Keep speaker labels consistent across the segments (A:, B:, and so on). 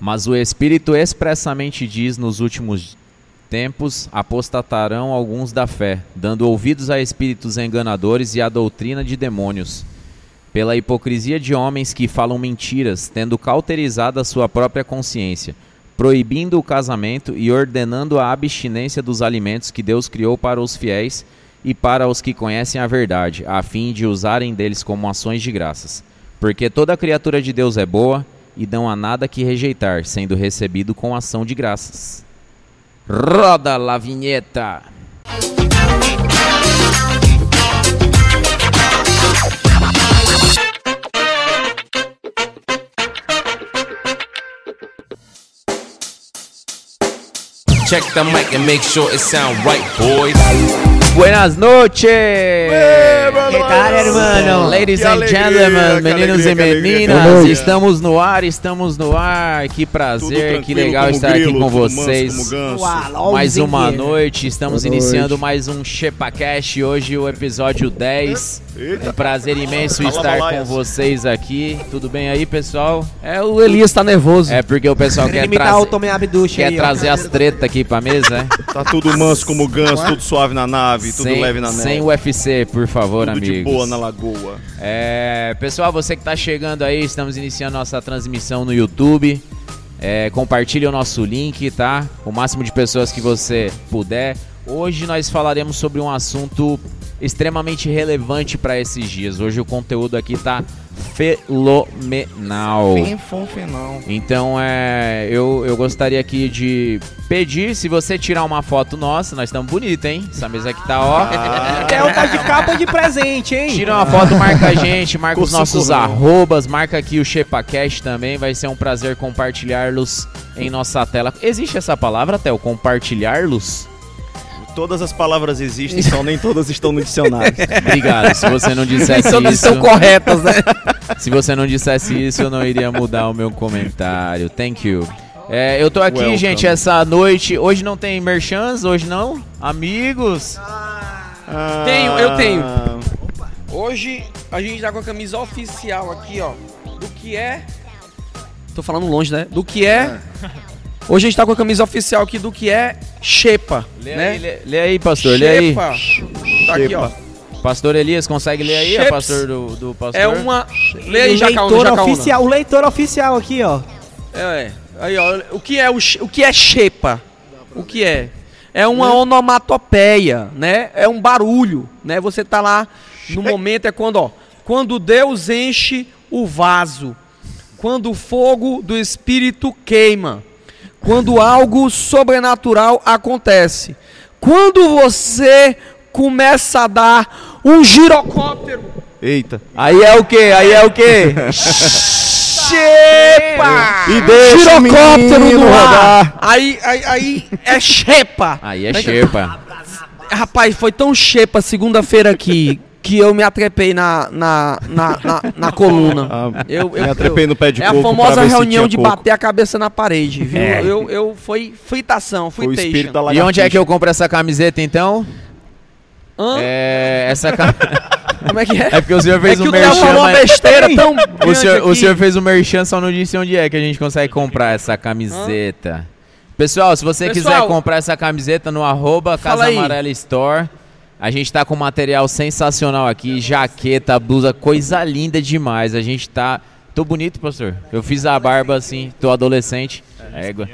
A: Mas o Espírito expressamente diz nos últimos tempos apostatarão alguns da fé, dando ouvidos a espíritos enganadores e à doutrina de demônios, pela hipocrisia de homens que falam mentiras, tendo cauterizado a sua própria consciência, proibindo o casamento e ordenando a abstinência dos alimentos que Deus criou para os fiéis e para os que conhecem a verdade, a fim de usarem deles como ações de graças. Porque toda criatura de Deus é boa e não há nada que rejeitar, sendo recebido com ação de graças. Roda la vinheta!
B: Check the mic and make sure it sound right, boys.
A: Buenas noches!
C: Que tal, hermano?
A: Ladies
D: Que
A: and
D: alegria,
A: gentlemen, meninos
D: alegria,
A: e meninas, estamos no ar, estamos no ar. Que prazer, que legal estar aqui com vocês. Mais uma noite, estamos
D: Boa
A: iniciando
D: noite.
A: mais um ChepaCast, hoje o episódio 10.
D: Eita.
A: Um prazer imenso estar com vocês aqui. Tudo bem aí, pessoal?
E: É, o Elias tá nervoso.
A: É porque o pessoal quer trazer, quer
C: aí, ó.
A: trazer as tretas aqui pra mesa, é?
D: Tá tudo manso como ganso, tudo suave na nave, tudo
A: sem,
D: leve na neve.
A: sem UFC, por favor,
D: tudo
A: amigos.
D: de boa na lagoa.
A: É, pessoal, você que está chegando aí, estamos iniciando nossa transmissão no YouTube. É, compartilhe o nosso link, tá? O máximo de pessoas que você puder. Hoje nós falaremos sobre um assunto extremamente relevante para esses dias. Hoje o conteúdo aqui tá fenomenal. Então é, eu, eu gostaria aqui de pedir, se você tirar uma foto nossa, nós estamos bonitos, hein? Essa mesa aqui tá ó.
C: Até o tá de capa de presente, hein?
A: Tira uma foto, marca a gente, marca os nossos arrobas, marca aqui o ChepaCast também. Vai ser um prazer compartilhá-los em nossa tela. Existe essa palavra, Theo? Compartilhá-los?
D: Todas as palavras existem, só nem todas estão no dicionário.
A: Obrigado. Se você não dissesse
E: Todas
A: isso,
E: estão corretas, né?
A: se você não dissesse isso, eu não iria mudar o meu comentário. Thank you. É, eu tô aqui,
D: Welcome.
A: gente, essa noite. Hoje não tem merchans, hoje não? Amigos?
E: Tenho, eu tenho.
D: Ah,
E: Hoje a gente tá com a camisa oficial aqui, ó. Do que é. Tô falando longe, né? Do que é. Hoje a gente tá com a camisa oficial aqui do que é Xepa.
A: Lê,
E: né?
A: aí, lê, lê aí, pastor, lê aí.
E: Xepa. Tá aqui, ó.
A: Pastor Elias, consegue ler aí,
E: Sheps.
A: pastor do, do pastor?
E: É uma. Lê
C: o
E: aí, Jacaúna,
C: leitor
E: Jacaúna.
C: oficial, o leitor oficial aqui, ó.
E: É, aí, ó. O que é, o, o que é Xepa? O que é? É uma onomatopeia, né? É um barulho, né? Você tá lá no momento é quando, ó, quando Deus enche o vaso, quando o fogo do espírito queima, quando algo sobrenatural acontece. Quando você começa a dar um girocóptero
D: Eita.
A: Aí é o quê? Aí é o quê?
E: Xepa!
D: E deixa
E: Girocóptero no
D: rodar.
E: ar! Aí, aí, aí é xepa!
A: Aí é xepa.
E: Rapaz, foi tão xepa segunda-feira aqui que eu me atrepei na, na, na, na, na coluna.
D: Ah,
E: Eu, eu,
D: me atrepei
E: eu-
D: no pé de
E: é a
D: coco
E: famosa reunião de
D: coco.
E: bater a cabeça na parede, viu?
A: É.
E: Eu, eu foi fritação,
D: Foi o
E: fritation.
D: da
A: E onde é que eu compro essa camiseta então?
E: Hã?
A: É. Essa ca-
E: Como é que é?
A: É porque o senhor
E: É
A: fez
E: que
A: um
E: o falou
A: merchan, mas...
E: besteira tão
A: O senhor, o
E: aqui.
A: senhor fez um merchan, só não disse onde é que a gente consegue comprar essa camiseta. Pessoal, se você
E: Pessoal-
A: quiser comprar essa camiseta no arroba Casa. Amarela Store, a gente tá com material sensacional aqui, jaqueta, blusa, coisa linda demais. A gente tá... Tô bonito, pastor? Eu fiz a barba assim, tô adolescente. Égua.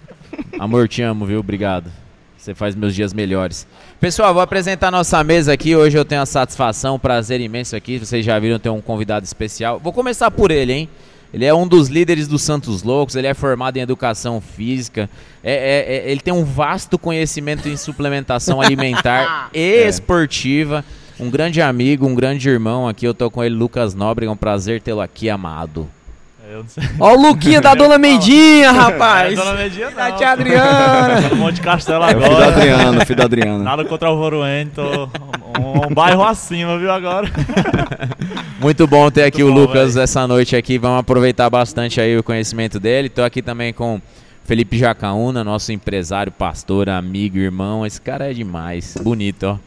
A: Amor, te amo, viu? Obrigado. Você faz meus dias melhores. Pessoal, vou apresentar nossa mesa aqui. Hoje eu tenho a satisfação, um prazer imenso aqui. Vocês já viram, tem um convidado especial. Vou começar por ele, hein? Ele é um dos líderes dos Santos Loucos, ele é formado em educação física, é- é- é- ele tem um vasto conhecimento em suplementação alimentar e esportiva. Um grande amigo, um grande irmão aqui. Eu tô com ele, Lucas Nobre. É um prazer tê-lo aqui, amado.
F: Sei.
E: Ó o Luquinha da Dona Mendinha, rapaz.
F: Dona Medinha não.
E: A tia Adriana.
F: Tô no Monte Castelo
D: É o filho da
F: agora.
D: Adriana, filho da Adriana.
F: Nada contra o Voruente, tô um, um bairro acima, viu, agora.
A: Muito bom ter aqui
F: Muito
A: o
F: bom,
A: Lucas
F: véi.
A: essa noite aqui. Vamos aproveitar bastante aí o conhecimento dele. Tô aqui também com Felipe Jacaúna, nosso empresário, pastor, amigo, irmão. Esse cara é demais. Bonito, ó.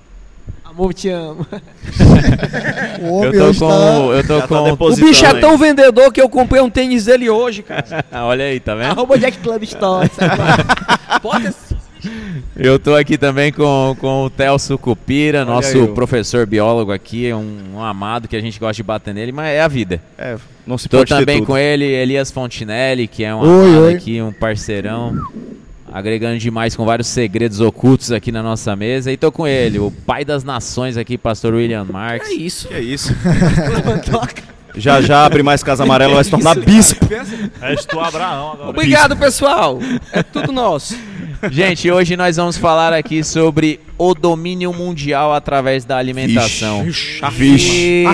C: Amor, te amo.
G: O
A: Eu tô com.
G: tá...
A: Eu tô
D: tá
A: com.
E: O
D: depositando
E: bicho é tão vendedor que eu comprei um tênis dele hoje, cara.
A: Olha aí, tá vendo?
C: Arroba Jack Club Store.
E: Pode
A: Eu tô aqui também com, com o Telso Cupira, nosso professor biólogo aqui, um, um amado que a gente gosta de bater nele, mas é a vida.
D: É, não se
A: Tô
D: pode ter
A: também
D: tudo.
A: com ele, Elias Fontinelli, que é um
G: Oi,
A: amado
G: oi.
A: aqui, um parceirão. Agregando demais com vários segredos ocultos aqui na nossa mesa. E tô com ele, o pai das nações aqui, pastor William Marques.
E: É isso.
D: Que é isso. já já abre mais Casa Amarela, vai se tornar bispo.
F: És tu, Abraão, agora.
E: Obrigado, pessoal. É tudo nosso.
A: Gente, hoje nós vamos falar aqui sobre o domínio mundial através da alimentação.
D: Vixe.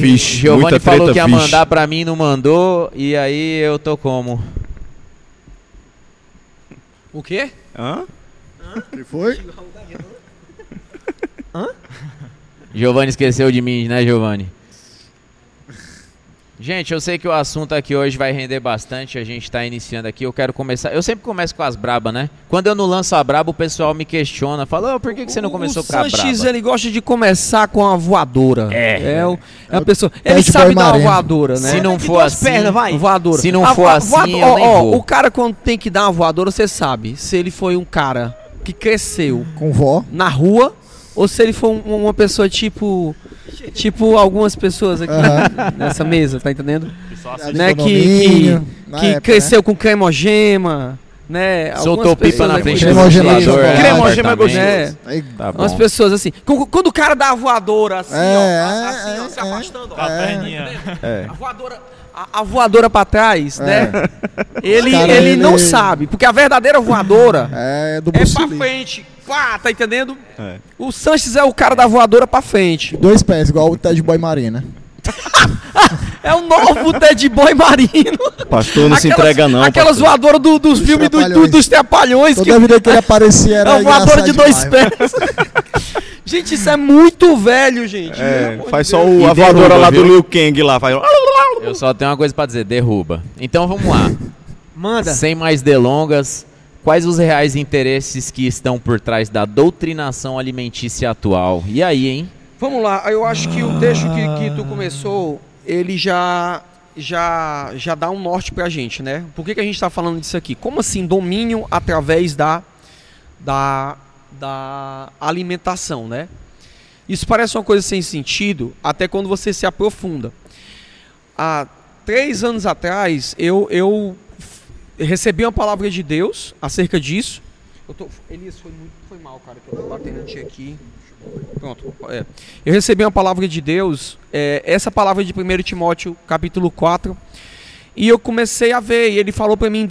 D: Vixe.
A: Giovanni
D: muita
A: falou
D: treta,
A: que ia
D: vixe.
A: mandar pra mim, não mandou, e aí eu tô como?
E: O quê?
D: Hã?
G: que foi?
A: Giovanni esqueceu de mim, né, Giovanni? Gente, eu sei que o assunto aqui hoje vai render bastante, a gente tá iniciando aqui, eu quero começar, eu sempre começo com as braba, né? Quando eu não lanço a braba, o pessoal me questiona, fala, "Ô, por que, que você não começou
E: o
A: com a
E: Sanches,
A: braba?
E: ele gosta de começar com a voadora.
A: É.
E: É, o- é
G: o
E: pessoa. Ele sabe dar uma voadora, né?
A: Se não for assim,
C: pernas, vai.
E: Voadora.
A: Se não
E: A
A: for
E: voa-
A: assim,
E: ó,
A: nem
E: ó,
A: vou.
E: O cara, quando tem que dar uma voadora, você sabe se ele foi um cara que cresceu
G: Com vó.
E: na rua ou se ele foi um- uma pessoa tipo. Tipo algumas pessoas aqui nessa mesa, tá entendendo?
F: Que só
G: De
F: assiste.
E: Né, que-
G: na
E: que
G: época,
E: cresceu com cremogema, né?
A: Soltou pipa na frente do
G: Cremogema é
A: é,
D: Cremogema é gostoso.
E: É.
G: né?
A: Tá
E: Umas pessoas assim. Quando, o cara dá a voadora assim,
G: É,
E: ó, assim, ó,
G: é,
E: se
G: é,
E: afastando, ó.
F: A
G: É.
F: perninha.
D: É.
E: A voadora, a, a voadora pra trás,
G: É.
E: né? Ele,
G: cara,
E: ele,
G: ele-
E: não sabe, porque a verdadeira voadora
G: é do
E: é pra
G: Lee.
E: frente. Pá, tá entendendo?
D: É.
E: O Sanches é o cara da voadora pra frente.
G: Dois pés, igual o Ted Boy Marina.
E: É o novo Ted Boy Marino.
D: Pastor não se
E: Aquelas-
D: entrega não.
E: Aquelas
D: pastor.
E: voadoras do, dos
G: Dos
E: filmes do, do- dos trapalhões. que
G: Toda vida que ele aparecia
E: é
G: era
E: uma voadora de dois
G: demais.
E: pés. gente, isso é muito velho, gente.
D: É, faz só o, a voadora
A: derruba,
D: lá do
A: viu?
D: Liu Kang lá. Faz...
A: Eu só tenho uma coisa pra dizer, derruba. Então vamos lá.
C: Manda.
A: Sem mais delongas, quais os reais interesses que estão por trás da doutrinação alimentícia atual? E aí, hein?
E: Vamos lá, eu acho que o texto que, que tu começou, ele já já já dá um norte pra gente, né? Por que, que a gente tá falando disso aqui? Como assim domínio através da da, da alimentação, né? Isso parece uma coisa sem sentido, até quando você se aprofunda. Há três anos atrás, eu, eu recebi uma palavra de Deus acerca disso. Eu tô, Elias, foi, muito, foi mal, cara, que eu tô batendo ti aqui. Pronto. é. Eu recebi uma palavra de Deus, é, essa palavra de 1 Timóteo, capítulo 4, e eu comecei a ver, e ele falou para mim,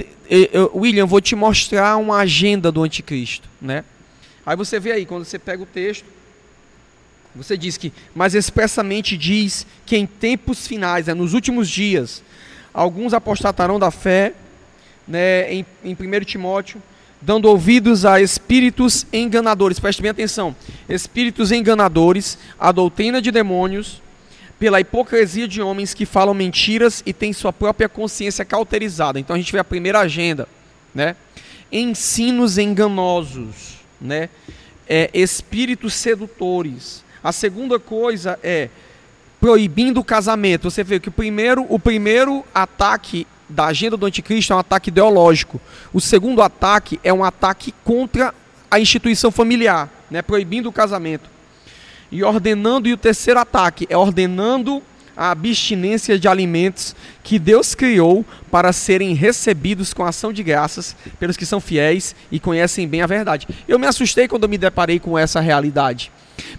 E: William, vou te mostrar uma agenda do anticristo, né? Aí você vê aí, quando você pega o texto, você diz que, mas expressamente diz que em tempos finais, né, nos últimos dias, alguns apostatarão da fé, né, em, em 1 Timóteo, dando ouvidos a espíritos enganadores. Preste bem atenção. Espíritos enganadores, a doutrina de demônios, pela hipocrisia de homens que falam mentiras e têm sua própria consciência cauterizada. Então a gente vê a primeira agenda, né? Ensinos enganosos, né? É, espíritos sedutores. A segunda coisa é proibindo o casamento. Você vê que o primeiro, o primeiro ataque da agenda do anticristo é um ataque ideológico. O segundo ataque é um ataque contra a instituição familiar, né, proibindo o casamento. E ordenando, e o terceiro ataque é ordenando a abstinência de alimentos que Deus criou para serem recebidos com ação de graças pelos que são fiéis e conhecem bem a verdade. Eu me assustei quando me deparei com essa realidade.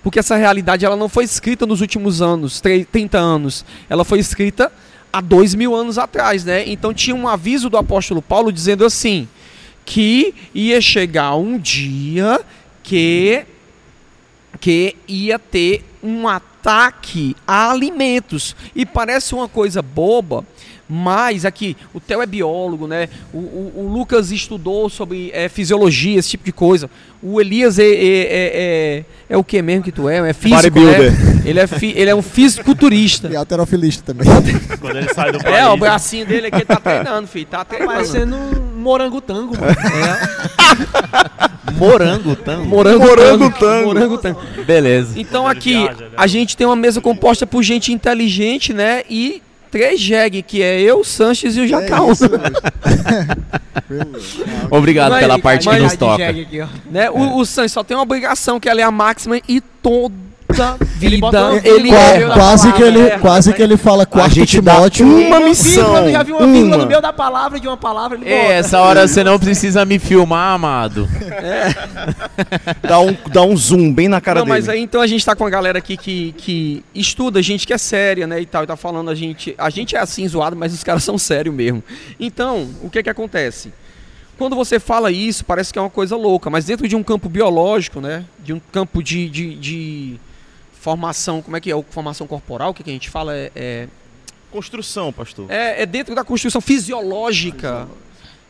E: Porque essa realidade ela não foi escrita nos últimos anos, 30 anos. Ela foi escrita há dois mil anos atrás, né? Então tinha um aviso do apóstolo Paulo dizendo assim: que ia chegar um dia que que ia ter um ataque a alimentos. E parece uma coisa boba, mas aqui, o Theo é biólogo, né? O, o- o Lucas estudou sobre eh, fisiologia, esse tipo de coisa. O Elias é, é, é, é, é o que mesmo que tu é? É físico,
D: Bodybuilder.
E: né? Ele é, fi- ele é um fisiculturista.
G: E alterofilista também.
F: Quando ele sai do país.
E: É, o bracinho dele aqui tá treinando, filho. Tá treinando.
C: parecendo um morangotango, mano.
A: Morango tango.
E: Morango,
D: Morango
E: tango.
D: tango.
E: Morango tango.
A: Beleza.
E: Então aqui,
F: viaja, né?
E: a gente tem uma mesa composta por gente inteligente, né? E três jegue, que é eu, o Sanches e o Jacal.
G: É.
A: Obrigado
E: Mas-
A: pela parte que
E: mas-
A: nos toca.
C: Aqui,
E: né? O, o Sanches só tem uma obrigação, que ela é a máxima e toda vida
C: botou-
E: ele é.
C: da
G: quase que ele,
E: é.
G: quase que ele fala quarto
D: gente dá
G: Timóteo.
D: uma missão.
C: vírgula, já vi uma vírgula
D: uma.
C: no meio da palavra de uma palavra, ele
A: É,
C: bota.
A: essa hora você não precisa me filmar, amado.
D: Dá um, dá um zoom bem na cara
E: Não,
D: dele.
E: mas aí então a gente tá com a galera aqui que, que estuda, gente que é séria, né, e tal, e tá falando a gente, a gente é assim zoado, mas os caras são sérios mesmo. Então, o que que acontece? Quando você fala isso, parece que é uma coisa louca, mas dentro de um campo biológico, né, de um campo de, de, de formação, como é que é, o formação corporal, o que, que a gente fala é, é
D: Construção, pastor.
E: é, é dentro da construção fisiológica.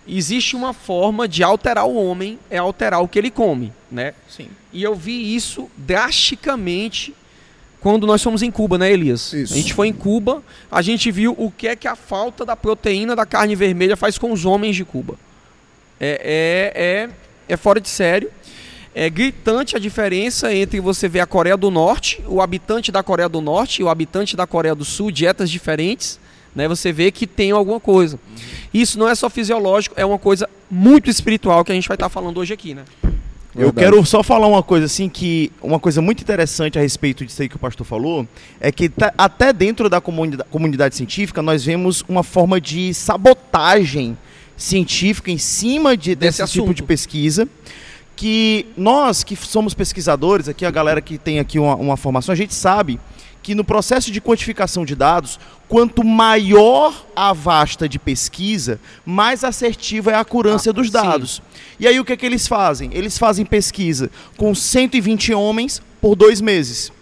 E: Existe uma forma de alterar o homem, é alterar o que ele come, né?
D: Sim.
E: E eu vi isso drasticamente quando nós fomos em Cuba, né, Elias?
G: Isso.
E: A gente foi em Cuba, a gente viu o que é que a falta da proteína da carne vermelha faz com os homens de Cuba. É, é, é, é fora de sério. É gritante a diferença entre você ver a Coreia do Norte, o habitante da Coreia do Norte e o habitante da Coreia do Sul, dietas diferentes, né? Você vê que tem alguma coisa. Isso não é só fisiológico, é uma coisa muito espiritual que a gente vai estar falando hoje aqui, né?
D: Eu
G: Verdade.
D: quero só falar uma coisa assim que uma coisa muito interessante a respeito disso aí que o pastor falou é que tá- até dentro da comunidade, comunidade científica nós vemos uma forma de sabotagem científica em cima de, desse tipo
E: assunto.
D: de pesquisa que nós que somos pesquisadores aqui a galera que tem aqui uma, uma formação a gente sabe que no processo de quantificação de dados quanto maior a vasta de pesquisa mais assertiva é a acurácia
E: Ah,
D: dos
E: sim.
D: dados e aí o que é que eles fazem? Eles fazem pesquisa com 120 homens por dois meses.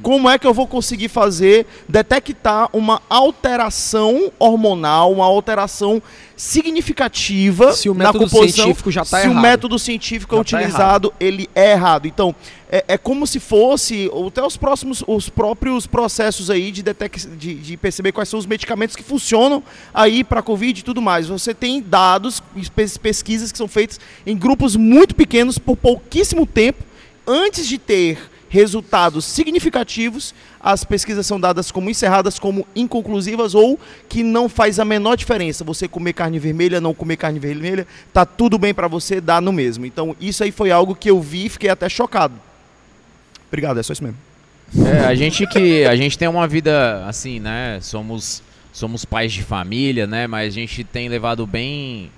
D: Como é que eu vou conseguir fazer, detectar uma alteração hormonal, uma alteração significativa
E: Se o
D: na
E: método
D: composição?
E: científico já tá
D: se o
E: errado.
D: método científico
E: Já tá
D: utilizado ele é errado. Então é, é como se fosse até os próximos, os próprios processos aí de, detec de, de perceber quais são os medicamentos que funcionam aí para Covid e tudo mais. Você tem dados, pes- pesquisas que são feitas em grupos muito pequenos por pouquíssimo tempo, antes de ter resultados significativos, as pesquisas são dadas como encerradas, como inconclusivas ou que não faz a menor diferença. Você comer carne vermelha, não comer carne vermelha, tá tudo bem para você, dá no mesmo. Então isso aí foi algo que eu vi e fiquei até chocado. Obrigado, é só isso mesmo.
A: É, a gente que a gente tem uma vida assim, né? Somos somos pais de família, né? Mas a gente tem levado bem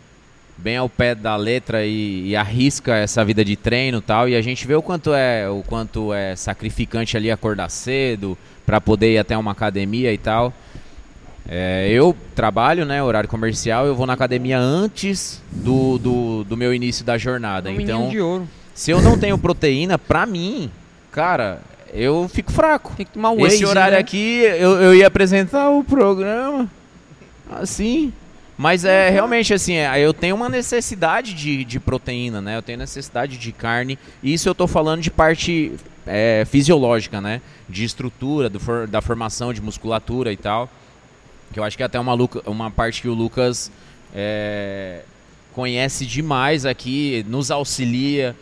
A: bem ao pé da letra e, e arrisca essa vida de treino e tal. E a gente vê o quanto é o quanto é sacrificante ali acordar cedo para poder ir até uma academia e tal. É, eu trabalho, né? Horário comercial. Eu vou na academia antes do, do, do meu início da jornada.
E: Um menino
A: então se eu não tenho proteína, pra mim, cara, eu fico fraco.
E: Tem que tomar um
A: Esse horário
E: né?
A: aqui, eu, eu ia apresentar o programa assim. Mas é realmente assim, é, eu tenho uma necessidade de, de proteína, né? Eu tenho necessidade de carne. Isso eu tô falando de parte é, fisiológica, né? De estrutura, for- da formação de musculatura e tal. Que eu acho que é até uma, uma parte que o Lucas é, conhece demais aqui, nos auxilia.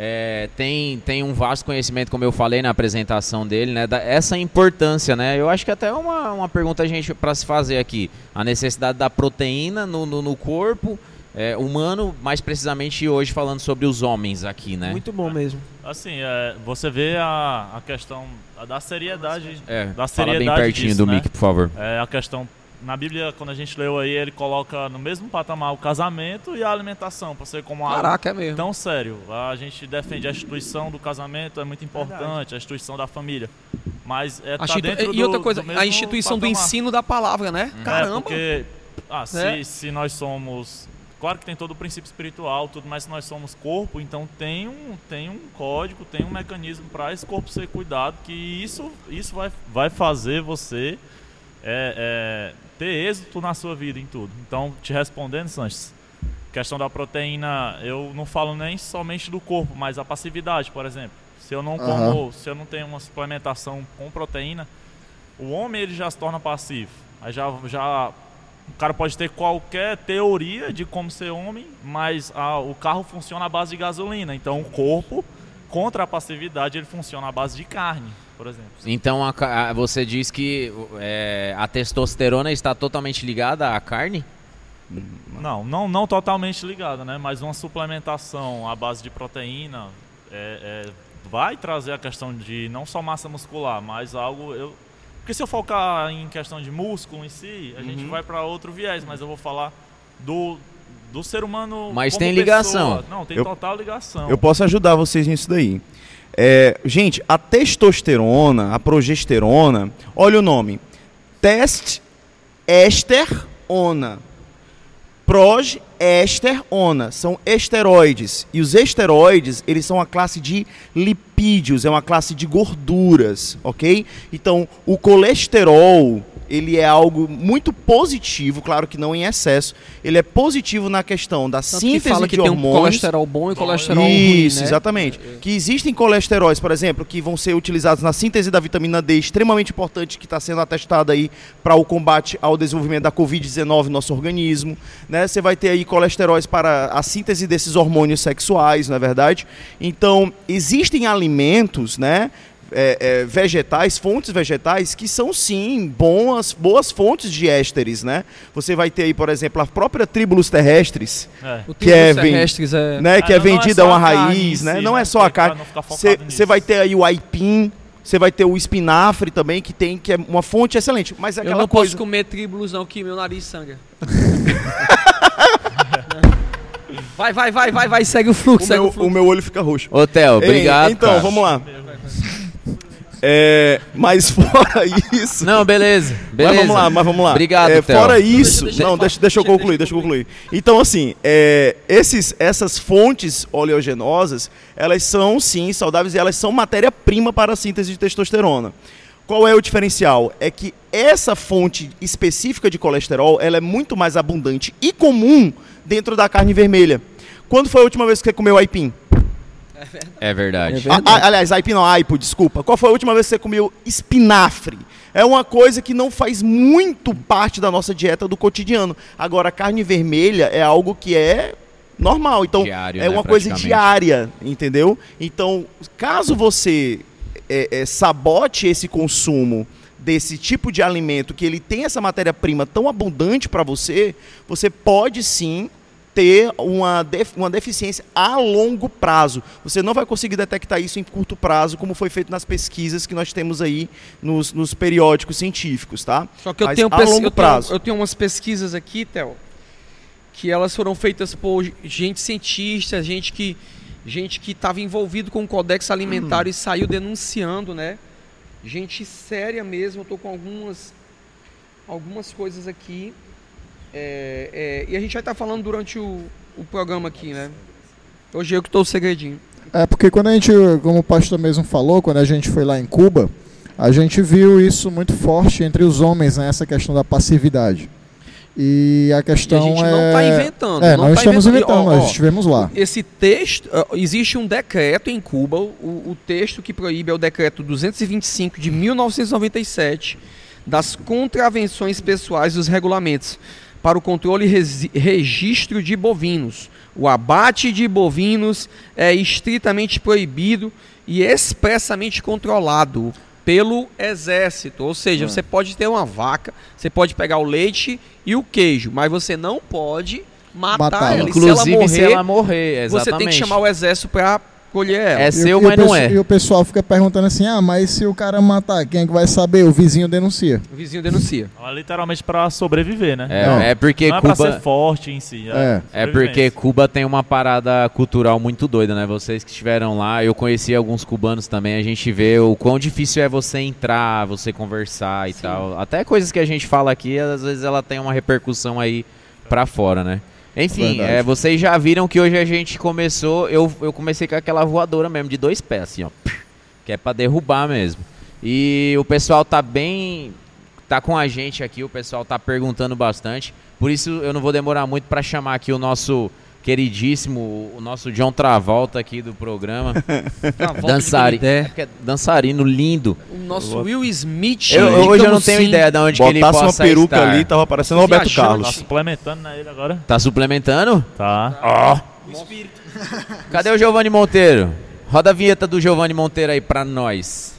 A: É, tem, tem um vasto conhecimento, como eu falei na apresentação dele, né? Da, essa importância, né? Eu acho que até é uma, uma pergunta gente para se fazer aqui. A necessidade da proteína no, no, no corpo é, humano, mais precisamente hoje falando sobre os homens aqui, né?
C: Muito bom mesmo.
F: Assim, é, você vê a, a questão da seriedade.
A: É,
F: da
A: fala bem
F: seriedade
A: pertinho
F: disso,
A: do
F: né?
A: mic, por favor.
F: É a questão. Na Bíblia, quando a gente leu aí, ele coloca no mesmo patamar o casamento e a alimentação, para ser como algo
E: Caraca, é mesmo.
F: tão sério. A gente defende a instituição do casamento, é muito importante, a instituição da família. Mas é tá
E: institu-
F: dentro
E: e
F: do-
E: outra coisa,
F: do
E: a instituição do
F: patamar.
E: ensino da palavra, né?
F: É,
E: Caramba.
F: porque ah, se,
E: É.
F: se nós somos. Claro que tem todo o princípio espiritual, tudo, mas se nós somos corpo, então tem um, tem um código, tem um mecanismo para esse corpo ser cuidado, que isso, isso vai, vai fazer você é, é, ter êxito na sua vida em tudo. Então, te respondendo, Sanches, questão da proteína, eu não falo nem somente do corpo, mas a passividade, por exemplo. Se eu não
G: Aham.
F: como, se eu não tenho uma suplementação com proteína, o homem ele já se torna passivo. Aí já, já o cara pode ter qualquer teoria de como ser homem, mas a- o carro funciona à base de gasolina. Então o corpo, contra a passividade, ele funciona à base de carne, por exemplo.
A: Então a a- você diz que é, a testosterona está totalmente ligada à carne?
F: Não, não, não totalmente ligada, né? Mas uma suplementação à base de proteína é- é- vai trazer a questão de não só massa muscular, mas algo. Eu, porque se eu focar em questão de músculo em si, a gente vai para outro viés, mas eu vou falar do, do ser humano.
A: Mas
F: como
A: tem
F: pessoa.
A: ligação.
F: Não, tem
D: Eu-
F: total ligação.
D: Eu posso ajudar vocês nisso daí. É, gente, a testosterona, a progesterona, olha o nome. Test esterona. Prog, ester, ona. São esteroides. E os esteroides, eles são a classe de lipídios, é uma classe de gorduras, ok? Então, o colesterol, ele é algo muito positivo, claro que não em excesso. Ele é positivo na questão da
E: Tanto que
D: síntese
E: fala que
D: de
E: tem um
D: hormônios.
E: colesterol bom e colesterol
D: Isso,
E: ruim, né?
D: exatamente. Que existem colesteróis, por exemplo, que vão ser utilizados na síntese da vitamina D, extremamente importante, que está sendo atestada aí para o combate ao desenvolvimento da Covid-19 no nosso organismo. Né? Você vai ter aí colesteróis para a síntese desses hormônios sexuais, não é verdade? Então, existem alimentos, né? É, é, vegetais, fontes vegetais, que são sim boas, boas fontes de ésteres, né? Você vai ter aí, por exemplo, a própria tribulus terrestres,
F: É.
E: O
D: que é
E: terrestres é...
D: né?
F: É,
D: que é
F: não é
D: vendida
F: só
D: uma raiz, né?
F: si,
D: não
F: né?
D: é só a carne. Você vai ter aí o aipim, você vai ter o espinafre também, que tem que é uma fonte excelente. Mas é
E: Eu
D: aquela
E: não
D: coisa.
E: posso comer tribulus não, que meu nariz sangra. vai, vai, vai, vai, vai, segue o fluxo,
D: O
E: segue
D: meu,
E: o fluxo.
D: o meu olho fica roxo.
A: Ô, Theo,
D: Ei,
A: obrigado.
D: Então,
A: cara.
D: vamos lá. É, mas fora isso.
A: Não, beleza. beleza.
D: Mas vamos lá, mas vamos lá.
A: Obrigado,
D: É,
A: Theo.
D: Fora isso,
E: Deixa- deixa
D: não, deixa, deixa eu concluir,
E: deixa
D: eu concluir. Então, assim, é, esses, essas fontes oleogenosas, elas são sim saudáveis e elas são matéria-prima para a síntese de testosterona. Qual é o diferencial? É que essa fonte específica de colesterol, ela é muito mais abundante e comum dentro da carne vermelha. Quando foi a última vez que você comeu aipim?
A: É verdade.
E: É
D: A-
E: verdade.
D: a- aliás, aipim não, aipo, desculpa. Qual foi a última vez que você comeu espinafre? É uma coisa que não faz muito parte da nossa dieta do cotidiano. Agora, carne vermelha é algo que é normal. Então,
A: Diário,
D: é
A: né,
D: uma coisa
A: praticamente.
D: diária, entendeu? Então, caso você é, é, sabote esse consumo desse tipo de alimento, que ele tem essa matéria-prima tão abundante para você, você pode sim ter uma, def- uma deficiência a longo prazo. Você não vai conseguir detectar isso em curto prazo, como foi feito nas pesquisas que nós temos aí nos, nos periódicos científicos, tá?
E: Só que eu
D: Mas
E: tenho,
D: a longo
E: eu,
D: prazo.
E: tenho, eu tenho umas pesquisas aqui, Theo, que elas foram feitas por gente cientista, gente que gente que estava envolvido com o Codex Alimentar
D: Hum.
E: e saiu denunciando, né? Gente séria mesmo, eu tô com algumas algumas coisas aqui. É, é, e a gente vai estar falando durante o, o programa aqui, né? Hoje eu que tô o segredinho.
G: É porque quando a gente, como o pastor mesmo falou, quando a gente foi lá em Cuba, a gente viu isso muito forte entre os homens, né, essa questão da passividade. E a
E: E a
G: questão
E: gente
G: é...
E: não está inventando.
G: É,
E: não
G: não
E: tá
G: estamos
E: inventando.
G: inventando,
E: ó,
G: nós
E: ó,
G: estivemos lá.
E: Esse texto, existe um decreto em Cuba, o, o texto que proíbe é o decreto 225 de 1997 das contravenções pessoais dos regulamentos para o controle e registro de bovinos. O abate de bovinos é estritamente proibido e expressamente controlado pelo exército. Ou seja, você pode ter uma vaca, você pode pegar o leite e o queijo, mas você não pode matar
G: Matar.
E: ela. E
A: Inclusive,
E: se ela morrer,
A: exatamente.
E: você tem que chamar o exército para colher ela.
A: É
G: E o-
A: seu,
G: e
A: mas não
G: pesso-
A: é.
G: E o pessoal fica perguntando assim, ah, mas se o cara matar, quem é que vai saber? O vizinho denuncia.
E: O vizinho denuncia.
F: É literalmente para sobreviver, né?
A: É,
G: Não.
A: é porque
F: não é pra
A: Cuba.
F: ser forte em si.
G: É.
A: É porque Cuba tem uma parada cultural muito doida, né? Vocês que estiveram lá, eu conheci alguns cubanos também, a gente vê o quão difícil é você entrar, você conversar e tal. Até coisas que a gente fala aqui, às vezes ela tem uma repercussão aí pra fora, né? Enfim, é, vocês já viram que hoje a gente começou, eu, eu comecei com aquela voadora mesmo, de dois pés, assim, ó. Que é pra derrubar mesmo. E o pessoal tá bem. tá com a gente aqui, o pessoal tá perguntando bastante. Por isso eu não vou demorar muito para chamar aqui o nosso queridíssimo, o nosso John Travolta aqui do programa. Dançarino.
E: Canidé.
A: É, dançarino lindo.
E: O nosso Will Smith.
A: Eu, eu- hoje eu não tenho
E: assim,
A: ideia de onde que ele
D: Botasse uma
A: possa
D: peruca
A: estar.
D: ali, tava parecendo Roberto.
F: Tá
D: Carlos.
F: suplementando né, ele agora?
A: Tá suplementando?
F: Tá.
A: Cadê o Giovanni Monteiro? Roda a vinheta do Giovanni Monteiro aí pra nós.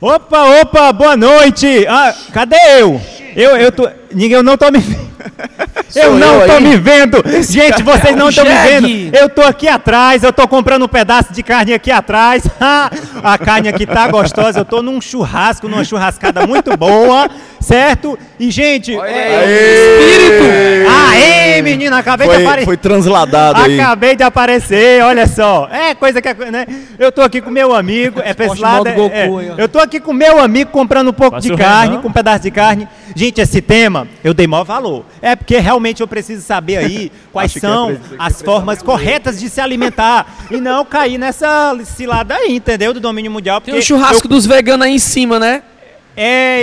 H: Opa, opa, boa noite. Ah, cadê eu? Eu, eu tô. Ninguém, eu não tô me Eu não
A: eu
H: tô
A: aí?
H: me vendo. Gente, vocês
E: é
H: não estão me vendo. Eu tô aqui atrás, eu tô comprando um pedaço de carne aqui atrás. A carne aqui tá gostosa. Eu tô num churrasco, numa churrascada muito boa, certo? E, gente. é- Aê, menina, acabei de
D: Foi,
H: aparecer.
D: foi transladado aí.
H: Acabei de aparecer, olha só. É coisa que, né? Eu tô aqui com meu amigo, é pra esse
E: Esporte
H: lado,
E: modo
H: é- é. Eu tô aqui com meu amigo comprando um pouco
F: Vai
H: de carne, com um pedaço de carne. Gente, esse tema eu dei maior valor. É porque realmente eu preciso saber aí quais
D: é
H: são
D: que
H: as formas corretas de se alimentar e não cair nessa cilada aí, entendeu? Do domínio mundial.
E: Tem o churrasco dos veganos aí em cima, né?
H: É,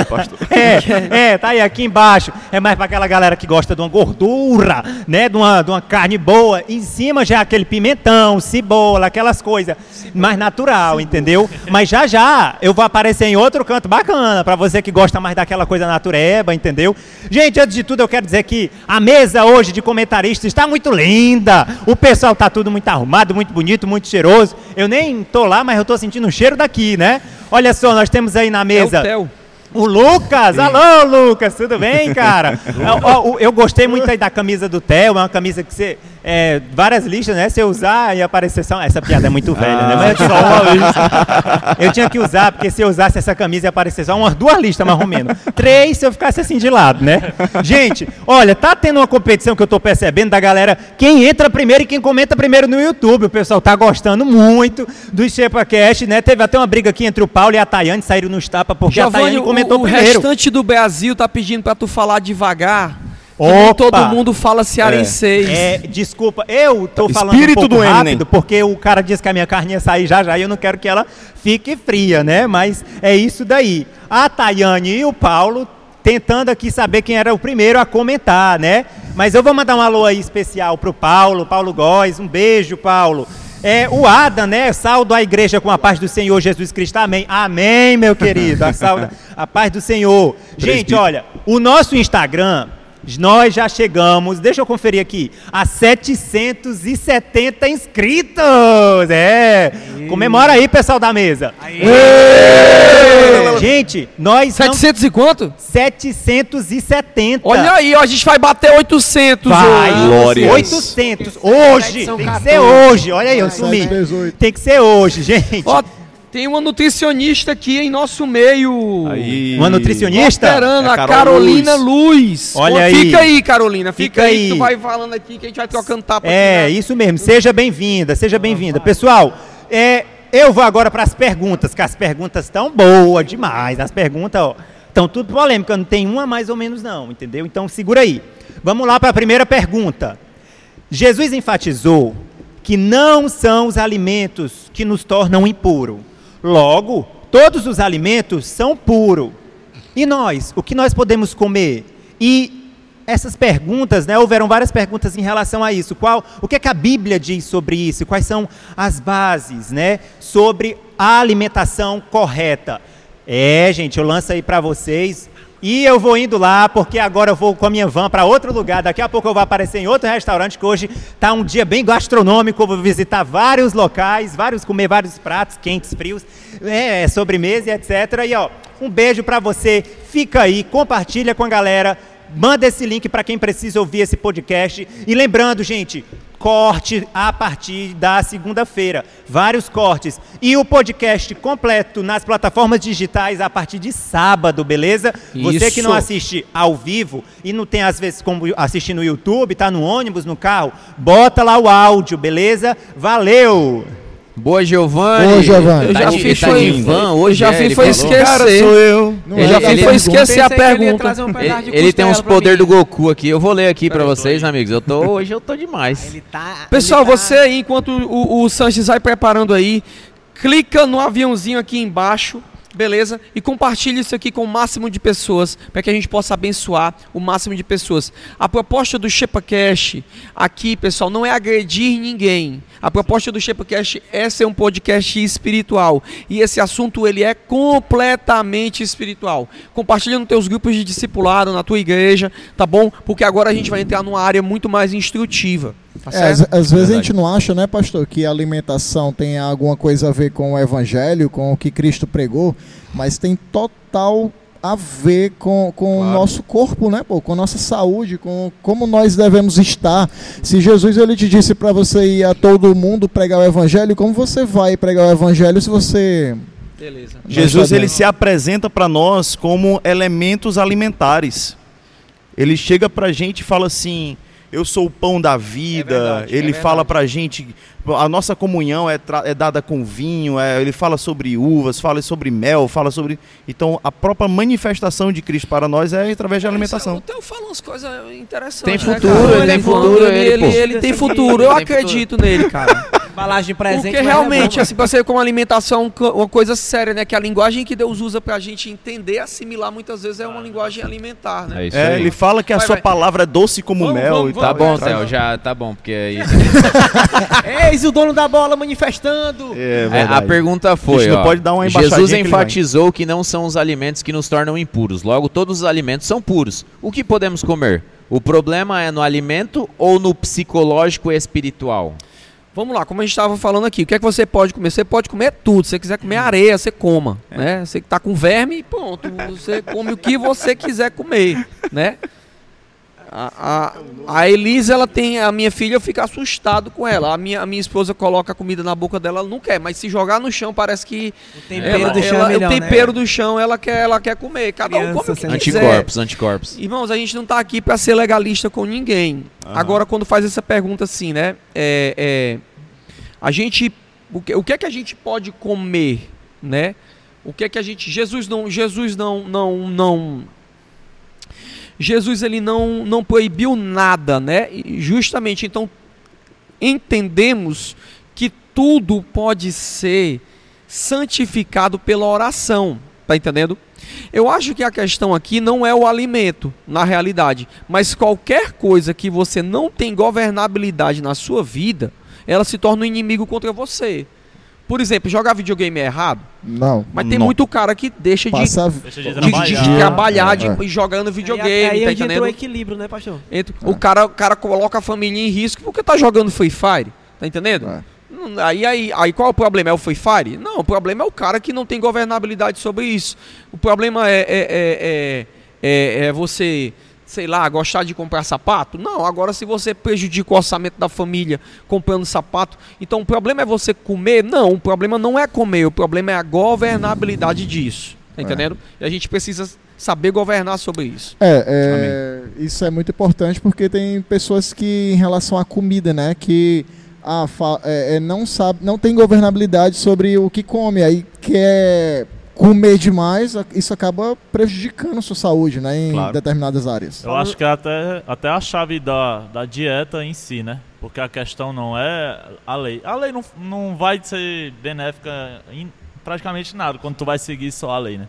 D: Ê, pastor.
H: é, é, tá aí aqui embaixo. É mais pra aquela galera que gosta de uma gordura, né? De uma, de uma carne boa. Em cima já aquele pimentão, cebola, aquelas coisas. Mais natural, entendeu? Mas já já eu vou aparecer em outro canto bacana. Pra você que gosta mais daquela coisa natureba, entendeu? Gente, antes de tudo eu quero dizer que a mesa hoje de comentaristas está muito linda. O pessoal tá tudo muito arrumado, muito bonito, muito cheiroso. Eu nem tô lá, mas eu tô sentindo o cheiro daqui, né? Olha só, nós temos aí na
E: É o
H: mesa.
E: Theo.
H: O Lucas, alô Lucas, tudo bem, cara? eu, ó, o- eu gostei muito aí da camisa do Theo, é uma camisa que você. É, várias listas, né? Você usar e aparecer só. Essa piada é muito velha, né? Mas é só uma lista. Eu tinha que usar, porque se eu usasse essa camisa ia aparecer só umas duas listas, mais ou menos. Três se eu ficasse assim de lado, né? Gente, olha, tá tendo uma competição que eu tô percebendo da galera. Quem entra primeiro e quem comenta primeiro no YouTube. O pessoal tá gostando muito do ShepaCast, né? Teve até uma briga aqui entre o Paulo e a Tayane, saíram nos tapas, porque a
E: Giovanni,
H: Tayane
E: o,
H: comentou
E: o
H: primeiro.
E: restante do Brasil tá pedindo pra tu falar devagar.
H: Opa!
E: nem todo mundo fala cearenseis.
H: É, desculpa, eu tô falando
D: Espírito
H: um pouco
D: do Eminem.
H: rápido, porque o cara disse que a minha carne ia sair já já e eu não quero que ela fique fria, né? Mas é isso daí. A Tayane e o Paulo tentando aqui saber quem era o primeiro a comentar, né? Mas eu vou mandar um alô aí especial pro Paulo, Paulo Góes, um beijo, Paulo. É, o Adam, né? Saldo a igreja com a paz do Senhor Jesus Cristo. Amém. Amém, meu querido. A, salda, a paz do Senhor. Gente, olha, o nosso Instagram, nós já chegamos, deixa eu conferir aqui, a 770 inscritos. É. Comemora aí, pessoal da mesa. Gente, nós não
E: 700 e quanto?
H: 770.
E: Olha aí, ó, a gente vai bater 800
H: Vai,
E: hoje.
D: Glórias.
H: 800. Hoje, tem que ser hoje. Olha aí, eu sumi.
G: 718.
H: Tem que ser hoje, gente.
E: Ó, tem uma nutricionista aqui em nosso meio.
D: Aí.
H: Uma nutricionista?
E: Esperando,
D: É a
E: a
D: Carol
E: Carolina Luz.
H: Olha
E: Ó,
H: aí.
E: Fica aí, Carolina. Fica,
H: Fica
E: aí.
H: aí.
E: que Tu vai falando aqui que a gente vai trocando tapa.
H: É,
E: aqui, né?
H: isso mesmo. Seja bem-vinda, seja bem-vinda. Pessoal, é, eu vou agora para as perguntas, que as perguntas estão boas demais. As perguntas, ó, estão tudo polêmicas, não tem uma mais ou menos não, entendeu? Então segura aí. Vamos lá para a primeira pergunta. Jesus enfatizou que não são os alimentos que nos tornam impuro. Logo, todos os alimentos são puros. E nós, o que nós podemos comer? E essas perguntas, né, houveram várias perguntas em relação a isso. Qual, o que é que a Bíblia diz sobre isso? Quais são as bases, né, sobre a alimentação correta? É, gente, eu lanço aí para vocês. E eu vou indo lá, porque agora eu vou com a minha van para outro lugar. Daqui a pouco eu vou aparecer em outro restaurante, que hoje está um dia bem gastronômico. Vou visitar vários locais, vários comer vários pratos quentes, frios, é, sobremesa e etc. E ó, um beijo para você. Fica aí, compartilha com a galera. Manda esse link para quem precisa ouvir esse podcast. E lembrando, gente, corte a partir da segunda-feira. Vários cortes. E o podcast completo nas plataformas digitais a partir de sábado, beleza? Você que não
E: Isso.
H: assiste ao vivo e não tem às vezes como assistir no YouTube, tá no ônibus, no carro, bota lá o áudio, beleza? Valeu!
A: Boa, Giovanni.
G: Boa, Giovanni.
E: Eu
A: Tá
E: já
A: de,
E: fiz
A: tá
E: foi-
A: de van
E: eu
A: hoje,
E: já
A: é,
E: fiz
A: ele
E: foi esquecer.
D: Cara, sou eu.
G: Não
E: Eu
G: é
E: já
G: da
E: fiz foi esquecer a pergunta.
I: um
A: Ele, ele tem uns
I: costela pra
A: poder
I: mim.
A: do Goku aqui. Eu vou ler aqui
F: tô
A: vocês,
F: aí.
A: amigos. Eu tô, hoje eu tô demais.
I: Ele tá.
E: Pessoal,
I: ele tá-
E: você aí, enquanto o, o Sanches vai preparando aí, clica no aviãozinho aqui embaixo Beleza? E compartilhe isso aqui com o máximo de pessoas, para que a gente possa abençoar o máximo de pessoas. A proposta do ShepaCast aqui, pessoal, não é agredir ninguém. A proposta do ShepaCast é ser um podcast espiritual. E esse assunto, ele é completamente espiritual. Compartilha nos teus grupos de discipulado, na tua igreja, tá bom? Porque agora a gente vai entrar numa área muito mais instrutiva. Tá
G: É, às, às vezes a gente não acha, né, pastor, que a alimentação tem alguma coisa a ver com o evangelho, com o que Cristo pregou, mas tem total a ver com, com o nosso corpo, né, pô, com a nossa saúde, com como nós devemos estar. Se Jesus ele te disse para você ir a todo mundo pregar o evangelho, como você vai pregar o evangelho se você
E: Beleza.
D: Jesus ele se apresenta para nós como elementos alimentares. Ele chega para a gente e fala assim: Eu sou o pão da vida.
E: É verdade,
D: ele
E: é
D: fala
E: verdade.
D: para a gente: a nossa comunhão é, é dada com vinho. é- ele fala sobre uvas, fala sobre mel, fala sobre. Então a própria manifestação de Cristo para nós é através de alimentação.
E: O Theo fala umas coisas interessantes.
A: Tem
E: né,
A: futuro,
E: cara?
A: ele tem
E: manda,
A: futuro,
E: ele,
A: ele,
E: ele, ele tem futuro. Eu
A: Tem
E: acredito nele, cara.
C: Embalagem presente.
E: Porque realmente,
C: é
E: assim, pra ser como alimentação, co- uma coisa séria, né? Que a linguagem que Deus usa pra gente entender, assimilar, muitas vezes é uma linguagem alimentar, né?
A: É isso
D: É,
A: aí.
D: ele fala que a
E: Vai,
D: sua
E: vai.
D: palavra é doce como
E: Vamos,
D: mel
E: vamos,
D: e
E: vamos.
A: Tá
D: tal.
A: bom, Theo, já tá bom, porque aí.
C: Eis o dono da bola manifestando.
D: É,
A: É, a pergunta foi: ó,
D: pode dar uma
A: Jesus enfatizou que não são os alimentos que nos tornam impuros. Logo, todos os alimentos são puros. O que podemos comer? O problema é no alimento ou no psicológico e espiritual?
E: Vamos lá, como a gente estava falando aqui, o que é que você pode comer? Você pode comer tudo. Se você quiser comer areia, você coma, né? Você que tá com verme, pronto. Você come o que você quiser comer, né? A, a, a Elisa, ela tem. A minha filha, eu fico assustado com ela. A minha, a minha esposa coloca a comida na boca dela, ela não quer, mas se jogar no chão, parece que.
C: O tempero
E: ela-
C: do chão
E: ela-
C: é melhor,
E: O tempero
C: né?
E: do chão, ela quer, ela quer comer. Cada um come o
C: Criança
E: que quiser.
A: Anticorpos, anticorpos.
E: Irmãos, a gente não tá aqui para ser legalista com ninguém. Agora, quando faz essa pergunta assim, né? É, é, a gente. O que, o que é que a gente pode comer, né? O que é que a gente. Jesus não. Jesus não. não, não Jesus ele não, não proibiu nada, né? E justamente então entendemos que tudo pode ser santificado pela oração, tá entendendo? Eu acho que a questão aqui não é o alimento, na realidade, mas qualquer coisa que você não tem governabilidade na sua vida, ela se torna um inimigo contra você. Por exemplo, jogar videogame é errado,
G: Não.
E: mas tem
D: Não.
E: muito cara que deixa de,
G: Passa
F: Deixa de
E: de, de- de
F: trabalhar.
E: trabalhar, de,
G: É.
E: jogando videogame,
C: aí, aí
E: tá
C: onde entra
E: entendendo?
C: o equilíbrio, né, pastor?
E: Entra- O, cara, o cara coloca a família em risco porque tá jogando Free Fire. Tá entendendo?
G: É.
E: Não, Aí, aí, aí qual é o problema? É o Free Fire? Não, o problema é o cara que não tem governabilidade sobre isso. O problema é, é, é, é, é- é você, sei lá, gostar de comprar sapato? Não, agora se você prejudica o orçamento da família comprando sapato, então o problema é você comer? Não, o problema não é comer, o problema é a governabilidade disso. Tá entendendo? E a gente precisa saber governar sobre isso.
G: É, é, isso é muito importante porque tem pessoas que, em relação à comida, né, que ah, é, é, não sabe, não tem governabilidade sobre o que come, aí quer comer demais, isso acaba prejudicando a sua saúde, né, em
D: Claro.
G: determinadas áreas.
F: Eu acho que é até, até a chave da, da dieta em si, né? Porque a questão não é a lei. A lei não, não vai ser benéfica em praticamente nada quando tu vai seguir só a lei, né?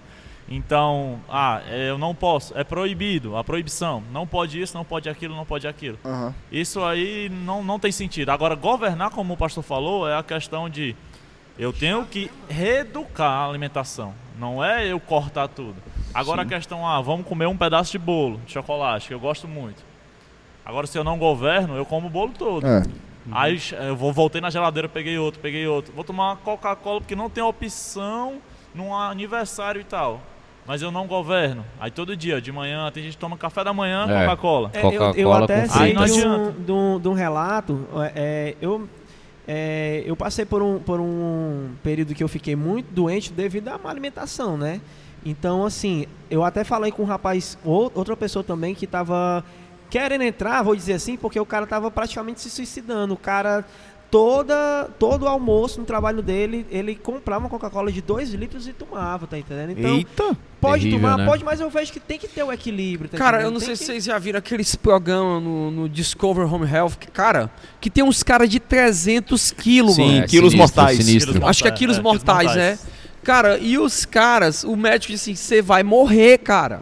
F: Então, ah, eu não posso, é proibido, a proibição. Não pode isso, não pode aquilo, não pode aquilo.
G: Aham.
F: Isso aí não, não tem sentido. Agora, governar, como o pastor falou, é a questão de eu tenho que reeducar a alimentação. Não é eu cortar tudo. Agora a questão, ah, vamos comer um pedaço de bolo, de chocolate, que eu gosto muito. Agora, se eu não governo, eu como o bolo todo.
G: É.
F: Aí eu vou, voltei na geladeira, peguei outro, peguei outro. Vou tomar uma Coca-Cola porque não tem opção num aniversário e tal. Mas eu não governo. Aí todo dia, de manhã, tem gente que toma café da manhã,
A: É.
F: Coca-Cola.
C: É, eu, eu até sei de um, de, um, de um relato. é, eu, é, eu passei por um, por um período que eu fiquei muito doente devido à má alimentação, né? Então, assim, eu até falei com um rapaz, ou- outra pessoa também, que tava querendo entrar, vou dizer assim, porque o cara tava praticamente se suicidando. O cara, toda, todo o almoço no trabalho dele, ele comprava uma Coca-Cola de 2 litros e tomava, tá entendendo? Então,
D: Eita!
C: pode
A: Terrível,
C: tomar,
A: né?
C: pode, mas eu vejo que tem que ter o equilíbrio. Tá
E: Cara, eu
C: entendendo?
E: não
C: Tem
E: sei
C: que-
E: se vocês já viram aqueles programas no, no Discover Home Health, que, cara, que tem uns caras de 300 quilos,
D: Sim,
E: mano.
A: É,
D: quilos
A: sinistro,
D: mortais.
A: Sinistro.
E: Acho que é quilos
F: É,
E: mortais, né? Cara, e os caras, o médico disse assim: você vai morrer, cara.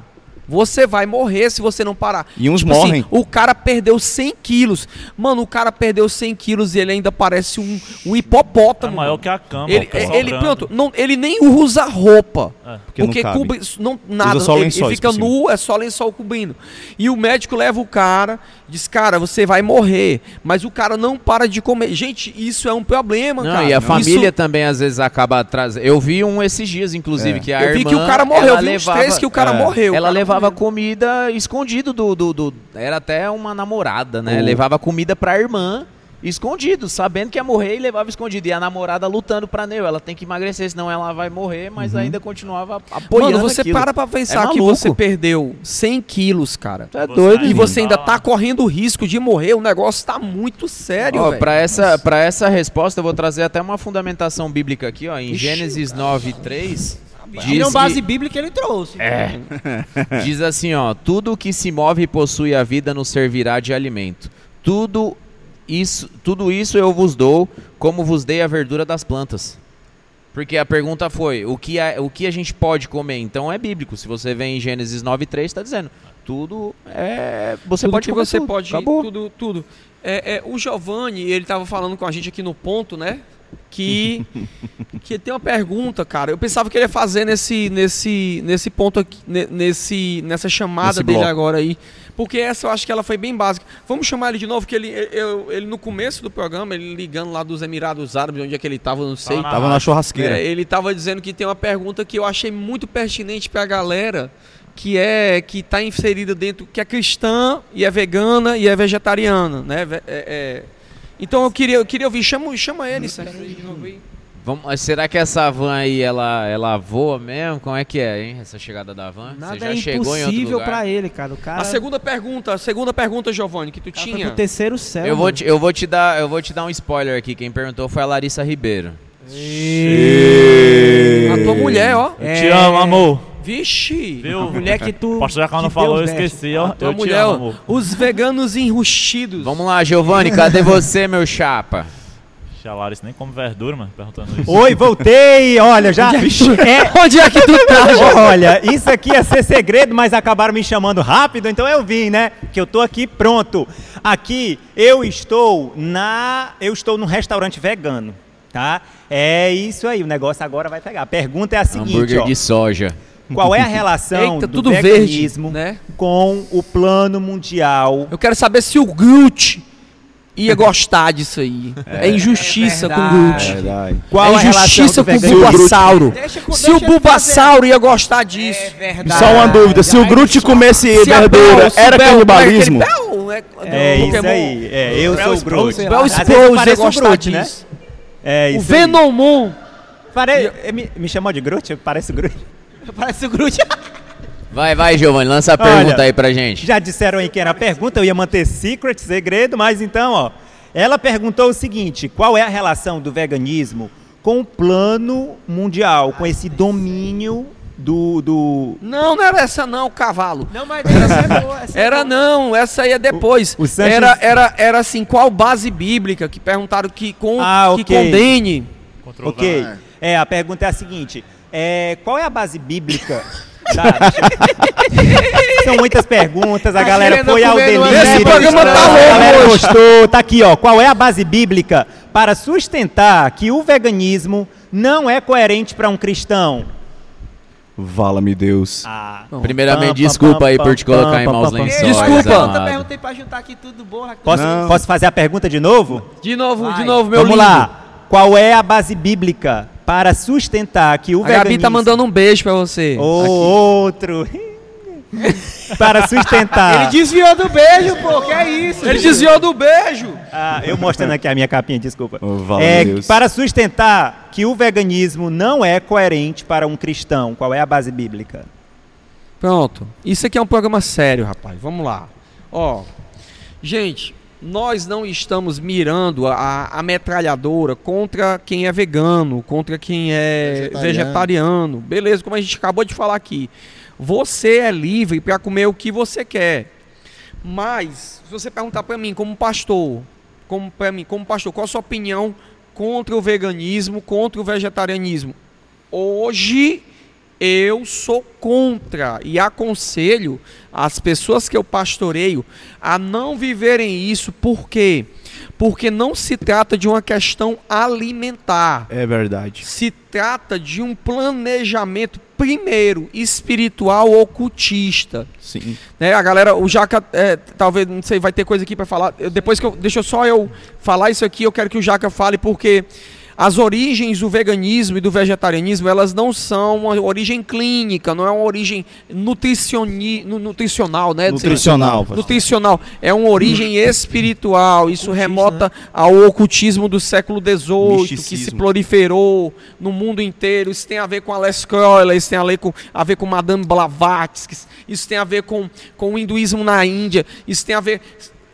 E: Você vai morrer se você não parar.
D: E uns
E: Tipo assim,
D: morrem.
E: o cara perdeu 100 quilos. Mano, o cara perdeu 100 quilos e ele ainda parece um, um
F: É
E: hipopótamo.
F: maior
E: mano.
F: que a cama.
E: Ele,
F: fica
E: ele, pronto, não, ele nem usa roupa.
F: É.
D: Porque não
E: Porque, isso não, nada.
D: só
E: ele, ele fica
D: por cima.
E: nu, é só lençol cobrindo. E o médico leva o cara, diz, cara, você vai morrer. Mas o cara não para de comer. Gente, isso é um problema,
A: Não,
E: cara.
A: e a
E: Isso-
A: família também às vezes acaba trazendo. Eu vi um esses dias, inclusive,
D: É.
A: que a
E: Eu vi
A: irmã,
E: que o cara morreu, eu vi uns
A: levava-
E: três que o cara
D: é,
E: morreu.
A: ela
E: cara
A: levava
E: morreu.
A: comida escondido do, do, do- Era até uma namorada, né?
D: O-
A: Levava comida pra irmã escondido, sabendo que ia morrer e levava escondido. E a namorada lutando pra Neu. Ela tem que emagrecer, senão ela vai morrer, mas ainda continuava apoiando
E: Mano, você
A: aquilo.
E: para pra pensar
A: É
E: que você perdeu 100 quilos, cara.
A: Tu é doido,
E: E você ainda
F: tá
E: tá correndo o risco de morrer, o negócio tá muito sério,
A: Ó,
E: velho.
A: pra essa, pra essa resposta, eu vou trazer até uma fundamentação bíblica aqui, ó. Em
E: Ixi,
A: Gênesis 9, 3.
C: Tirou
A: Diz,
C: base
A: que-
C: bíblica ele trouxe.
A: É. diz assim, ó. Tudo que se move e possui a vida nos servirá de alimento. Tudo isso, tudo isso eu vos dou, como vos dei a verdura das plantas. Porque a pergunta foi, o que, é, o que a gente pode comer? Então é bíblico. Se você vem em Gênesis 9, 3, está dizendo. Tudo é. Você
E: tudo
A: pode
E: que
A: comer
E: você
A: tudo.
E: pode,
A: Acabou.
E: tudo, tudo. É, é, o Giovanni, ele tava falando com a gente aqui no ponto, né? Que que tem uma pergunta, cara. Eu pensava que ele ia fazer nesse nesse nesse ponto aqui, ne- nesse nessa chamada
D: Nesse
E: dele
D: bloco.
E: agora aí, porque essa eu acho que ela foi bem básica. Vamos chamar ele de novo que ele eu, ele no começo do programa, ele ligando lá dos Emirados Árabes, onde é que ele tava, não sei.
F: Tava na
D: churrasqueira.
E: É, ele tava dizendo que tem uma pergunta que eu achei muito pertinente pra galera, que é que tá inserida dentro, que é cristã e é vegana e é vegetariana, né? É- é. Então eu queria, eu queria ouvir, chama, chama ele, Sérgio, aí de novo aí.
A: Vamos, mas será que essa van aí, ela, ela voa mesmo? Como é que é, hein? Essa chegada da van?
C: Nada
A: Você já
C: é
A: chegou em outro
C: impossível
A: lugar?
C: pra ele, cara. O cara,
E: A segunda pergunta, a segunda pergunta, Giovanni, que tu
C: foi
E: tinha.
C: pro terceiro céu.
A: Eu vou, te, eu, vou te dar, eu vou te dar um spoiler aqui. Quem perguntou foi a Larissa Ribeiro.
E: A tua mulher, ó.
F: Eu te amo, amor.
E: Vixe.
F: Viu?
C: Mulher que tu.
F: Pastor não
C: que
F: falou, eu esqueci, ó.
E: A tua
F: Eu te
E: mulher,
F: amo,
E: ó.
F: amor.
E: Os veganos enrustidos.
A: Vamos lá, Giovanni, cadê você, meu chapa?
F: Tia Larissa nem come verdura, mano, perguntando isso.
H: Oi, voltei. Olha, já. É,
E: Onde é que tu tá,
H: Olha, isso aqui ia ser segredo, mas acabaram me chamando rápido, então eu vim, né? Que eu tô aqui pronto. Aqui eu estou na, eu estou num restaurante vegano, tá? É isso aí, o negócio agora vai pegar. A pergunta é a seguinte,
A: Hambúrguer
H: ó.
A: de soja.
H: Qual é a relação
E: Eita,
H: do
E: tudo verde,
H: veganismo
E: né?
H: com o plano mundial?
E: Eu quero saber se o Groot ia gostar disso aí. É, injustiça
C: É
E: com o. Groot.
D: Verdade.
H: Qual
E: é
H: a relação
E: injustiça com o
H: veganismo?
E: Bulbasauro.
C: Deixa,
E: Se o. Bulbasauro ia gostar disso.
C: É verdade.
D: Só uma dúvida, se o Groot comesse
E: Se a
D: verdura,
E: Bel-
D: era
E: o Bel-
D: canibalismo?
E: Bel, é,
H: É isso
E: Pokémon.
H: aí. É, eu
C: Bel
H: sou o Groot.
E: Bel Sprout ia
H: o
E: gostar
H: Groot, né?
E: disso.
H: É
E: O
H: isso aí.
E: Venomon.
H: Pare... Me, me chamou de Groot? Parece o Groot.
C: Parece o Groot.
A: Vai, vai, Giovanni, lança a
H: Olha,
A: pergunta aí pra gente.
H: Já disseram aí que era a pergunta, eu ia manter secret, segredo, mas então, ó. Ela perguntou o seguinte: qual é a relação do veganismo com o plano mundial, com esse domínio do. do...
E: Não, não era essa não, cavalo.
C: Não, mas essa é boa. essa é
E: Era
C: boa.
E: não, essa aí é depois.
H: O- o Sanches-
E: Era, era, era assim, qual base bíblica que perguntaram que, com,
H: Ah,
E: que
H: ok.
E: condene.
H: Ok. É, a pergunta é a seguinte: é, qual é a base bíblica? Tá, São muitas perguntas, a
C: Tá
H: galera foi ao delírio.
E: Esse programa tá
H: a
E: louco
H: galera
E: hoje.
H: gostou. Tá aqui, ó. Qual é a base bíblica para sustentar que o veganismo não é coerente para um cristão?
D: Vala-me Deus.
H: Ah,
A: Primeiramente, desculpa aí por te colocar em maus lençóis.
E: Desculpa.
C: Eu perguntei pra juntar aqui tudo bom.
H: Posso,
D: Não.
H: posso fazer a pergunta de novo?
E: De novo, de
C: Vai.
E: novo, meu
H: Vamos
E: lindo.
H: lá. Qual é a base bíblica para sustentar que o
E: A
H: veganismo...
E: Gabi tá mandando um beijo pra você.
H: Ô, outro. para sustentar.
C: Ele desviou do beijo, pô. Que é isso?
E: Ele desviou do beijo.
H: Ah, eu mostrando aqui a minha capinha, desculpa.
D: Oh, vale
H: é,
D: Deus.
H: para sustentar que o veganismo não é coerente para um cristão, qual é a base bíblica?
E: Pronto. Isso aqui é um programa sério, rapaz. Vamos lá. Ó, gente, nós não estamos mirando a, a metralhadora contra quem é vegano, contra quem é
G: Vegetariano.
E: vegetariano. Beleza, como a gente acabou de falar aqui. Você é livre para comer o que você quer. Mas, se você perguntar para mim, como pastor, como para mim, como pastor, qual a sua opinião contra o veganismo, contra o vegetarianismo? Hoje eu sou contra e aconselho as pessoas que eu pastoreio a não viverem isso, por quê? Porque não se trata de uma questão alimentar.
D: É verdade.
E: Se trata de um planejamento, primeiro, espiritual ocultista.
D: Sim.
E: Né, a galera, o Jaca, é, talvez, não sei, vai ter coisa aqui para falar. Eu- depois que eu, deixa eu só eu falar isso aqui, eu quero que o Jaca fale, porque as origens do veganismo e do vegetarianismo, elas não são uma origem clínica, não é uma origem nutricioni, nu- nutricional, né?
D: Nutricional, pastor.
E: Nutricional. É uma origem espiritual. Isso remota ao ocultismo do século XVIII, que se proliferou no mundo inteiro. Isso tem a ver com Alex Crowley, isso tem a ver com, a ver com Madame Blavatsky, isso tem a ver com, com o hinduísmo na Índia, isso tem a ver...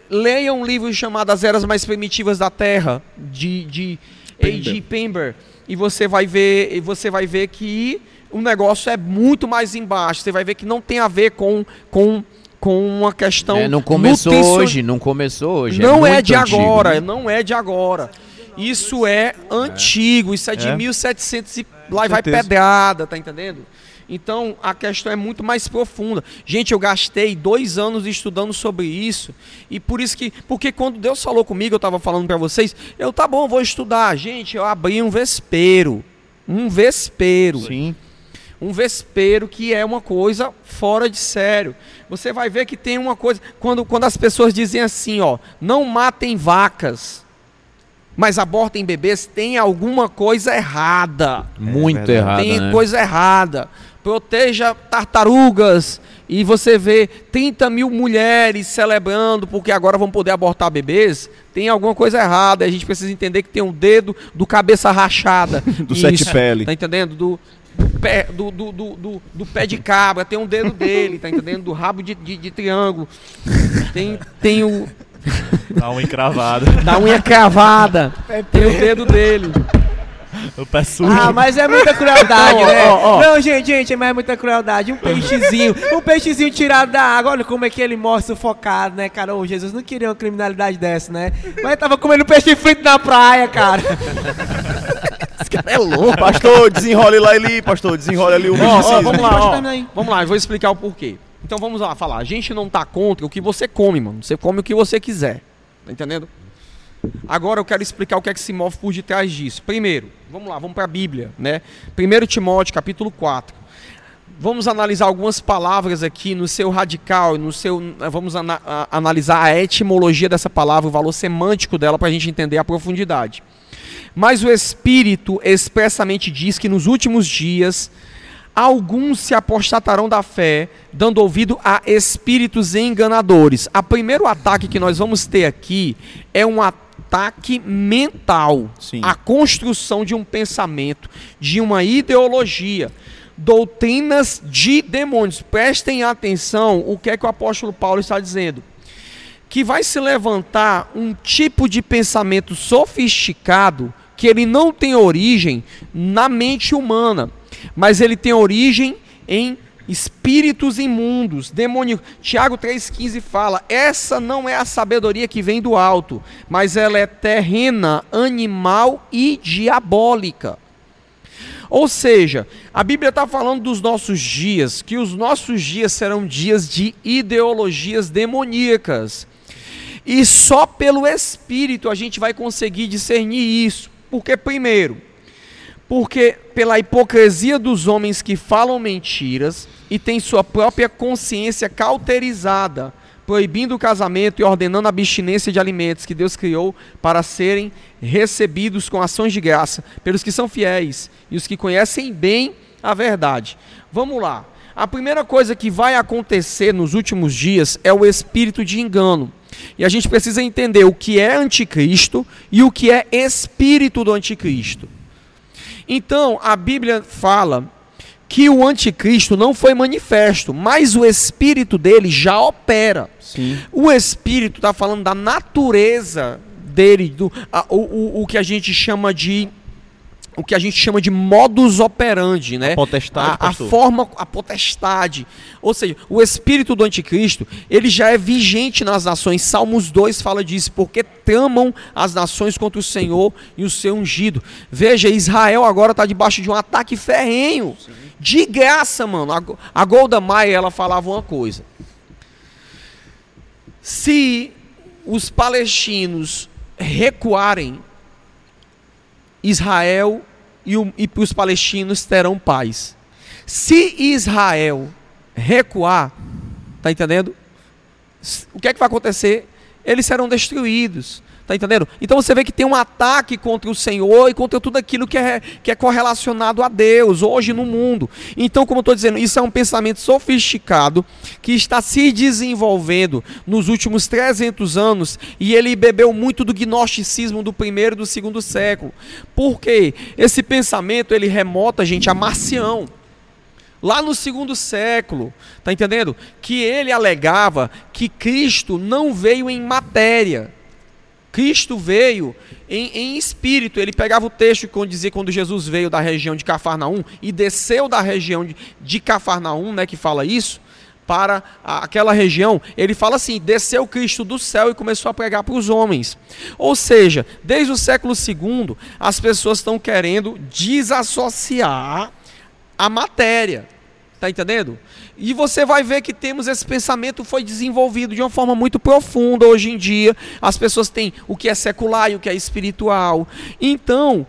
E: Leia um livro chamado As Eras Mais Primitivas da Terra, de, de A.G. Pember, e você vai ver, e você vai ver que o negócio é muito mais embaixo. Você vai ver que não tem a ver com, com, com uma questão
A: É, não começou hoje, não começou hoje.
E: não é,
A: muito
E: de
A: antigo.
E: agora, não é de agora. Isso é antigo, isso é de
D: É.
E: 1700 e lá vai pedrada, tá entendendo? Então a questão é muito mais profunda. Gente, eu gastei dois anos estudando sobre isso e por isso que, porque quando Deus falou comigo, eu estava falando para vocês, eu tá bom, vou estudar. Gente, eu abri um vespeiro, um vespeiro.
D: Sim.
E: Um vespeiro que é uma coisa fora de sério. Você vai ver que tem uma coisa. Quando, quando as pessoas dizem assim, ó, não matem vacas, mas abortem bebês, tem alguma coisa errada.
A: Muito
D: verdade.
A: errado,
E: tem
A: né?
E: coisa errada. Proteja tartarugas. E você vê 30 mil mulheres celebrando porque agora vão poder abortar bebês. Tem alguma coisa errada. A gente precisa entender que tem um dedo do cabeça rachada.
D: Do sete pele.
E: Tá entendendo? Do, do pé, do, do, do, do- do pé de cabra, tem um dedo dele, tá entendendo? Do rabo de, de, de triângulo. Tem, tem o.
F: Dá uma encravada.
E: Da unha cravada. Tem o dedo dele.
F: O pé sujo.
C: Ah, mas é muita crueldade, né?
E: ó, ó.
C: Não, gente, gente, mas é muita crueldade. Um peixezinho, um peixezinho tirado da água. Olha como é que ele morre sufocado, né, cara? Ô, Jesus não queria uma criminalidade dessa, né? Mas tava comendo peixe frito na praia, cara.
E: É louco.
D: Pastor, desenrole lá ali, pastor, desenrole ali o
E: ó,
D: misticismo.
E: vamos lá,
C: Pode
E: ó.
C: terminar aí.
E: Vamos lá, eu vou explicar o porquê. Então vamos lá falar. A gente não tá contra o que você come, mano. Você come o que você quiser. Tá entendendo? Agora eu quero explicar o que é que se move por detrás disso. Primeiro, vamos lá, vamos para a Bíblia, né? 1 Timóteo, capítulo 4. Vamos analisar algumas palavras aqui no seu radical, no seu, vamos analisar a etimologia dessa palavra, o valor semântico dela para a gente entender a profundidade. Mas o Espírito expressamente diz que nos últimos dias alguns se apostatarão da fé, dando ouvido a espíritos enganadores. A primeiro ataque que nós vamos ter aqui é um ataque mental,
D: Sim.
E: a construção de um pensamento, de uma ideologia, doutrinas de demônios. Prestem atenção o que é que o apóstolo Paulo está dizendo que vai se levantar um tipo de pensamento sofisticado que ele não tem origem na mente humana, mas ele tem origem em espíritos imundos, demoníacos. Tiago 3,15 fala: essa não é a sabedoria que vem do alto, mas ela é terrena, animal e diabólica. Ou seja, a Bíblia está falando dos nossos dias, que os nossos dias serão dias de ideologias demoníacas. E só pelo Espírito a gente vai conseguir discernir isso. Porque, primeiro, porque pela hipocrisia dos homens que falam mentiras e têm sua própria consciência cauterizada, proibindo o casamento e ordenando a abstinência de alimentos que Deus criou para serem recebidos com ações de graça pelos que são fiéis e os que conhecem bem a verdade. Vamos lá. A primeira coisa que vai acontecer nos últimos dias é o espírito de engano. E a gente precisa entender o que é anticristo e o que é espírito do anticristo. Então, a Bíblia fala que o anticristo não foi manifesto, mas o espírito dele já opera.
D: Sim.
E: O espírito está falando da natureza dele, do, a- o, o, o que a gente chama de o que a gente chama de modus operandi, né?
D: potestade,
E: a, a forma, a potestade. Ou seja, o espírito do anticristo, ele já é vigente nas nações. Salmos 2 fala disso, porque tramam as nações contra o Senhor e o seu ungido. Veja, Israel agora está debaixo de um ataque ferrenho. De graça, mano. A, a Golda Meir, ela falava uma coisa. Se os palestinos recuarem, Israel e, o- e os palestinos terão paz. Se Israel recuar, tá entendendo? O que é que vai acontecer? Eles serão destruídos. Tá entendendo? Então você vê que tem um ataque contra o Senhor e contra tudo aquilo que é, que é correlacionado a Deus hoje no mundo. Então, como eu estou dizendo, isso é um pensamento sofisticado que está se desenvolvendo nos últimos 300 anos e ele bebeu muito do gnosticismo do primeiro e do segundo século. Por quê? Esse pensamento ele remota, gente, a Marcião lá no segundo século, tá entendendo? Que ele alegava que Cristo não veio em matéria. Cristo veio em, em espírito. Ele pegava o texto que dizia quando Jesus veio da região de Cafarnaum e desceu da região de, de Cafarnaum, né, que fala isso, para aquela região. Ele fala assim: desceu Cristo do céu e começou a pregar para os homens. Ou seja, desde o século II, as pessoas estão querendo desassociar a matéria. Tá entendendo? E você vai ver que temos esse pensamento foi desenvolvido de uma forma muito profunda hoje em dia. As pessoas têm o que é secular e o que é espiritual. Então,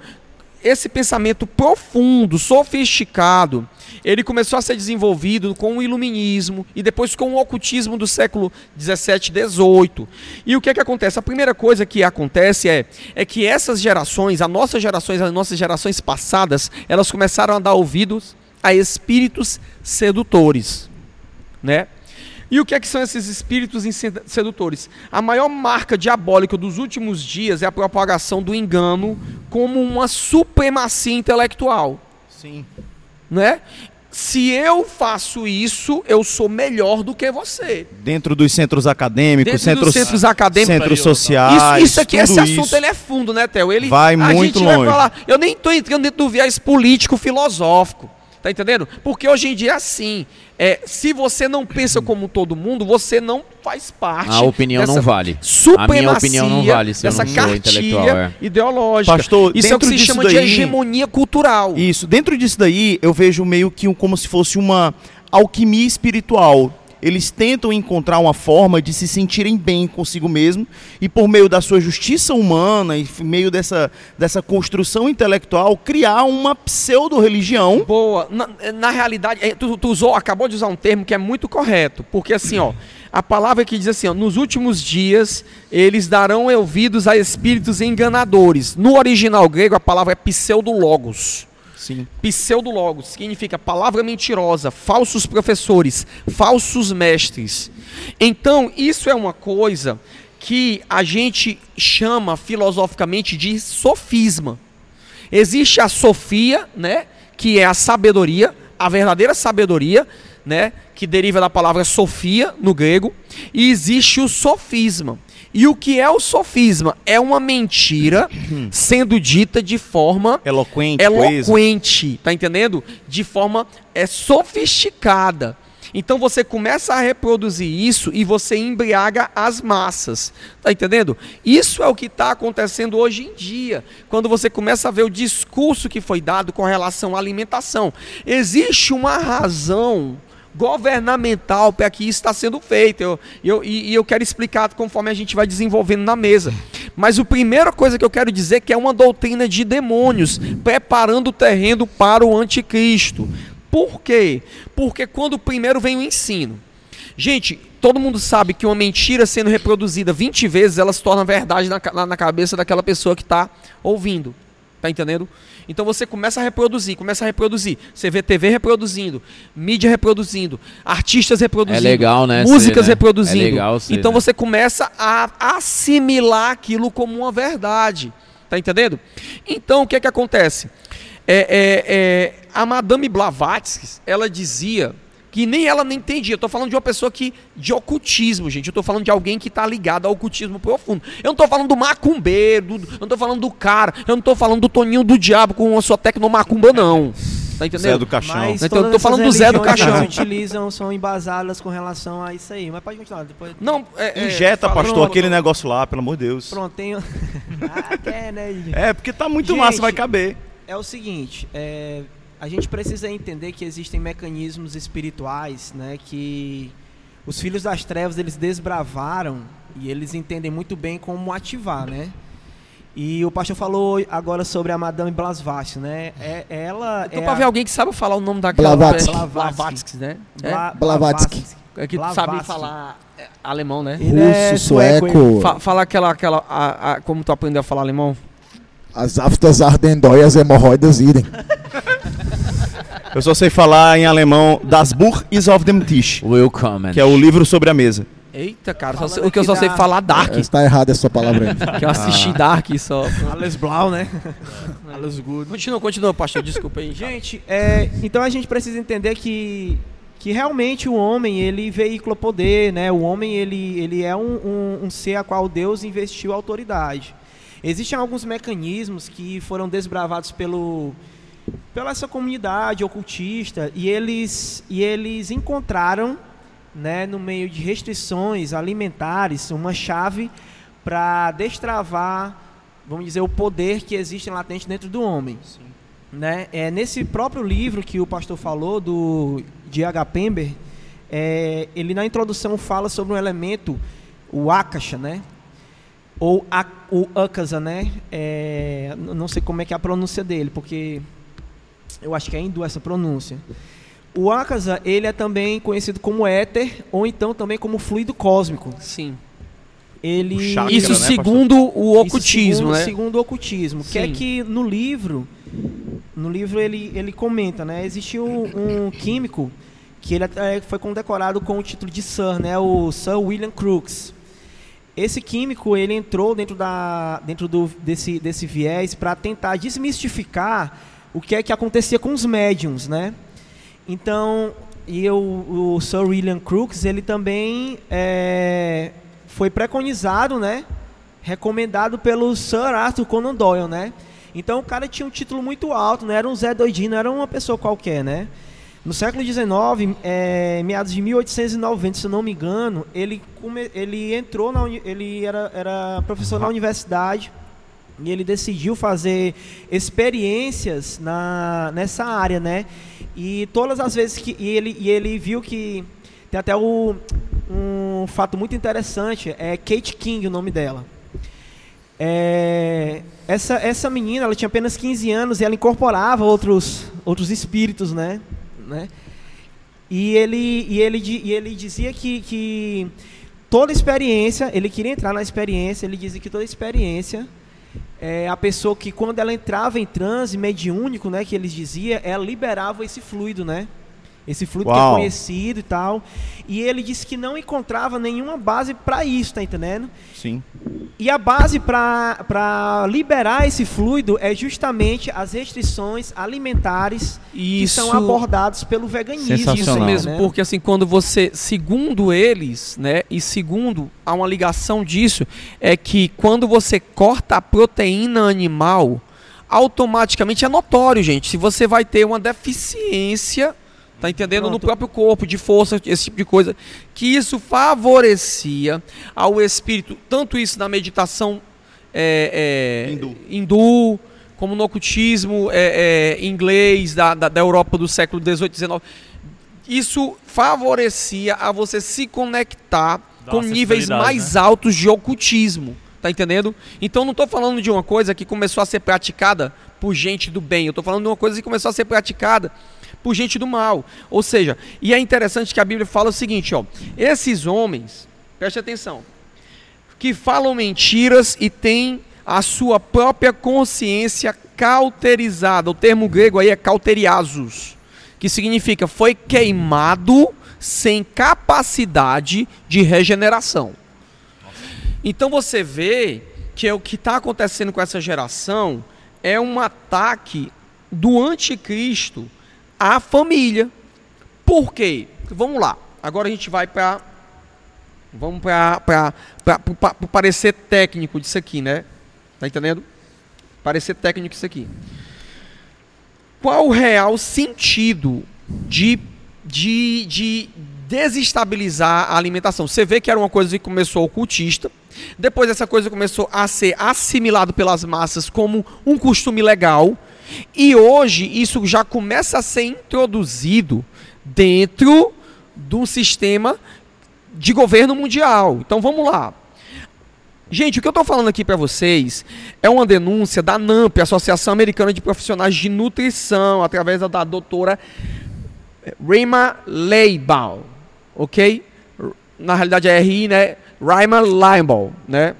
E: esse pensamento profundo, sofisticado, ele começou a ser desenvolvido com o iluminismo e depois com o ocultismo do século 17, 18. E o que é que acontece? A primeira coisa que acontece é, é que essas gerações, as nossas gerações, as nossas gerações passadas, elas começaram a dar ouvidos a espíritos sedutores, né? E o que é que são esses espíritos sedutores? A maior marca diabólica dos últimos dias é a propagação do engano como uma supremacia intelectual,
D: Sim.
E: né? Se eu faço isso, eu sou melhor do que você.
D: Dentro dos centros acadêmicos,
E: Dentro
D: centros,
E: centros acadêmicos.
D: centros sociais.
E: Isso, isso aqui, esse assunto
D: isso.
E: ele é fundo, né, Theo? Ele
D: Vai
E: a
D: muito
E: gente vai
D: longe.
E: falar. Eu nem estou entrando dentro do viés político filosófico. Tá entendendo? Porque hoje em dia é assim. É, se você não pensa como todo mundo, você não faz parte.
A: A opinião
E: dessa
A: não vale.
E: Supremacia,
A: A minha opinião não vale se eu
E: dessa
A: não sou
E: cartilha
A: intelectual, é.
E: ideológica.
D: Pastor,
E: Isso é o que se chama de
D: daí-
E: hegemonia cultural.
D: Isso. Dentro disso daí, eu vejo meio que um, como se fosse uma alquimia espiritual. Eles tentam encontrar uma forma de se sentirem bem consigo mesmo e, por meio da sua justiça humana e meio dessa, dessa construção intelectual, criar uma pseudo-religião.
E: Boa. Na, na realidade, é, tu, tu usou, acabou de usar um termo que é muito correto. Porque assim, ó, a palavra que diz assim, ó, nos últimos dias eles darão ouvidos a espíritos enganadores. No original grego, a palavra é pseudologos.
D: Sim.
E: Pseudologos significa palavra mentirosa, falsos professores, falsos mestres. Então, isso é uma coisa que a gente chama filosoficamente de sofisma. Existe a sofia, né, que é a sabedoria, a verdadeira sabedoria, né, que deriva da palavra sofia no grego, e existe o sofisma. E o que é o sofisma? É uma mentira sendo dita de forma
D: Eloquente,
E: eloquente, tá entendendo? De forma é sofisticada. Então você começa a reproduzir isso e você embriaga as massas, tá entendendo? Isso é o que está acontecendo hoje em dia, quando você começa a ver o discurso que foi dado com relação à alimentação. Existe uma razão governamental que está sendo feito. Eu, eu, e, e eu quero explicar conforme a gente vai desenvolvendo na mesa. Mas a primeira coisa que eu quero dizer é que é uma doutrina de demônios preparando o terreno para o anticristo. Por quê? Porque quando primeiro vem o ensino. Gente, todo mundo sabe que uma mentira sendo reproduzida 20 vezes, ela se torna verdade na, na cabeça daquela pessoa que está ouvindo. Tá entendendo? Então você começa a reproduzir, começa a reproduzir. Você vê TV reproduzindo, mídia reproduzindo, artistas reproduzindo,
A: É legal, né,
E: músicas
A: ser, né?
E: reproduzindo.
A: É legal ser,
E: então
A: né?
E: você começa a assimilar aquilo como uma verdade. Tá entendendo? Então o que é que acontece? É, é, é, a Madame Blavatsky, ela dizia que que nem ela nem entendia. Eu tô falando de uma pessoa que de ocultismo, gente. Eu tô falando de alguém que tá ligado ao ocultismo profundo. Eu não tô falando do macumbeiro, do, eu não tô falando do cara, eu não tô falando do Toninho do Diabo com a sua tecnomacumba não. Tá entendendo?
D: Zé do Caixão.
C: Mas
E: Então, eu tô falando do Zé do
C: que
E: Caixão.
C: eles utilizam são embasadas com relação a isso aí. Mas pode continuar. Depois...
E: Não, é, é,
D: Injeta,
E: fala-
D: pastor, aquele negócio lá, pelo amor de Deus.
C: Pronto, tem... ah, quer, né?
D: É, porque tá muito
C: Gente,
D: massa, vai caber.
C: É o seguinte, é, a gente precisa entender que existem mecanismos espirituais, né, que os filhos das trevas eles desbravaram e eles entendem muito bem como ativar, né? E o pastor falou agora sobre a Madame Blavatsky, né? É, ela
E: Então,
C: é
E: pra
C: a-
E: ver alguém que sabe falar o nome daquela
G: Blavatsky.
E: é, Blavatsky, né? É?
C: Bla-
G: Blavatsky.
E: É que
C: Blavatsky.
E: sabe falar é, alemão, né?
C: É
G: Russo,
C: sueco,
G: sueco,
E: Fa fala aquela, aquela a- a- como tu aprendeu a falar alemão?
G: as aftas ardendóias hemorroidas idem.
D: Eu só sei falar em alemão Das Buch is auf dem Tisch,
A: Willkommen.
D: que é o livro sobre a mesa.
E: Eita, cara, só o que eu só
C: aqui
E: sei
C: da-
E: falar Dark,
G: Está errada essa palavra aí.
E: que eu assisti Dark só.
C: Alles Blau, né? Alles Good.
E: Continua, continua, pastor, desculpa aí.
C: Gente, é, então a gente precisa entender que, que realmente o homem ele veicula poder, né? O homem ele, ele é um, um, um ser a qual Deus investiu autoridade. Existem alguns mecanismos que foram desbravados pelo pela essa comunidade ocultista e eles e eles encontraram, né, no meio de restrições alimentares, uma chave para destravar, vamos dizer, o poder que existe latente dentro do homem né? É nesse próprio livro que o pastor falou do de H. Pember, é, ele na introdução fala sobre um elemento, o akasha, né? Ou a, o akasa, né? É, não sei como é que é a pronúncia dele, porque eu acho que é hindu essa pronúncia. O akasa, ele é também conhecido como éter ou então também como fluido cósmico.
E: Sim.
C: Ele
D: chakra,
E: Isso
D: né,
E: segundo o
C: isso
E: ocultismo,
C: segundo,
E: né?
C: Segundo o ocultismo. Que é
E: Sim.
C: que no livro, no livro ele, ele comenta, né? Existiu um químico que ele até foi condecorado com o título de Sir, né? O Sir William Crookes. Esse químico ele entrou dentro da dentro do, desse desse viés para tentar desmistificar o que é que acontecia com os médiums, né? Então, e o, o Sir William Crookes, ele também é, foi preconizado, né? Recomendado pelo Sir Arthur Conan Doyle, né? Então o cara tinha um título muito alto, não era um Zé Doidinho, não era uma pessoa qualquer, né? No século XIX, é, meados de 1890, se eu não me engano, ele, ele entrou na ele era, era professor na universidade e ele decidiu fazer experiências na, nessa área, né? E todas as vezes que e ele, e ele viu que tem até o, um fato muito interessante, é Kate King o nome dela. É, essa, essa menina, ela tinha apenas 15 anos e ela incorporava outros, outros espíritos, né? né? E ele, e ele, e ele dizia que, que toda experiência, ele queria entrar na experiência, ele dizia que toda experiência, é, a pessoa que quando ela entrava em transe mediúnico, né, que eles diziam, ela liberava esse fluido, né? Esse fluido que
D: Uau.
C: é conhecido e tal. E ele disse que não encontrava nenhuma base para isso, tá entendendo?
D: Sim.
C: E a base para liberar esse fluido é justamente as restrições alimentares que
E: Isso,
C: são abordadas pelo veganismo.
E: isso
A: Sensacional.
E: mesmo,
C: né?
E: porque assim, quando você, segundo eles, né, e segundo há uma ligação disso, é que quando você corta a proteína animal, automaticamente é notório, gente, se você vai ter uma deficiência, tá entendendo, no
C: Pronto.
E: próprio corpo, de força, esse tipo de coisa, que isso favorecia ao espírito, tanto isso na meditação é, é,
D: Hindu.
E: hindu, como no ocultismo é, é, inglês da, da, da Europa do século XVIII, XIX. Isso favorecia a você se conectar
F: Dá
E: com níveis mais altos de ocultismo. Tá entendendo? Então não estou falando de uma coisa que começou a ser praticada por gente do bem. Eu estou falando de uma coisa que começou a ser praticada por gente do mal. Ou seja, e é interessante que a Bíblia fala o seguinte, ó. Esses homens, preste atenção, que falam mentiras e têm a sua própria consciência cauterizada. O termo grego aí é cauteriasos, que significa foi queimado sem capacidade de regeneração. Então você vê que é o que está acontecendo com essa geração é um ataque do anticristo à família. Por quê? vamos lá. Agora a gente vai para vamos para o parecer técnico disso aqui, né? Tá entendendo? Parecer técnico disso aqui. Qual o real sentido de, de, de desestabilizar a alimentação? Você vê que era uma coisa que começou ocultista, depois essa coisa começou a ser assimilado pelas massas como um costume legal, e hoje isso já começa a ser introduzido dentro de um sistema de governo mundial. Então vamos lá. Gente, o que eu estou falando aqui para vocês é uma denúncia da NAMP, Associação Americana de Profissionais de Nutrição, através da, doutora Rima Leibal, ok? Na realidade é RI, né? Rima Leibal, né?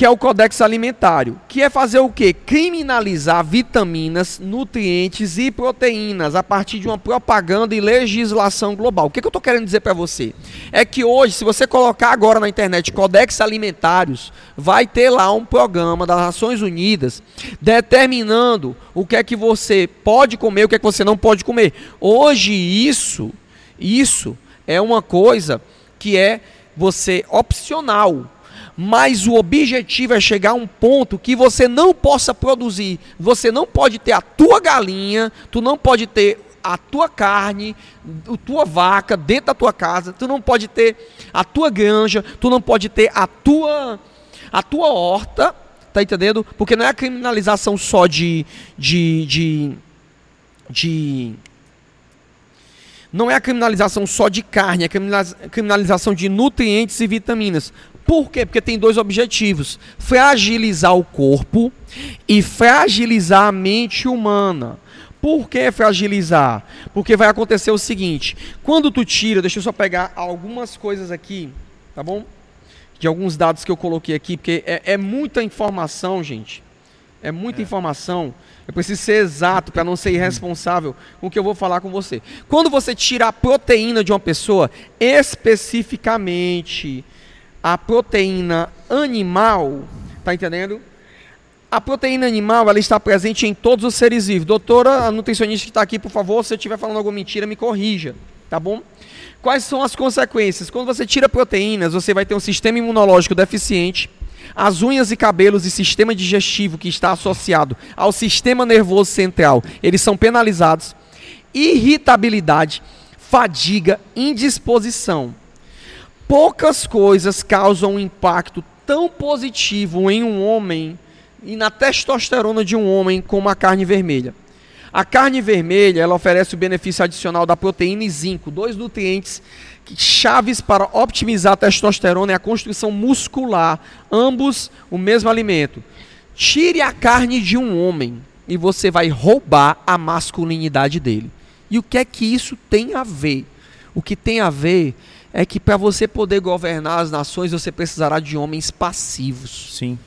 E: que é o Codex Alimentário, que é fazer o quê? Criminalizar vitaminas, nutrientes e proteínas a partir de uma propaganda e legislação global. O que, que eu estou querendo dizer para você? É que hoje, se você colocar agora na internet Codex Alimentários, vai ter lá um programa das Nações Unidas determinando o que é que você pode comer, o que é que você não pode comer. Hoje isso, isso é uma coisa que é você opcional mas o objetivo é chegar a um ponto que você não possa produzir. Você não pode ter a tua galinha, tu não pode ter a tua carne, a tua vaca dentro da tua casa, tu não pode ter a tua granja, tu não pode ter a tua a tua horta, tá entendendo? Porque não é a criminalização só de de, de, de não é a criminalização só de carne, é a criminalização de nutrientes e vitaminas. Por quê? Porque tem dois objetivos: fragilizar o corpo e fragilizar a mente humana. Por que fragilizar? Porque vai acontecer o seguinte: quando tu tira, deixa eu só pegar algumas coisas aqui, tá bom? De alguns dados que eu coloquei aqui, porque é, é muita informação, gente. É muita é. informação. Eu preciso ser exato para não ser irresponsável com o que eu vou falar com você. Quando você tira a proteína de uma pessoa, especificamente a proteína animal, tá entendendo? A proteína animal ela está presente em todos os seres vivos. Doutora, a nutricionista que está aqui, por favor, se eu estiver falando alguma mentira, me corrija, tá bom? Quais são as consequências? Quando você tira proteínas, você vai ter um sistema imunológico deficiente, as unhas e cabelos e sistema digestivo que está associado ao sistema nervoso central, eles são penalizados. Irritabilidade, fadiga, indisposição poucas coisas causam um impacto tão positivo em um homem e na testosterona de um homem como a carne vermelha. A carne vermelha ela oferece o benefício adicional da proteína e zinco, dois nutrientes chaves para otimizar a testosterona e a construção muscular, ambos o mesmo alimento. Tire a carne de um homem e você vai roubar a masculinidade dele. E o que é que isso tem a ver? O que tem a ver é que para você poder governar as nações, você precisará de homens passivos.
D: Sim.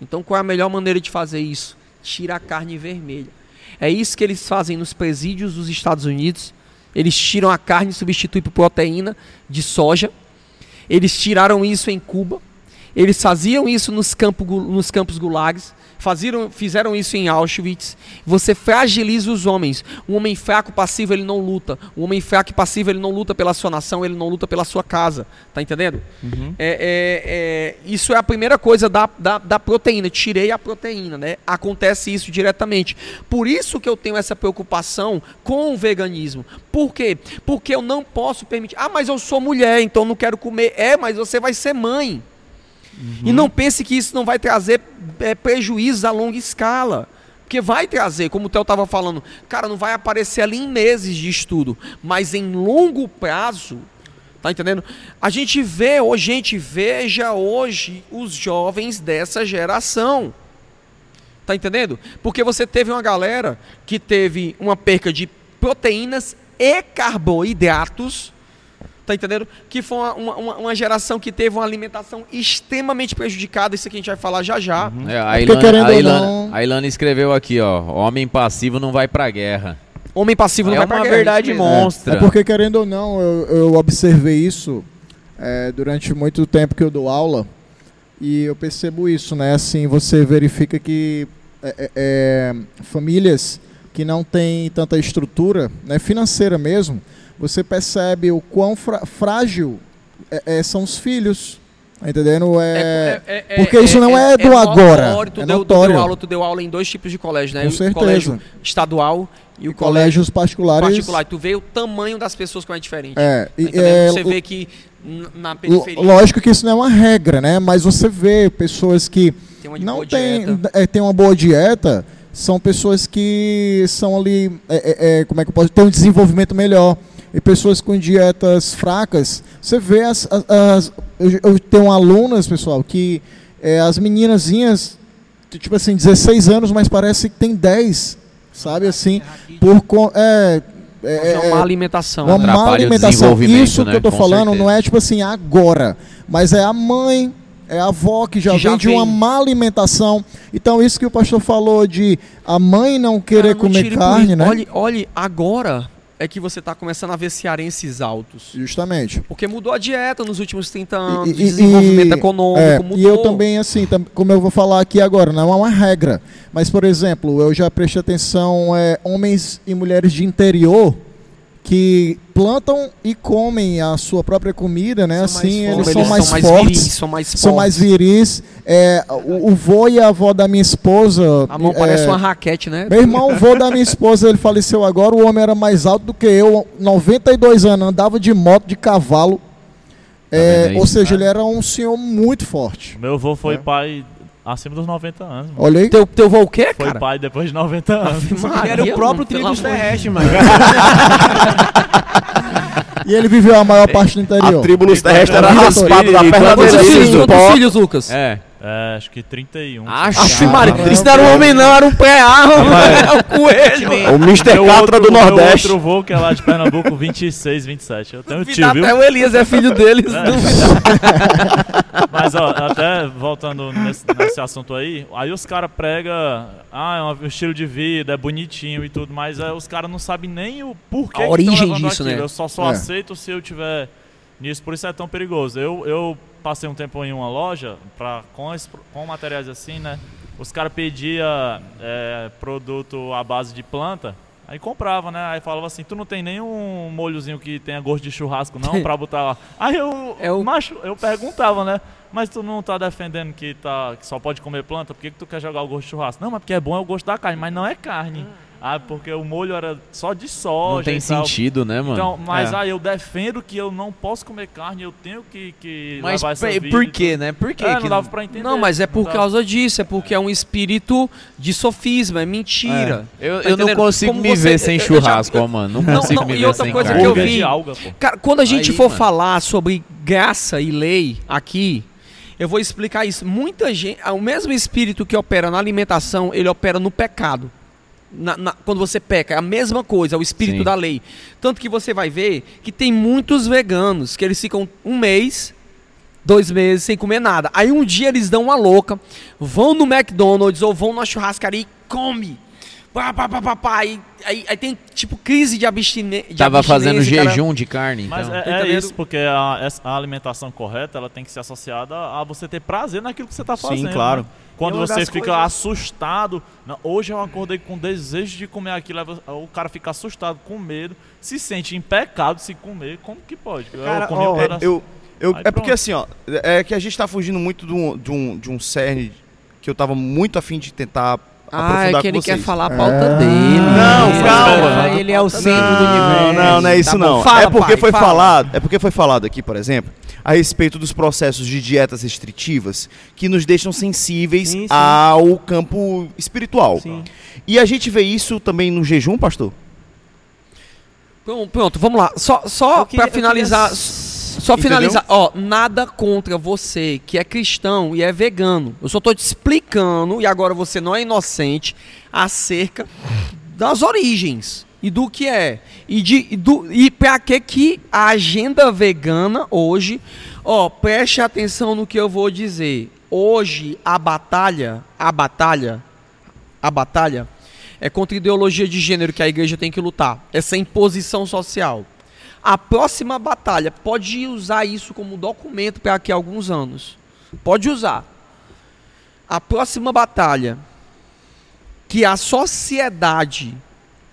E: Então, qual é a melhor maneira de fazer isso? Tira a carne vermelha. É isso que eles fazem nos presídios dos Estados Unidos. Eles tiram a carne e substituem por proteína de soja. Eles tiraram isso em Cuba. Eles faziam isso nos, campo, nos campos gulags. Faziram, fizeram isso em Auschwitz. Você fragiliza os homens. Um homem fraco passivo ele não luta. Um homem fraco e passivo ele não luta pela sua nação, ele não luta pela sua casa. Tá entendendo? Uhum. É, é, é, isso é a primeira coisa da, da, da, proteína. Tirei a proteína, né? Acontece isso diretamente. Por isso que eu tenho essa preocupação com o veganismo. Por quê? Porque eu não posso permitir. Ah, mas eu sou mulher, então não quero comer. É, mas você vai ser mãe. Uhum. E não pense que isso não vai trazer é, prejuízos a longa escala. Porque vai trazer, como o Theo estava falando, cara, não vai aparecer ali em meses de estudo, mas em longo prazo, tá entendendo? A gente vê, hoje, gente, veja hoje os jovens dessa geração. Tá entendendo? Porque você teve uma galera que teve uma perca de proteínas e carboidratos Tá entendendo? Que foi uma, uma, uma, geração que teve uma alimentação extremamente prejudicada. Isso aqui a gente vai falar já já.
A: Uhum. É, a, Ilana, a, Ilana, a Ilana escreveu aqui, ó. Homem passivo não vai pra guerra.
E: Homem passivo não
A: é
E: vai pra
A: guerra.
E: É
A: uma verdade monstra.
G: É, é, porque, querendo ou não, eu, eu observei isso é, durante muito tempo que eu dou aula. E eu percebo isso, né? Assim, você verifica que é, é famílias que não têm tanta estrutura né, financeira mesmo, você percebe o quão frágil é- é, são os filhos. Tá entendendo? É, porque isso não é, do agora.
E: notório, tu
G: é
E: deu, tu
G: notório.
E: deu aula, tu deu aula em dois tipos de colégio, né?
G: Com
E: o
G: certeza.
E: colégio estadual e o colégio
G: Colégios particulares.
E: particular. Tu vê o tamanho das pessoas como é diferente.
G: É,
E: Tá
G: e- é,
E: Você vê que na periferia
G: Lógico que isso não é uma regra, né? Mas você vê pessoas que
E: tem
G: não
E: dieta.
G: é, tem uma boa dieta, são pessoas que são ali, é, é, é, como é que eu posso ter um desenvolvimento melhor. E pessoas com dietas fracas, você vê as, as- as- eu, eu tenho alunas, pessoal, que é, as meninazinhas, tipo assim, 16 anos, mas parece que tem 10, sabe assim, por con- é, é,
E: É uma má alimentação.
G: uma
E: né?
G: má alimentação. Isso que
A: né?
G: eu tô
A: Com
G: falando
A: certeza.
G: não é tipo assim agora, mas é a mãe, é a avó que já
E: Que já
G: vem de uma má alimentação. Então isso que o pastor falou de a mãe não querer
E: Cara, não
G: comer
E: por
G: carne, né?
E: Olhe, olhe, agora é que você tá começando a ver cearenses altos.
G: Justamente.
E: Porque mudou a dieta nos últimos 30 anos,
G: E- e-
E: desenvolvimento
G: e-
E: econômico
G: é,
E: mudou.
G: E eu também, assim, tam- como eu vou falar aqui agora, não é uma regra. Mas, por exemplo, eu já prestei atenção, é, homens e mulheres de interior que plantam e comem a sua própria comida, né?
C: São mais
G: assim,
C: fortes.
G: eles
E: Como
G: são mais fortes.
E: viris, são mais
G: são mais
E: fortes.
G: viris. É, o, o vô e a avó da minha esposa.
E: A mão
G: é,
E: parece uma raquete, né?
G: Meu irmão, o vô da minha esposa, ele faleceu agora. O homem era mais alto do que eu, 92 anos, andava de moto, de cavalo. É,
A: vendo aí?
G: ou seja, ele era um senhor muito forte.
F: Meu avô foi
G: É.
F: pai acima dos 90 anos, mano.
G: Olha aí.
E: Teu, teu vô o quê,
F: Foi
E: cara?
F: pai depois de 90 anos.
E: Maria,
C: Ele era o próprio
E: mano, de
C: terrestres, mano.
G: E ele viveu a maior parte do interior.
D: A tribo Luz Terrestre era raspada
A: toda.
D: da perna dele.
E: quantos filhos, Lucas?
A: É.
F: É, acho que 31.
A: Acho.
E: Maria, isso não era um homem não, era um preá, é um coelho.
D: O Mr.
F: Meu
D: Catra do Nordeste.
F: Meu outro voo, que é lá de Pernambuco, 26, 27. Eu tenho tio,
E: Duvidar
F: viu?
E: Até o Elias é filho deles.
F: É.
E: não-
F: Mas, ó, até voltando nesse, nesse assunto aí, aí os caras pregam, ah, é um estilo de vida, é bonitinho e tudo, mas é, os caras não sabem nem o porquê
E: A
F: que
E: origem disso,
F: aquilo.
E: né?
F: Eu só, só
G: É.
F: aceito se eu tiver nisso, por isso é tão perigoso. Eu, eu passei um tempo em uma loja pra, com, esse- com materiais assim, né? Os caras pediam é, produto à base de planta. Aí comprava, né? Aí falava assim, tu não tem nenhum molhozinho que tenha gosto de churrasco não pra botar lá. Aí eu,
E: É o-
F: macho, eu perguntava, né? Mas tu não tá defendendo que, tá, que só pode comer planta? Por que, que tu quer jogar o gosto de churrasco? Não, mas porque é bom é o gosto da carne, mas não é carne. Ah, porque o molho era só de soja
A: Não tem
F: e tal.
A: sentido, né, mano?
F: Então, mas
A: É.
F: aí eu defendo que eu não posso comer carne, eu tenho que, que
A: Mas
F: levar essa vida
A: por
F: e
A: quê,
F: tudo.
A: né? Por quê
F: É,
A: que
F: não dava pra entender.
E: Não, mas é por
F: dava.
E: causa disso, é porque é um espírito de sofisma, é mentira.
A: Eu,
E: Tá
A: eu não consigo
E: Como
A: me
E: você-
A: ver sem
E: já-
A: churrasco,
E: eu-
A: ó, mano. Não
E: Não,
A: consigo
E: não,
A: me
E: e
A: ver
E: outra
A: sem
E: coisa
A: carne.
E: que eu vi-
F: alga.
E: Cara, quando a gente
A: Aí,
E: for
A: mano.
E: falar sobre graça e lei aqui, eu vou explicar isso. Muita gente, o mesmo espírito que opera na alimentação, ele opera no pecado. Na- na- quando você peca, é a mesma coisa, é o espírito
A: Sim.
E: da lei. Tanto que você vai ver que tem muitos veganos que eles ficam um mês, dois meses sem comer nada. Aí um dia eles dão uma louca, vão no McDonald's ou vão na churrascaria e come. Pá, pá, pá, pá, pá. Aí, aí, aí tem tipo crise de, abstine de
A: Tava fazendo
E: abstinência, cara.
A: jejum de carne,
F: Mas
A: então.
F: é,
E: Tá
F: é
E: entendendo?
F: isso, porque a, a alimentação correta ela tem que ser associada a você ter prazer naquilo que você está
D: Sim,
F: fazendo.
D: claro.
F: né? Quando
C: E uma
F: você fica
C: coisas-
F: assustado, não, hoje eu acordei com desejo de comer aquilo, o cara fica assustado, com medo, se sente em pecado se comer, como que pode? Eu
C: Cara,
F: comi um
C: ó,
D: É,
F: pedaço-
D: eu, eu,
F: Aí
D: é porque
F: pronto.
D: assim, ó, é que a gente tá fugindo muito de um, de um, de um cerne que eu tava muito afim de tentar
E: Ah, é que ele quer falar a pauta
G: É.
E: dele.
D: Não,
E: Ele-
D: calma.
C: Ele é o centro do
D: Não,
C: universo.
D: não, não é isso
E: Tá
D: não.
E: fala,
D: é porque
E: pai,
D: foi
E: fala.
D: falado, é porque foi falado aqui, por exemplo, a respeito dos processos de dietas restritivas que nos deixam sensíveis
C: Sim, sim.
D: ao campo espiritual.
C: Sim.
D: E a gente vê isso também no jejum, pastor?
E: Pronto, pronto, vamos lá. Só, só
C: queria-
E: pra finalizar.
C: eu
E: Só finalizar. Ó, nada contra você que é cristão e é vegano. Eu só tô te explicando, e agora você não é inocente, acerca das origens e do que é. E, de, e do, e pra que que a agenda vegana hoje. Ó, preste atenção no que eu vou dizer. Hoje, a batalha. A batalha. A batalha é contra a ideologia de gênero que a igreja tem que lutar. Essa imposição social. A próxima batalha pode usar isso como documento para daqui a alguns anos. Pode usar. A próxima batalha que a sociedade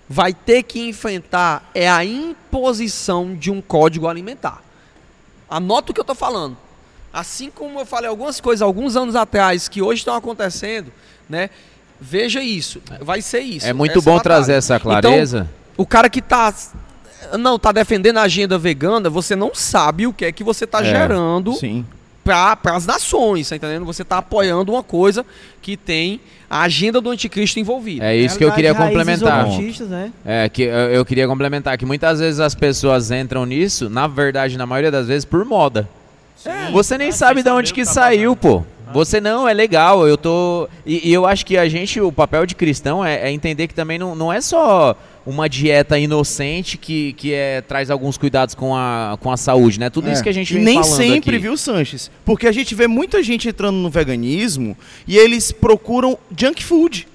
E: vai ter que enfrentar é a imposição de um código alimentar. Anota o que eu estou falando. Assim como eu falei algumas coisas alguns anos atrás que hoje estão acontecendo, né? Veja isso, vai ser isso.
A: É muito bom
E: batalha.
A: trazer essa clareza.
E: Então, o cara que tá não tá defendendo a agenda vegana, você não sabe o que é que você tá
A: É,
E: gerando
D: Sim.
E: para as nações, tá entendendo? Você tá apoiando uma coisa que tem a agenda do anticristo envolvida.
A: é isso que eu queria complementar.
C: né?
A: É, que eu, eu queria complementar que muitas vezes as pessoas entram nisso, na verdade, na maioria das vezes, por moda. Você nem sabe de onde que
F: tá
A: saiu, pô. Você não, é legal, eu tô. E, e eu acho que a gente, o papel de cristão é, é entender que também não, não é só uma dieta inocente que, que é, traz alguns cuidados com a, com a saúde, né? Tudo
G: É.
A: isso que a gente
D: E
A: vem
D: nem
A: falando
D: sempre,
A: aqui.
D: viu, Sanches? Porque a gente vê muita gente entrando no veganismo e eles procuram junk food.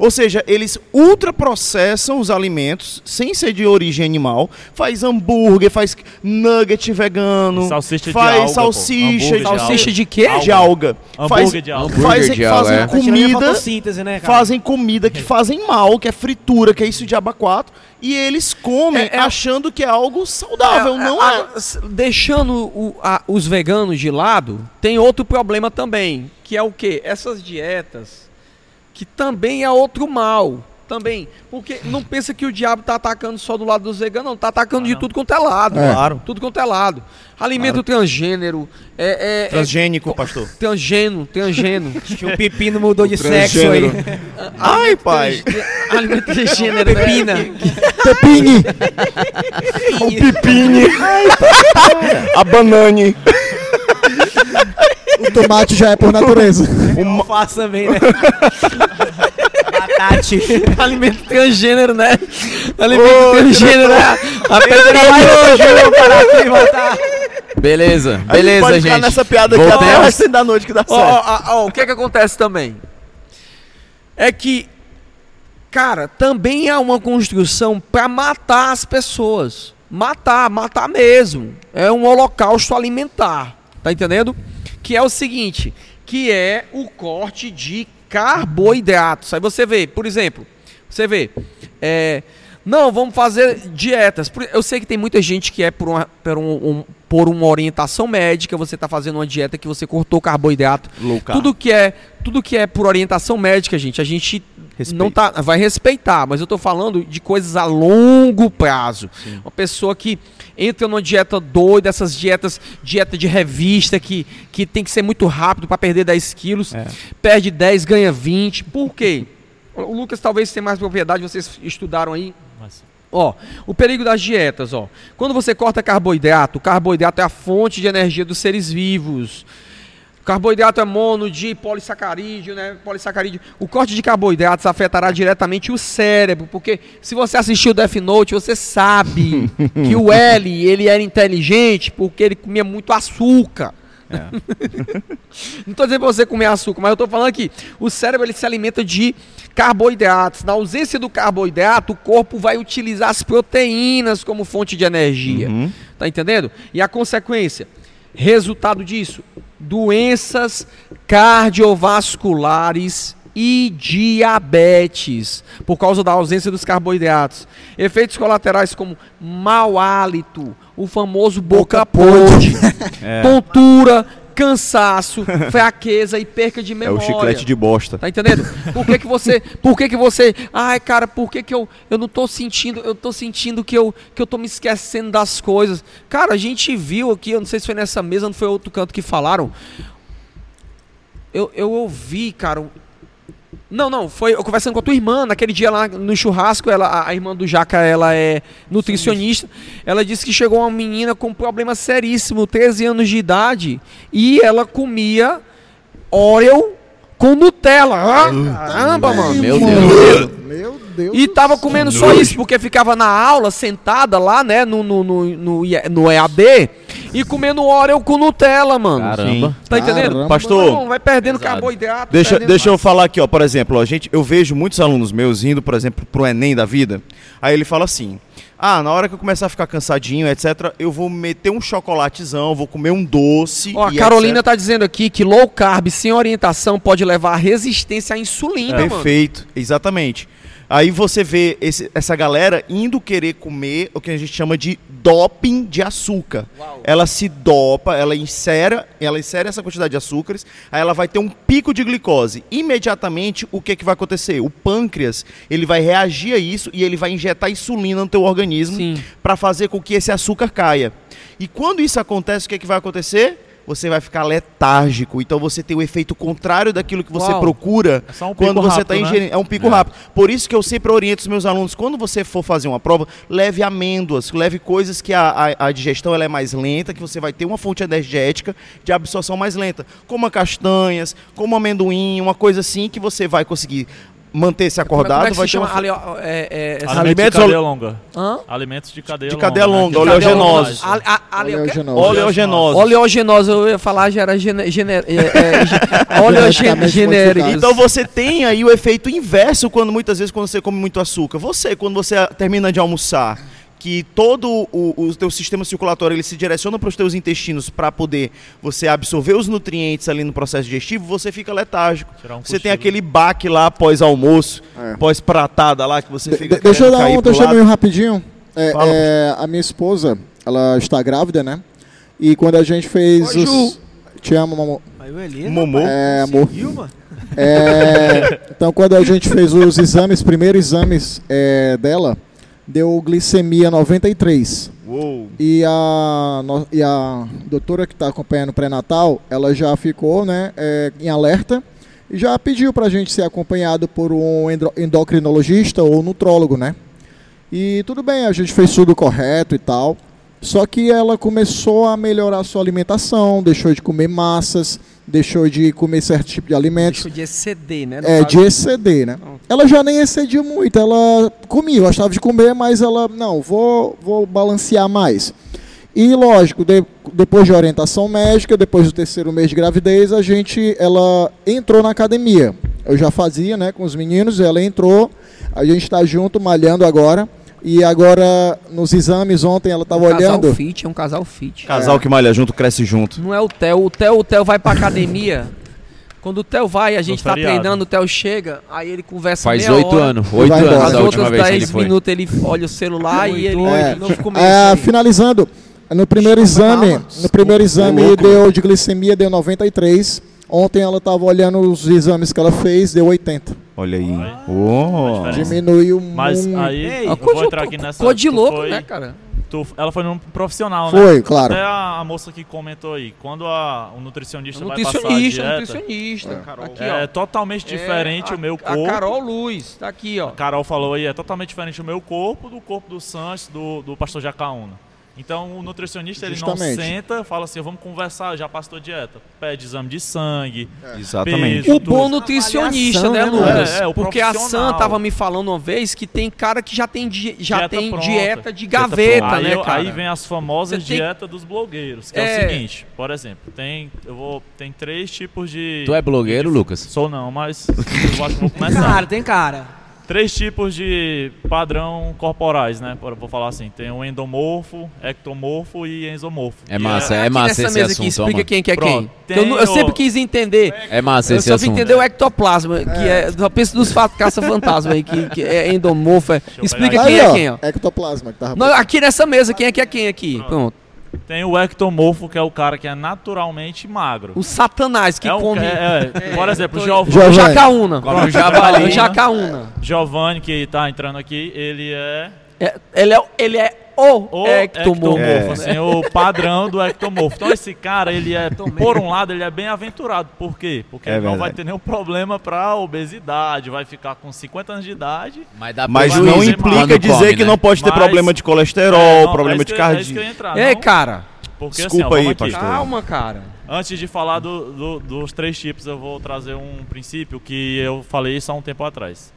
D: Ou seja, eles ultraprocessam os alimentos sem ser de origem animal, faz hambúrguer, faz nugget vegano,
F: Salsicha de
D: faz
F: alga, pô.
D: salsicha,
F: de
E: Salsicha de quê?
D: de alga,
F: Hambúrguer
D: faz,
F: de alga.
A: Hambúrguer
D: fazem,
A: de alga,
D: fazem
A: é.
D: Comida,
C: fotossíntese, né, cara?
D: fazem comida que fazem mal, que é fritura, que é isso de abacato, e eles comem
E: É, é-
D: achando que é algo saudável, não é.
E: a- s- Deixando o- a- os veganos de lado, tem outro problema também, que é o quê? Essas dietas, que também é outro mal. Também. Porque não pensa que o diabo tá atacando só do lado dos veganos, não. Tá atacando de tudo quanto é lado.
G: É.
D: Claro.
E: Tudo quanto é lado. Alimento transgênero. É, é- é
D: Transgênico, pastor.
E: transgênero, transgênero.
C: Acho que o pepino mudou de sexo aí.
D: Ai, pai.
E: Alimento transgênero, né?
C: Pepina.
G: Pepini!
D: O pepine. A banane.
G: O tomate já é por natureza.
C: O alface também, né? Batate.
E: Alimento transgênero, né? Alimento transgênero, né? A pedra
C: Vai hoje, eu vou parar aqui e voltar.
A: Beleza,
D: A gente
A: beleza,
D: pode
A: gente.
D: ficar nessa piada aqui até o resto da noite que dá certo.
E: ó, ó, o que que acontece também? É que, cara, também há uma construção pra matar as pessoas. Matar, matar mesmo. É um holocausto alimentar. Tá entendendo? Que é o seguinte, que é o corte de carboidratos. Aí você vê, por exemplo, você vê, é, não, vamos fazer dietas. Eu sei que tem muita gente que é por uma, por um- um- por uma orientação médica, você está fazendo uma dieta que você cortou carboidrato.
D: Low carb.
E: Tudo que é, tudo que é por orientação médica, gente, a gente
D: Respeita.
E: não tá, vai respeitar, mas eu tô falando de coisas a longo prazo. Uma pessoa que entra numa dieta doida, essas dietas, dieta de revista que, que tem que ser muito rápido para perder 10 quilos,
D: É.
E: perde 10, ganha 20. Por quê? O Lucas talvez tenha mais propriedade, vocês estudaram aí.
F: Mas-
E: Ó, o perigo das dietas, ó. Quando você corta carboidrato, o carboidrato é a fonte de energia dos seres vivos. Carboidrato é mono de polissacarídeo, né? Polissacarídeo. O corte de carboidratos afetará diretamente o cérebro, porque se você assistiu Death Note, você sabe que o L, ele era inteligente porque ele comia muito açúcar. Não estou dizendo para você comer açúcar, mas eu estou falando que o cérebro ele se alimenta de carboidratos. Na ausência do carboidrato, o corpo vai utilizar as proteínas como fonte de energia.
D: Uhum.
E: Tá entendendo? E a consequência, resultado disso, doenças cardiovasculares e diabetes, por causa da ausência dos carboidratos. Efeitos colaterais como mau hálito, o famoso boca podre,
D: É.
E: tontura, cansaço, fraqueza e perca de
D: É
E: memória.
D: o chiclete de bosta.
E: Tá entendendo? Por que, que você. Por que, que você. Ai, cara, por que, que eu, eu não tô sentindo. Eu tô sentindo que eu, que eu tô me esquecendo das coisas. Cara, a gente viu aqui, eu não sei se foi nessa mesa, não foi outro canto que falaram. Eu, eu ouvi, cara. Não, não, foi eu conversando com a tua irmã, naquele dia lá no churrasco, ela, a- a irmã do Jaca, ela é nutricionista. Ela disse que chegou uma menina com um problema seríssimo, 13 anos de idade, e ela comia Oreo com Nutella. Ah, caramba, mano.
A: Meu
G: Deus. Meu Deus.
E: E tava comendo só isso, porque ficava na aula, sentada lá, né, no, no, no, no, EAD, e comendo Oreo com Nutella, mano.
A: Caramba.
E: Tá entendendo?
G: Caramba.
D: Pastor,
E: Não, vai perdendo
A: Pesado.
E: carboidrato.
D: Deixa,
E: perdendo-
D: deixa eu falar aqui, ó. Por exemplo, a gente, eu vejo muitos alunos meus indo, por exemplo, pro Enem da vida. Aí ele fala assim: Ah, na hora que eu começar a ficar cansadinho, etc., eu vou meter um chocolatezão, vou comer um doce.
E: Ó, a Carolina
D: etc.
E: tá dizendo aqui que low carb sem orientação pode levar à resistência à insulina, mano.
D: Perfeito, exatamente. Aí você vê esse- essa galera indo querer comer o que a gente chama de doping de açúcar. Ela se dopa, ela insere, ela insere essa quantidade de açúcares, aí ela vai ter um pico de glicose. Imediatamente, o que, que vai acontecer? O pâncreas, ele vai reagir a isso e ele vai injetar insulina no teu organismo para fazer com que esse açúcar caia. E quando isso acontece, o que, que vai acontecer? Você vai ficar letárgico. Então você tem o efeito contrário daquilo que você
E: Uau.
D: procura
F: É só um
D: quando você está
F: né?
D: ingerindo. É um pico rápido. Por isso que eu sempre oriento os meus alunos, quando você for fazer uma prova, leve amêndoas, leve coisas que a, a, a digestão ela é mais lenta, que você vai ter uma fonte energética de absorção mais lenta. Como castanhas, como amendoim, uma coisa assim que você vai conseguir manter-se acordado.
E: Como é que
D: vai
E: se
D: ter uma...
E: Ali, é, é,
F: Alimentos, de cadeia longa.
E: Hã?
F: Alimentos de cadeia
D: De
F: longa.
D: cadeia
F: né?
D: longa,
F: Que-
D: oleogenosos. Oleogenosos.
E: Oleogenosa, eu ia falar, já era gene, gene, é, é, genérico.
D: Então você tem aí o efeito inverso quando muitas vezes quando você come muito açúcar. Você, quando você termina de almoçar, que todo o, o teu sistema circulatório ele se direciona para os teus intestinos para poder você absorver os nutrientes ali no processo digestivo, você fica letárgico.
F: Um
D: você tem aquele baque lá pós almoço,
G: É.
D: pós pratada lá que você fica
G: de- deixa eu dar um testemunho rapidinho. É,
D: Fala.
G: é, a minha esposa, ela está grávida, né? E quando a gente fez
E: Oi,
G: os. Te amo, mamô.
D: Momô.
G: É, amor. É, então, quando a gente fez os exames, primeiros exames é, dela, deu glicemia 93.
D: Uou.
G: E a, e a doutora que está acompanhando o pré-natal, ela já ficou né, é, em alerta e já pediu para a gente ser acompanhado por um endocrinologista ou nutrólogo, né? E tudo bem, a gente fez tudo correto e tal. Só que ela começou a melhorar a sua alimentação, deixou de comer massas, deixou de comer certo tipo de alimentos.
E: Deixa de exceder, né?
G: É, de exceder, né? Ela já nem excedia muito, ela comia, gostava de comer, mas ela, não, vou, vou balancear mais. E lógico, de- depois de orientação médica, depois do terceiro mês de gravidez, a gente, ela entrou na academia. Eu já fazia, né, com os meninos, ela entrou, a gente está junto, malhando agora. E agora, nos exames, ontem ela estava
E: um casal
G: olhando.
E: fit, é um casal fit.
D: Casal que malha junto, cresce junto.
E: Não é o Theo. O Theo, o Theo vai pra academia. Quando o Theo vai, a gente tá
F: feriado.
E: treinando, o Theo chega, aí ele conversa
A: Faz oito anos. Oito
G: embora.
A: anos
E: As
A: da última
E: outras
A: vez que ele
E: 10
A: foi.
E: minutos ele olha o celular e ele...
G: É,
E: não começa
G: É, finalizando, no primeiro exame, no primeiro exame deu de glicemia deu 93. Ontem ela estava olhando os exames que ela fez, deu 80.
D: Olha aí.
F: Vai.
D: Oh.
F: Diferença.
G: Diminuiu
F: Mas
G: muito.
F: aí,
C: Ei,
F: eu vou
E: de-
F: entrar aqui nessa...
E: Cor de louco,
F: foi-
E: né, cara?
F: tu- ela foi num profissional, né?
G: Foi, claro.
F: Até a, a moça que comentou aí, quando a, o nutricionista, vai
E: Nutricionista,
F: passar a dieta,
E: nutricionista. Aqui,
F: é
E: ó.
F: totalmente diferente
E: É,
F: o meu
E: a,
F: corpo.
E: A Carol Luz, tá aqui, ó.
F: A Carol falou aí, é totalmente diferente o meu corpo do corpo do Sanches, do, do pastor Jacaúna. Então o nutricionista ele não
G: Justamente.
F: senta, fala assim, vamos conversar, já passou a dieta. Pede exame de sangue,
D: Exatamente.
F: peso,
E: O bom
F: tudo.
E: nutricionista, né,
C: né,
E: Lucas?
F: É, é, o
E: Porque a Sam tava me falando uma vez que tem cara que já tem, di- já
F: Dieta
E: tem
F: pronta.
E: dieta de
F: Dieta
E: gaveta,
F: pronta.
E: né,
F: aí,
E: cara?
F: Aí vem as famosas
E: tem-
F: dietas dos blogueiros, que é.
E: É.
F: o seguinte, por exemplo, tem, eu vou, tem três tipos de...
A: Tu é blogueiro, Lucas?
F: Sou não, mas eu acho que vou começar.
C: Cara, tem cara.
F: Três tipos de padrão corporais, né? Vou falar assim, tem o endomorfo, ectomorfo e ensomorfo.
A: É massa, é
E: Aqui
A: massa
E: nessa
A: esse
E: mesa aqui,
A: assunto,
E: explica
A: toma.
E: quem que é
F: Pronto.
E: quem. Que eu, eu sempre quis entender.
A: É massa
E: Eu
A: esse
E: só vim
A: assunto.
E: entender o ectoplasma, que é. Só penso dos fatos caça-fantasma aí, que, que é endomorfo. é-
F: eu
E: Explica quem
G: Aí,
E: é
G: ó,
E: quem, ó.
G: Ectoplasma que tava
E: Não, aqui nessa mesa, quem é que é quem aqui? Pronto.
F: Tem o ectomorfo, que é o cara que é naturalmente magro.
E: O satanás que
F: é um,
E: come.
F: é, é, por exemplo, Giovanni.
E: Jacaúna.
A: O javali.
E: O Jacaúna.
F: Giovanni, que tá entrando aqui, ele é
E: É, ele, é, ele é o,
F: o
E: ectomorfo.
F: ectomorfo, assim, o padrão do ectomorfo. Então esse cara, ele é, por um lado, ele é bem aventurado. Por quê? Porque
D: É
F: ele não vai ter nenhum problema pra obesidade, vai ficar com 50 anos de idade.
A: Mas, dá
D: Mas não implica dizer
A: come,
D: que
A: né?
D: não pode ter
F: Mas-
D: problema de colesterol,
F: É, não,
D: problema
F: é
D: de
F: isso que- é
E: Ei,
F: não?
E: cara.
F: Porque,
D: Desculpa
F: assim, ó,
D: aí, pastor.
E: Calma, cara.
F: Antes de falar do- do- dos três tipos, eu vou trazer um princípio que eu falei isso há um tempo atrás.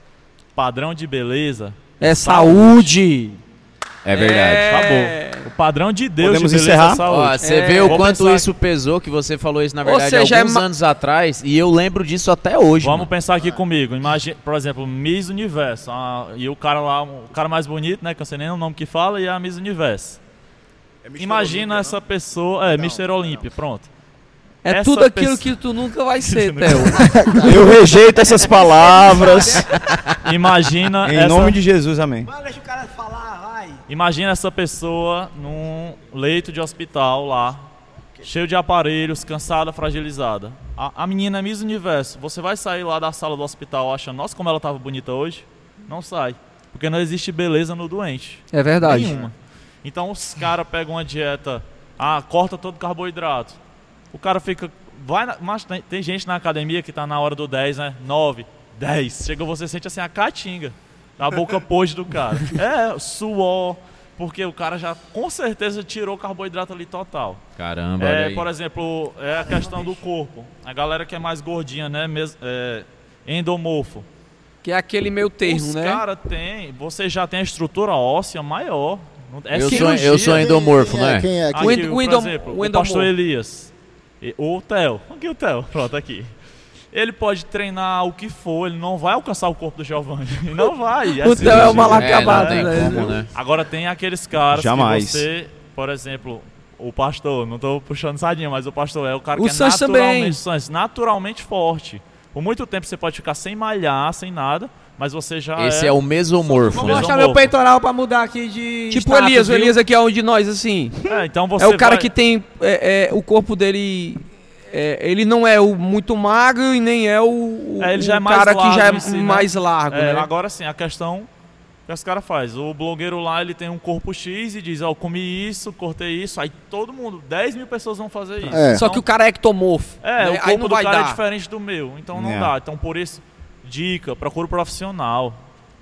F: Padrão de beleza.
E: É saúde.
A: É verdade.
F: Acabou. O padrão de Deus
D: Podemos
F: de
D: encerrar?
F: é.
A: Ó, você
E: É,
A: vê o
F: vou
A: quanto
F: pensar-
A: isso pesou, que você falou isso, na verdade,
E: seja, é
A: alguns
E: ma-
A: anos atrás, e eu lembro disso até hoje.
F: Vamos
A: mano.
F: pensar aqui comigo. Imagina, por exemplo, Miss Universo. ah, e o cara lá, o cara mais bonito, né? Que eu sei nem o nome que fala, e é a Miss Universo. Imagina essa pessoa. É, Mr. Olímpia, pronto.
E: É
F: Essa
E: tudo aquilo
F: pessoa-
E: que tu nunca vai ser, Theo.
D: Eu rejeito essas palavras.
F: imagina
H: Em
F: essa,
H: nome de Jesus, amém.
C: Mano, deixa o cara falar.
F: Imagina essa pessoa num leito de hospital lá, cheio de aparelhos, cansada, fragilizada. A, a menina é Miss Universo. Você vai sair lá da sala do hospital achando, nossa, como ela tava bonita hoje? Não sai. Porque não existe beleza no doente.
E: É verdade.
F: Nenhuma. Então os caras pegam uma dieta, ah, corta todo carboidrato. O cara fica. Vai na- mas tem, tem gente na academia que tá na hora do 10, né? 9, 10. Chega você sente assim a caatinga. A boca podre do cara. É, suor. Porque o cara já com certeza tirou o carboidrato ali total.
A: Caramba,
F: É, por exemplo, é a questão do corpo. A galera que é mais gordinha, né? mes- é, endomorfo.
E: Que é aquele meio termo,
F: Os
E: né?
F: caras têm. Você já tem a estrutura óssea maior. É
A: eu, sou, eu sou endomorfo, não é?
G: Quem é?
F: Aqui,
G: Quem
E: O
F: por exemplo,
E: o
F: o,
E: endomorfo.
F: pastor Elias. E- O Theo. Aqui o Theo. Pronto, aqui. Ele pode treinar o que for, ele não vai alcançar o corpo do Giovanni. Não vai. é
E: O Theo é o mal
A: É,
E: acabado,
A: tem
E: né?
A: como, né?
F: Agora tem aqueles caras
H: Jamais.
F: que você, por exemplo, o pastor, não tô puxando sardinha, mas o pastor é o cara
E: O
F: que é naturalmente, Sanches, naturalmente forte. Por muito tempo você pode ficar sem malhar, sem nada, mas você já
A: Esse
F: é,
A: é o mesomorfo,
C: Vou
A: né?
C: mostrar
F: Mesomorfo.
C: meu peitoral pra mudar aqui de.
E: Tipo o
C: status,
E: Elias, o
C: viu?
E: Elias aqui é um de nós, assim.
F: É, então você
E: é o cara
F: vai-
E: que tem. é, é, o corpo dele. É, ele não é o muito magro e nem é o, o-
F: É, ele já
E: o
F: é mais
E: cara que já é
F: si, né?
E: mais largo,
F: É,
E: né?
F: Agora sim, a questão que os caras fazem. O blogueiro lá, ele tem um corpo X e diz, ó, eu comi isso, cortei isso, aí todo mundo, 10 mil pessoas vão fazer isso.
G: É.
E: Só que o cara é ectomorfo.
F: É,
E: né?
F: o
E: Aí
F: corpo
E: não
F: do
E: vai
F: cara é
E: dar.
F: diferente do meu, então não
H: É.
F: dá. Então por isso, dica, procura um profissional.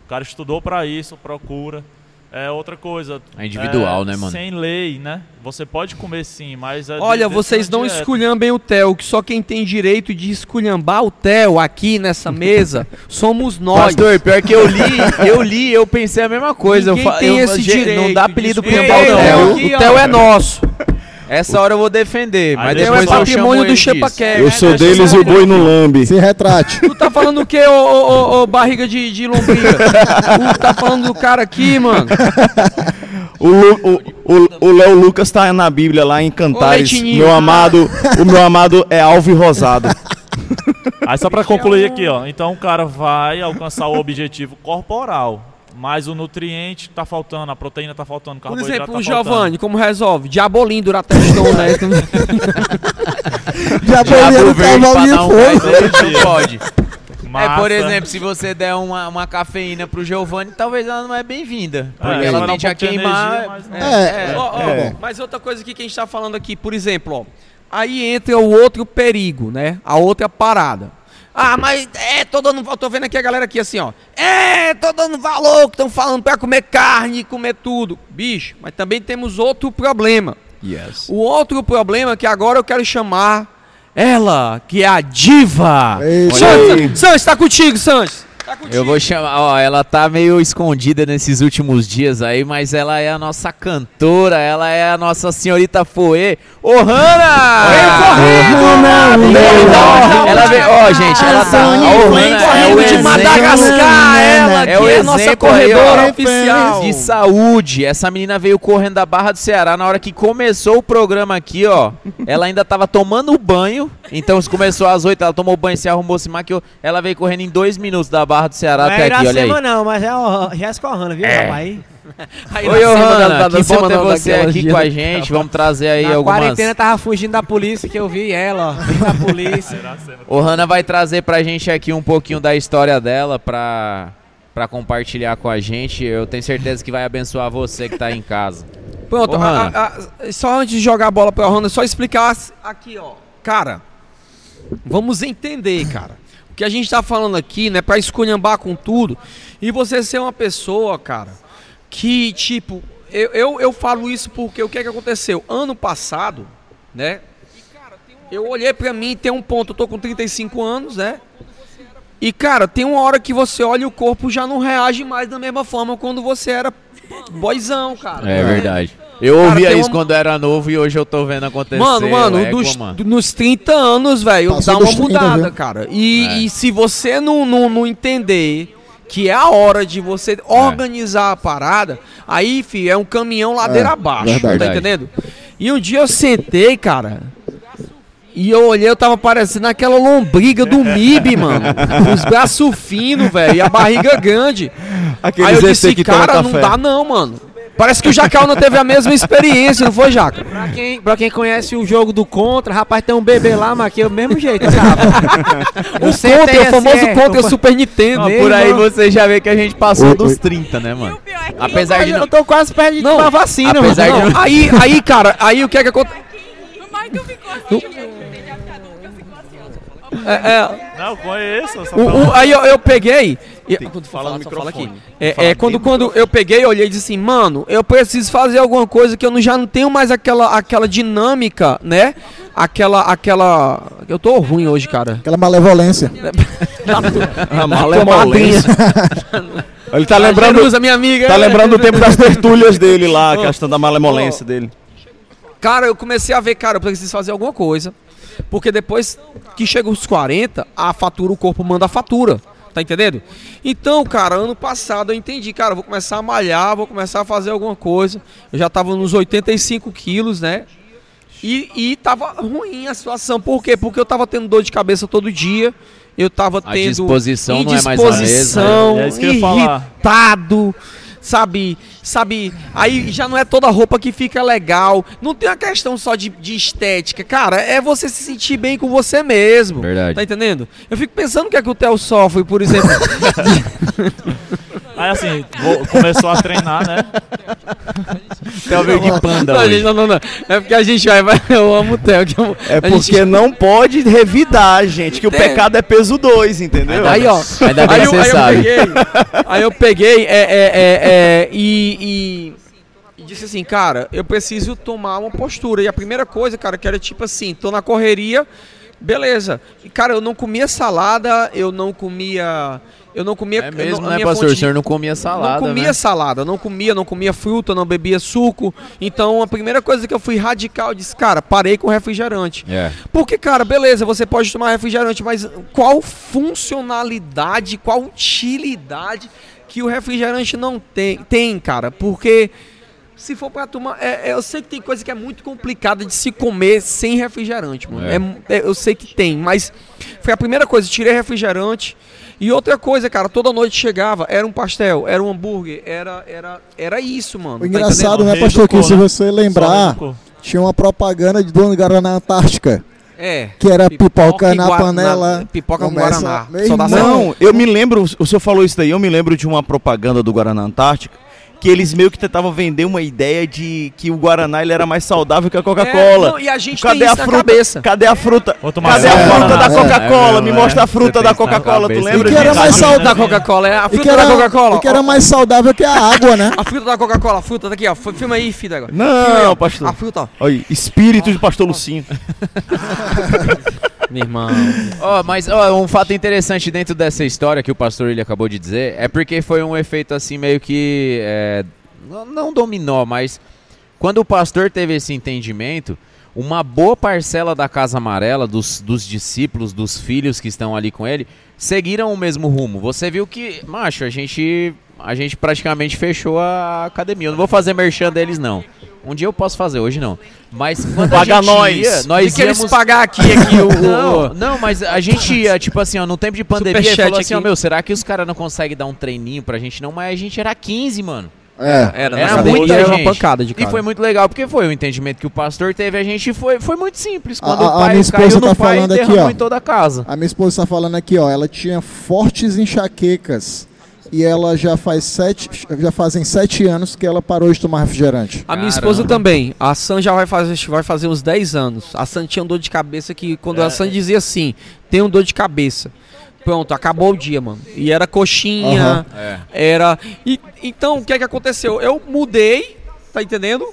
F: O cara estudou pra isso, procura. É outra coisa.
A: É individual,
F: é,
A: né, mano?
F: Sem lei, né? Você pode comer sim, mas é
E: Olha,
F: dentro
E: vocês não
F: dieta.
E: esculhambem o Theo, que só quem tem direito de esculhambar o Theo aqui nessa mesa somos nós.
A: Pastor, pior que eu li, eu li, eu pensei a mesma coisa.
E: Ninguém
A: eu, fa-
E: tem
A: eu,
E: esse
A: gente,
E: direito
A: Não dá
E: de
A: apelido pro
E: esculhambar
A: Theo,
E: o
A: não.
E: Theo.
C: Aqui,
E: O
C: ó.
E: Theo é nosso.
A: Essa hora eu vou defender, mas depois
E: é
A: eu
E: patrimônio
A: chamo
E: do. Chepaqué.
I: Eu sou deles e o boi no lambe.
G: Se retrate.
E: Tu tá falando o quê, ô, ô, ô, ô, barriga de, de lombriga? tu tá falando do cara aqui, mano.
H: O, Lu- o, o, o Léo Lucas tá na Bíblia lá em Cantares. Meu amado, o meu amado é alvo e rosado.
F: Aí só pra concluir aqui, ó. Então o cara vai alcançar o objetivo corporal. Mas o nutriente tá faltando, a proteína tá faltando, o
E: Por exemplo,
F: tá
E: o. Giovanni, como resolve? Diabolim durateston, né?
G: Já
A: Diabo
G: boleiro
A: verde pra
G: cavalinho
A: nele, não pode. É,
F: Massa.
A: por exemplo, se você der uma, uma cafeína pro Giovanni, talvez ela não é bem-vinda.
F: É,
A: Porque
F: vai
A: ela tende a queimar.
F: energia, mas não-
G: É,
E: Ó, ó,
H: É.
E: Mas outra coisa aqui que a gente tá falando aqui, por exemplo, ó. Aí entra o outro perigo, né? A outra parada. Ah, mas é, tô dando. Eu tô vendo aqui a galera aqui assim, ó. É, tô dando valor que estão falando pra comer carne, comer tudo. Bicho, mas também temos outro problema.
A: Yes.
E: O outro problema é que agora eu quero chamar ela, que é a diva. Santos, Santos, tá contigo, Santos. Tá.
A: Eu vou chamar, ó, ela tá meio escondida nesses últimos dias aí, mas ela é a nossa cantora, ela é a nossa senhorita Foê. Ô, Hanna! Ela veio, ó, gente, ela tá, ó, o Hanna é o
E: de Madagascar, ela
A: É
E: que
A: o
E: é nossa
A: exemplo aí,
E: corredora oficial.
A: de saúde. Essa menina veio correndo da Barra do Ceará. Na hora que começou o programa aqui, ó, ela ainda tava tomando banho. Então, se começou às 8, ela tomou banho, se arrumou, se maquiou. Ela veio correndo em dois minutos da Barra do Ceará
C: Não é
A: até aqui, olha aí.
C: Iracema não, mas é o Jéssica Ohana, viu, rapaz?
E: Aí
A: Oi,
E: da
A: que bom ter você aqui com a gente. Vamos trazer aí
C: Na
A: algumas...
C: quarentena tava fugindo da polícia, que eu vi ela, ó, da polícia.
A: O Hanna vai trazer pra gente aqui um pouquinho da história dela pra, pra compartilhar com a gente. Eu tenho certeza que vai abençoar você que tá aí em casa.
E: Pronto,
A: Ô,
E: a- a- a- só antes de jogar a bola pra Honda, só explicar aqui, ó. Cara, vamos entender, cara. Que a gente tá falando aqui, né, pra esculhambar com tudo. E você ser uma pessoa, cara, que, tipo, eu, eu, eu falo isso porque o que é que aconteceu? Ano passado, né? Eu olhei pra mim, tem um ponto, eu tô com 35 anos, né? E, cara, tem uma hora que você olha e o corpo já não reage mais da mesma forma quando você era boizão, cara.
A: É verdade. Eu
E: Cara,
A: ouvia isso
E: uma-
A: quando era novo e hoje eu tô vendo acontecer.
E: Mano, mano,
A: é,
E: dos- nos 30 anos, velho, dá uma
G: 30,
E: mudada,
G: viu?
E: cara. E,
A: É.
E: e se você não, não, não entender que é a hora de você organizar a parada, aí, filho, é um caminhão ladeira
G: É,
E: abaixo,
G: verdade.
E: tá entendendo? E um dia eu sentei, cara, E eu olhei, eu tava parecendo aquela lombriga do MIB, mano. Os braços finos, velho, e a barriga grande.
I: Aqueles
E: Aí eu disse, cara, não
I: café.
E: dá não, mano. Parece que o Jacaúna teve a mesma experiência, não foi, Jaca?
C: Pra quem, pra quem conhece o jogo do Contra, rapaz, tem um bebê lá, mas aqui é o mesmo jeito, sabe?
E: O Contra, o famoso
C: é,
E: Contra
C: eu-
E: Super Nintendo.
C: Meu
A: por aí você já vê que a gente passou
I: Oi,
A: dos
I: oi.
A: 30, né, mano?
J: O pior é que
A: Apesar de
C: Eu
A: não...
C: tô quase perto de
E: Não,
C: tomar vacina, mano.
A: apesar de
E: Não, aí, aí, cara, aí o que é que acontece?
J: o Michael ficou assim,
E: É, é,
F: Não, conheço. Só
E: O- o- aí eu, eu peguei. e- quando
I: Fala no
E: fala
I: microfone.
E: É, é, quando, quando eu peguei, eu olhei e disse assim, mano, eu preciso fazer alguma coisa que eu não, já não tenho mais aquela, aquela dinâmica, né? Aquela, aquela. Eu tô ruim hoje, cara.
G: Aquela malevolência.
I: A malemolência. Ele tá lembrando,
E: Jerusa, minha amiga.
I: tá lembrando do tempo das tertúlias dele lá, a questão da malemolência dele.
E: Cara, eu comecei a ver, cara, eu preciso fazer alguma coisa. Porque depois que chega os 40, a fatura, o corpo manda a fatura. Tá entendendo? Então, cara, ano passado eu entendi, cara, eu vou começar a malhar, vou começar a fazer alguma coisa. Eu já tava nos 85 quilos, né? E, e tava ruim a situação. Por quê? Porque eu tava tendo dor de cabeça todo dia. Eu tava
A: A
E: tendo.
A: disposição não é mais a mesma,
E: indisposição,
F: né? É isso que eu ia falar.
E: irritado, sabe? Sabe? Aí já não é toda roupa que fica legal. Não tem uma questão só de, de estética. Cara, é você se sentir bem com você mesmo.
A: Verdade.
E: Tá entendendo? Eu fico pensando o que é que o Theo sofre, por exemplo.
F: Aí assim, vou- começou a treinar, né?
A: Theo veio de panda
E: não,
A: hoje.
E: gente, não, não, não. É porque a gente vai. vai- Eu amo o Theo. eu-
I: É porque
E: gente-
I: não pode revidar, gente, que o
E: Tem.
I: pecado é peso 2, entendeu?
E: Aí, ó.
A: Ainda bem
E: aí,
A: que
E: eu,
A: você
E: aí eu
A: sabe.
E: peguei. Aí eu peguei é, é, é, é, e, e, e disse assim, cara, eu preciso tomar uma postura. E a primeira coisa, cara, que era tipo assim, tô na correria, beleza. E, cara, eu não comia salada, eu não comia. Eu não comia.
A: É mesmo,
E: não,
A: né, pastor?
E: fonte
A: O
E: de-
A: senhor não comia salada,
E: não comia
A: né?
E: salada, não comia, não comia fruta, não bebia suco. Então a primeira coisa que eu fui radical, eu disse, cara, parei com refrigerante.
A: É.
E: Porque, cara, beleza, você pode tomar refrigerante, mas qual funcionalidade, qual utilidade que o refrigerante não tem, tem cara? Porque se for pra tomar. é- é, eu sei que tem coisa que é muito complicada de se comer sem refrigerante, mano.
A: É.
E: É, é, eu sei que tem, mas foi a primeira coisa, tirei refrigerante. E outra coisa, cara, toda noite chegava, era um pastel, era um hambúrguer, era, era, era isso, mano.
G: O
E: tá
G: engraçado,
E: entendendo?
G: né, pastor, que se
F: né?
G: você lembrar, tinha uma propaganda de Dono Guaraná Antártica,
E: É.
G: que era pipoca,
E: e
G: na panela.
E: Pipoca com Guaraná.
I: Não, eu me lembro, o senhor falou isso daí, eu me lembro de uma propaganda do Guaraná Antártica, que eles meio que tentavam vender uma ideia de que o Guaraná ele era mais saudável que a
E: É,
I: Coca-Cola.
E: não, e a gente
I: Cadê
E: tem
I: a fruta?
E: cabeça.
I: Cadê a fruta? Cadê a
F: essa
I: fruta da
A: É,
I: Coca-Cola?
A: é
I: Me mostra
A: é.
I: a fruta da Coca-Cola, tu lembra
G: E que era
I: disso?
G: mais
E: A fruta
G: saudável.
E: da Coca-Cola é a fruta
G: que, era,
E: da Coca-Cola.
G: que era mais saudável que a água, né?
E: A fruta da Coca-Cola, a fruta daqui, ó. F- Filma aí, filho agora.
I: Não,
E: aí, ó.
I: pastor.
E: A fruta, ó.
I: Aí, espírito de pastor Lucinho.
E: Meu irmão.
A: Ó, mas ó, um fato interessante dentro dessa história que o pastor ele acabou de dizer é porque foi um efeito assim meio que é, não, não dominó, mas quando o pastor teve esse entendimento, uma boa parcela da Casa Amarela, dos, dos discípulos, dos filhos que estão ali com ele, seguiram o mesmo rumo. Você viu que, macho, a gente a gente praticamente fechou a academia. Eu não vou fazer merchan deles não. Um dia eu posso fazer, hoje não. Mas quando
I: Paga
A: a gente
I: nós.
A: ia, nós
E: E que eles pagar aqui, aqui o...
A: não, não, mas a gente ia, tipo assim, ó, no tempo de pandemia,
E: Superchat
A: falou assim, ó,
E: aqui.
A: meu, será que os caras não conseguem dar um treininho pra gente não? Mas a gente era 15, mano.
G: É.
E: Era,
A: Era
E: na
A: muita
E: muita era uma
A: gente.
E: pancada de cara.
A: E foi muito legal, porque foi o entendimento que o pastor teve, a gente foi, foi muito simples. Quando
G: A-
A: o
G: a
A: pai
G: minha
A: caiu
G: esposa
A: no
G: tá
A: pai,
G: falando aqui,
A: derramou
G: ó.
A: em toda a casa.
G: A minha esposa está falando aqui, ó, ela tinha fortes enxaquecas e ela já faz sete, já fazem sete anos que ela parou de tomar refrigerante.
E: A minha
A: Caramba.
E: esposa também. A Sam já vai fazer, vai fazer uns 10 anos. A Sam tinha um dor de cabeça que quando a Sam dizia assim, tem um dor de cabeça. Pronto, acabou o dia, mano. E era coxinha.
A: É.
E: era. E, então, o que é que aconteceu? Eu mudei, tá entendendo?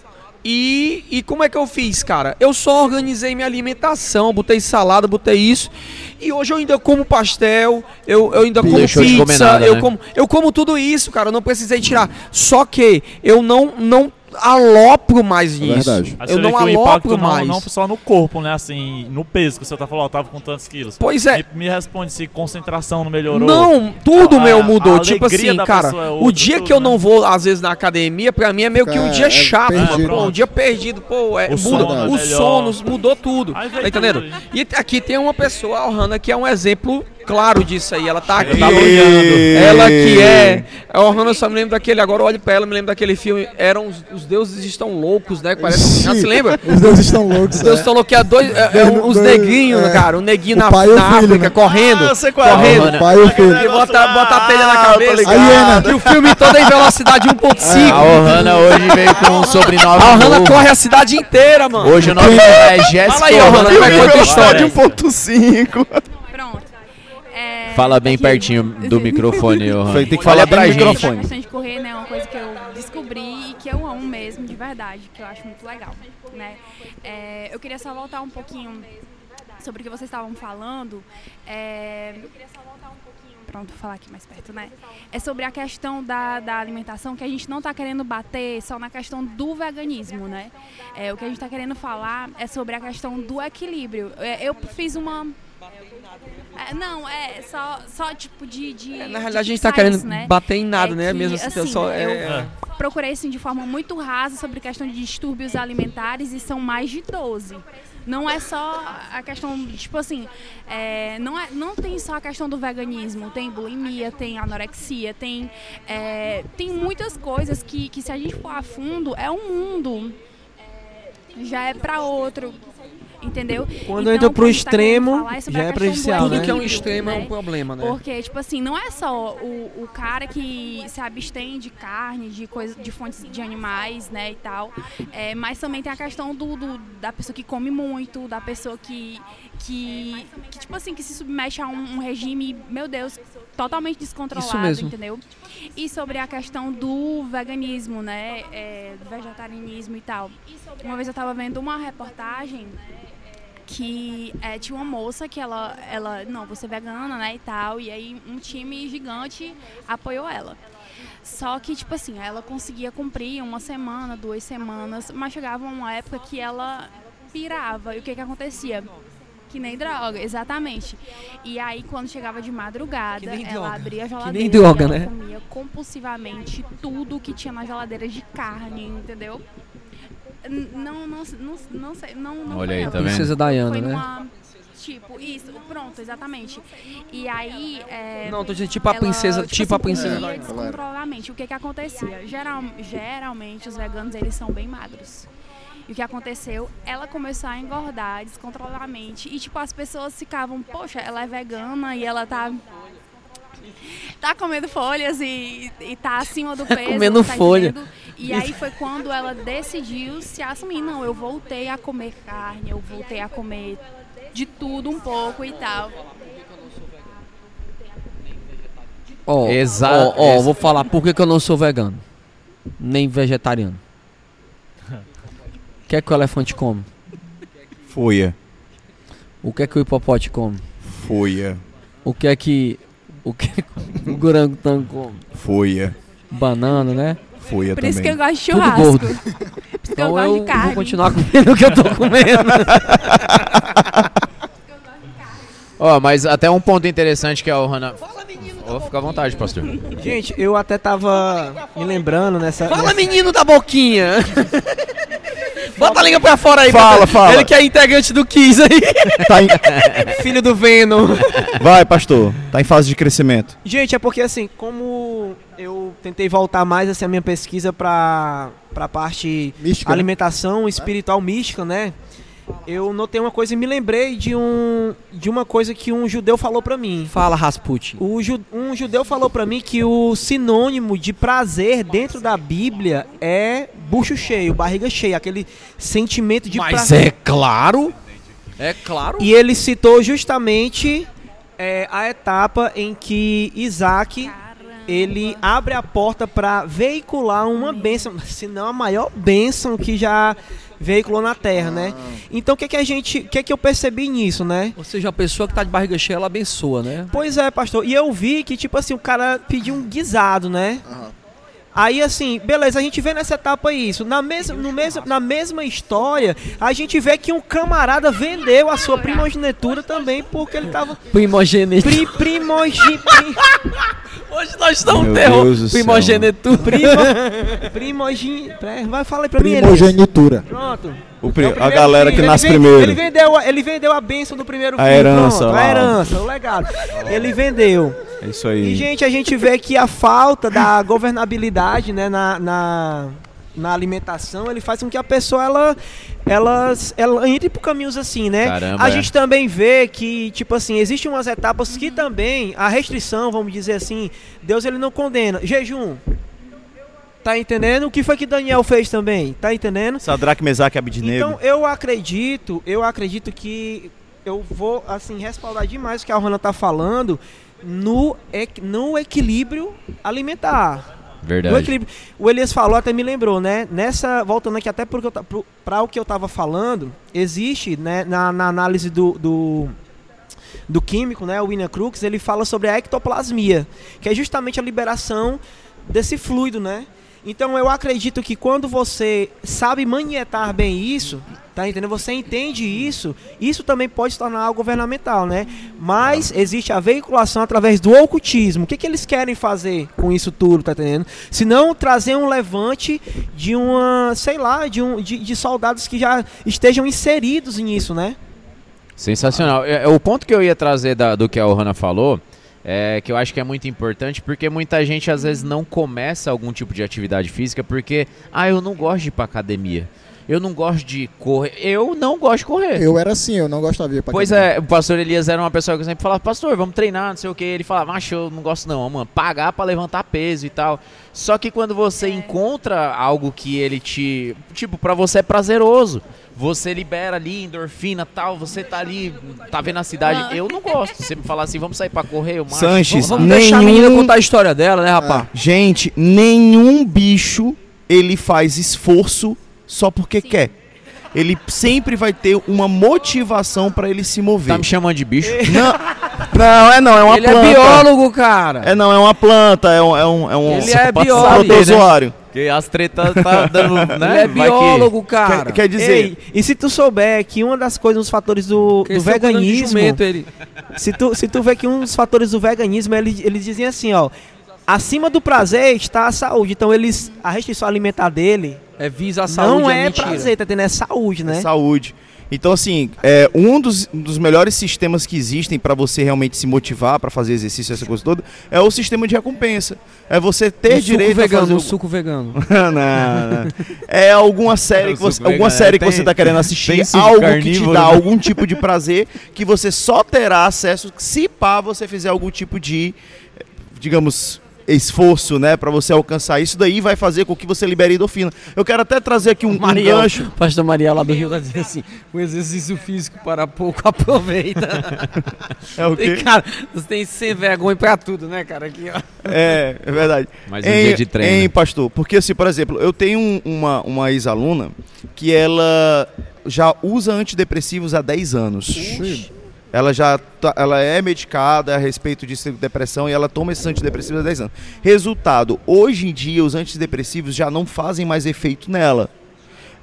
E: E, e como é que eu fiz, cara? Eu só organizei minha alimentação, botei salada, botei isso. E hoje eu ainda como pastel, eu, eu ainda como
A: Deixou
E: pizza,
A: nada,
E: eu,
A: né?
E: como, eu como tudo isso, cara. Eu não precisei tirar. Só que eu não, não alopro mais nisso.
G: verdade.
F: Aí
E: Eu não
F: que o
E: alopro
F: impacto não,
E: mais.
F: não só no corpo, né? Assim, no peso que você tá falando, eu tava com tantos quilos.
E: Pois é.
F: Me, me responde se concentração não melhorou.
E: Não, tudo
F: A-
E: meu
F: a
E: mudou. Tipo
F: alegria
E: assim,
F: da
E: cara,
F: é
E: o
F: outra,
E: dia
F: tudo,
E: que eu
F: né?
E: não vou, às vezes, na academia, pra mim é meio que um
G: É,
E: dia
G: é
E: chato, mano. Pô, um dia perdido, pô, é,
F: O
E: muda.
F: sono é
E: Os
F: melhor.
E: sonos, mudou tudo.
F: Aí
E: Tá entendendo? E aqui tem uma pessoa, a Ohana, que é um exemplo claro disso aí. Ela tá aqui.
F: tá brilhando.
E: Ela que é. A Ohana eu só me lembro daquele, agora eu olho pra ela, me lembro daquele filme. Eram os, os deuses estão loucos, né? Parece. Já se lembra?
G: Os deuses estão loucos.
E: Os deuses
G: é.
E: estão loucos, que é dois. É, é um- os negrinhos,
G: é.
E: cara. Um neguinho
G: O
E: na,
G: pai o
E: na
G: filho,
E: África
G: né?
E: correndo.
D: Ah, sei qual é.
E: correndo.
G: O pai e o filho.
E: E bota, bota a telha na
D: Ah,
E: cabeça.
G: A hiena.
E: E o filme todo em velocidade 1.5.
A: A Ohana hoje veio com um sobrenome
E: A Ohana corre a cidade inteira, mano.
A: Hoje o nome é Jéssica
E: Fala aí, Ohana,
A: Ohana.
E: como é que
A: Vai
E: foi
A: contar
E: história?
A: diferença.
D: 1.5.
J: É,
A: Fala bem
J: aqui-
A: pertinho do microfone, Ohana.
I: Tem que falar
A: pra gente.
I: microfone.
J: A questão de correr né, é uma coisa que eu descobri e que eu amo mesmo, de verdade, que eu acho muito legal. Né? É, eu queria só voltar um pouquinho sobre o que vocês estavam falando. É, eu queria só voltar um pouquinho. Pronto, vou falar aqui mais perto, né? É sobre a questão da, da alimentação, que a gente não está querendo bater só na questão do veganismo, né? É, o que a gente está querendo falar é sobre a questão do equilíbrio. É, eu fiz uma. É, não, é só, só tipo de. de
E: Na
J: de
E: realidade, a gente tá querendo
J: isso, né?
E: bater em nada,
J: É
E: né?
J: que,
E: Mesmo assim,
J: assim,
E: só
J: eu
E: é.
J: procurei assim de forma muito rasa sobre questão de distúrbios alimentares e são mais de 12. Não é só a questão, tipo assim, é, não, é, não tem só a questão do veganismo, tem bulimia, tem anorexia, tem, é, tem muitas coisas que, que se a gente for a fundo, é um mundo, é, já é pra outro, entendeu?
C: Quando
J: Então,
C: entra pro
J: tá
C: extremo,
J: é sobre
C: já é prejudicial,
E: Tudo
C: né?
E: que é um extremo é
J: né?
E: um problema, né?
J: Porque, tipo assim, não é só o, o cara que se abstém de carne, de coisa, de fontes de animais, né, e tal. É, mas também tem a questão do, do- da pessoa que come muito, da pessoa que, que, que, tipo assim, que se submete a um, um regime, meu Deus, totalmente descontrolado,
E: Isso mesmo.
J: entendeu? E sobre a questão do veganismo, né, é, do vegetarianismo e tal. Uma vez eu tava vendo uma reportagem que é, tinha uma moça que ela, ela, não, você é vegana, né, e tal, e aí um time gigante apoiou ela. Só que, tipo assim, ela conseguia cumprir uma semana, duas semanas, mas chegava uma época que ela pirava. E o que que acontecia? Que nem droga, exatamente. E aí, quando chegava de madrugada,
E: Que nem
J: ela
E: droga.
J: abria a
E: Que
J: geladeira
E: nem droga,
J: e ela
E: né?
J: comia compulsivamente tudo que tinha na geladeira de carne, entendeu? Não, não, não, não sei, não, não
A: Olha
J: foi
A: aí,
J: ela.
A: tá vendo?
E: Princesa Diana,
J: Foi
E: né?
J: numa- Tipo, isso, pronto, exatamente. E aí. É,
E: Não, tô dizendo tipo a
J: ela,
E: princesa, tipo a
J: assim,
E: princesa
J: descontroladamente. O que que acontecia? Geral, geralmente os veganos eles são bem magros. E o que aconteceu? Ela começou a engordar descontroladamente. E tipo, as pessoas ficavam, poxa, ela é vegana e ela tá. Tá comendo folhas e, e tá acima do peso.
E: Comendo
J: tá
E: folha.
J: entendendo? E aí foi quando ela decidiu se assumir. Não, eu voltei a comer carne, eu voltei a comer de tudo um pouco e tal.
E: Ó,
A: Exa-
E: ó, ó,
A: exa-
E: vou falar por que, que eu não sou vegano. Nem vegetariano. O que é que o elefante come?
I: Folha.
E: O que é que o hipopote come?
I: Folha.
E: O que é que. O que o orangotango come?
I: Folha.
E: Banana, né?
I: Folha
J: Por isso que eu
I: também.
J: gosto de churrasco. Por isso que eu
E: Então
J: gosto
E: eu
J: de carne.
E: vou continuar comendo o que eu tô comendo.
A: Ó, mas até um ponto interessante que a Ohana... Ô, fica à vontade, pastor.
C: Gente, eu até tava me lembrando nessa.
E: Fala,
C: nessa-
E: menino da boquinha! Bota a língua pra fora aí.
I: Fala, fala.
E: Ele que é integrante do Kiss aí.
I: Tá em-
E: Filho do Venom.
I: Vai, pastor. Tá em fase de crescimento.
C: Gente, é porque assim, como eu tentei voltar mais assim, a minha pesquisa pra, pra parte
G: Mística, né?
C: alimentação espiritual mística, né? Eu notei uma coisa e me lembrei de, um, de uma coisa que um judeu falou pra mim.
E: Fala, Rasputin.
C: O ju- um judeu falou pra mim que o sinônimo de prazer dentro da Bíblia é bucho cheio, barriga cheia, aquele sentimento de
E: Mas
C: prazer.
E: é claro. É claro.
C: E ele citou justamente é, a etapa em que Isaac ele abre a porta para veicular uma bênção, se não a maior bênção que já veiculou na terra, né? Então o que que a gente, o que que eu percebi nisso, né?
E: Ou seja, a pessoa que tá de barriga cheia, ela abençoa, né?
C: Pois é, pastor. E eu vi que tipo assim, o cara pediu um guisado, né? Aí assim, beleza, a gente vê nessa etapa isso. Na mesma, no mesmo, na mesma história, a gente vê que um camarada vendeu a sua primogenitura também porque ele tava
E: Primogênito.
C: pri, primogi, pri,
E: Hoje nós estamos
D: Meu
E: terror.
D: Deus do céu.
E: Primogênito.
C: primo, primogi, é, vai falar aí pra mim.
G: Primogenitura.
C: Pronto.
D: O pri-
C: É o
D: a galera
C: filho.
D: que nasce
C: ele ven-
D: primeiro.
C: Ele vendeu, a- ele vendeu a benção do primeiro
D: A
C: filho.
D: herança
C: pronto, a herança, o legado. Ele vendeu.
D: É isso
C: E,
D: aí.
C: gente, a gente vê que a falta da governabilidade né, na, na, na alimentação, ele faz com que a pessoa, ela, ela, ela entre por caminhos assim, né?
A: Caramba,
C: a
A: é.
C: gente também vê que, tipo assim, existem umas etapas que também, a restrição, vamos dizer assim, Deus ele não condena. Jejum. Tá entendendo? O que foi que Daniel fez também? Tá entendendo?
D: Sadraque, Mesaque Abidnego.
C: Então eu acredito, eu acredito que eu vou assim respaldar demais o que a Rona tá falando no, no equilíbrio alimentar.
A: Verdade.
C: equilíbrio. O Elias falou, até me lembrou, né? Nessa, voltando aqui até pra o que eu tava falando, existe, né, na, na análise do, do, do químico, né, o William Crookes, ele fala sobre a ectoplasmia, que é justamente a liberação desse fluido, né? Então eu acredito que quando você sabe manietar bem isso, tá entendendo? Você entende isso, isso também pode se tornar algo governamental, né? Mas existe a veiculação através do ocultismo. O que, que eles querem fazer com isso tudo, tá entendendo? Se não trazer um levante de uma, sei lá, de, um, de, de soldados que já estejam inseridos nisso, né?
A: Sensacional. É, é, O ponto que eu ia trazer da- do que a Ohana falou é que eu acho que é muito importante porque muita gente às vezes não começa algum tipo de atividade física porque, ah, eu não gosto de ir pra academia. Eu não gosto de correr. Eu não gosto de correr.
G: Eu era assim, eu não gostava de ir pra
A: Pois
G: academia.
A: é, o pastor Elias era uma pessoa que eu sempre falava, pastor, vamos treinar, não sei o que. Ele falava, macho, eu não gosto não, mano, pagar pra levantar peso e tal. Só que quando você encontra algo que ele te. Tipo, pra você é prazeroso. Você libera ali endorfina tal, você tá ali, tá vendo a cidade. Eu não gosto. Você me falar assim, vamos sair pra correr, eu macho.
D: Sanches,
E: Vamos deixar a
D: nenhum-
E: menina contar a história dela, né, rapaz?
D: Gente, nenhum bicho ele faz esforço só porque quer. Ele sempre vai ter uma motivação pra ele se mover.
A: Tá me chamando de bicho?
D: Não, não, é não, é uma
E: Ele
D: planta.
E: é biólogo, cara.
D: É não, é uma planta, é um, é um, é um
E: Ele é biólogo.
D: protozoário.
A: Que as tretas tá dando, né?
E: Ele é
A: Vai que-
E: biólogo, cara.
D: Quer, quer dizer,
C: Ei, e se tu souber que uma das coisas, um dos fatores do, do
E: é
C: veganismo,
E: jumento, ele.
C: se tu, se tu vê que um dos fatores do veganismo, eles, eles dizem assim, ó, acima do prazer está a saúde. Então eles, a restrição alimentar dele
E: É visa a saúde,
C: não
E: é
C: é, prazer, tá entendendo? É saúde, né?
D: saúde. Então, assim, é, um dos, dos melhores sistemas que existem para você realmente se motivar para fazer exercício, essa coisa toda, é o sistema de recompensa. É você ter
E: Um
D: direito
E: suco vegano,
D: a fazer.
E: um
D: o-
E: suco vegano.
D: não, não. É alguma série
A: É
D: que você, alguma
A: vegano.
D: série que
A: Tem-
D: você tá querendo assistir, algo que te dá
A: né?
D: algum tipo de prazer, que você só terá acesso se pá você fizer algum tipo de, eh, digamos, esforço, né, para você alcançar isso daí vai fazer com que você libere endorfina. Eu quero até trazer aqui um, um
E: Mariel,
D: gancho.
E: pastor Maria lá do Rio tá dizendo assim, o exercício físico para pouco aproveita.
D: É o
E: Tem,
D: quê?
E: cara, você tem sem vergonha pra tudo, né, cara? Aqui, ó.
D: É, é verdade.
A: Mais um dia de treino.
D: Hein, pastor? Porque, assim, por exemplo, eu tenho um- uma, uma ex-aluna que ela já usa antidepressivos há 10 anos. Ela já tá- ela é medicada a respeito de depressão e ela toma esses antidepressivos há 10 anos. Resultado, hoje em dia os antidepressivos já não fazem mais efeito nela.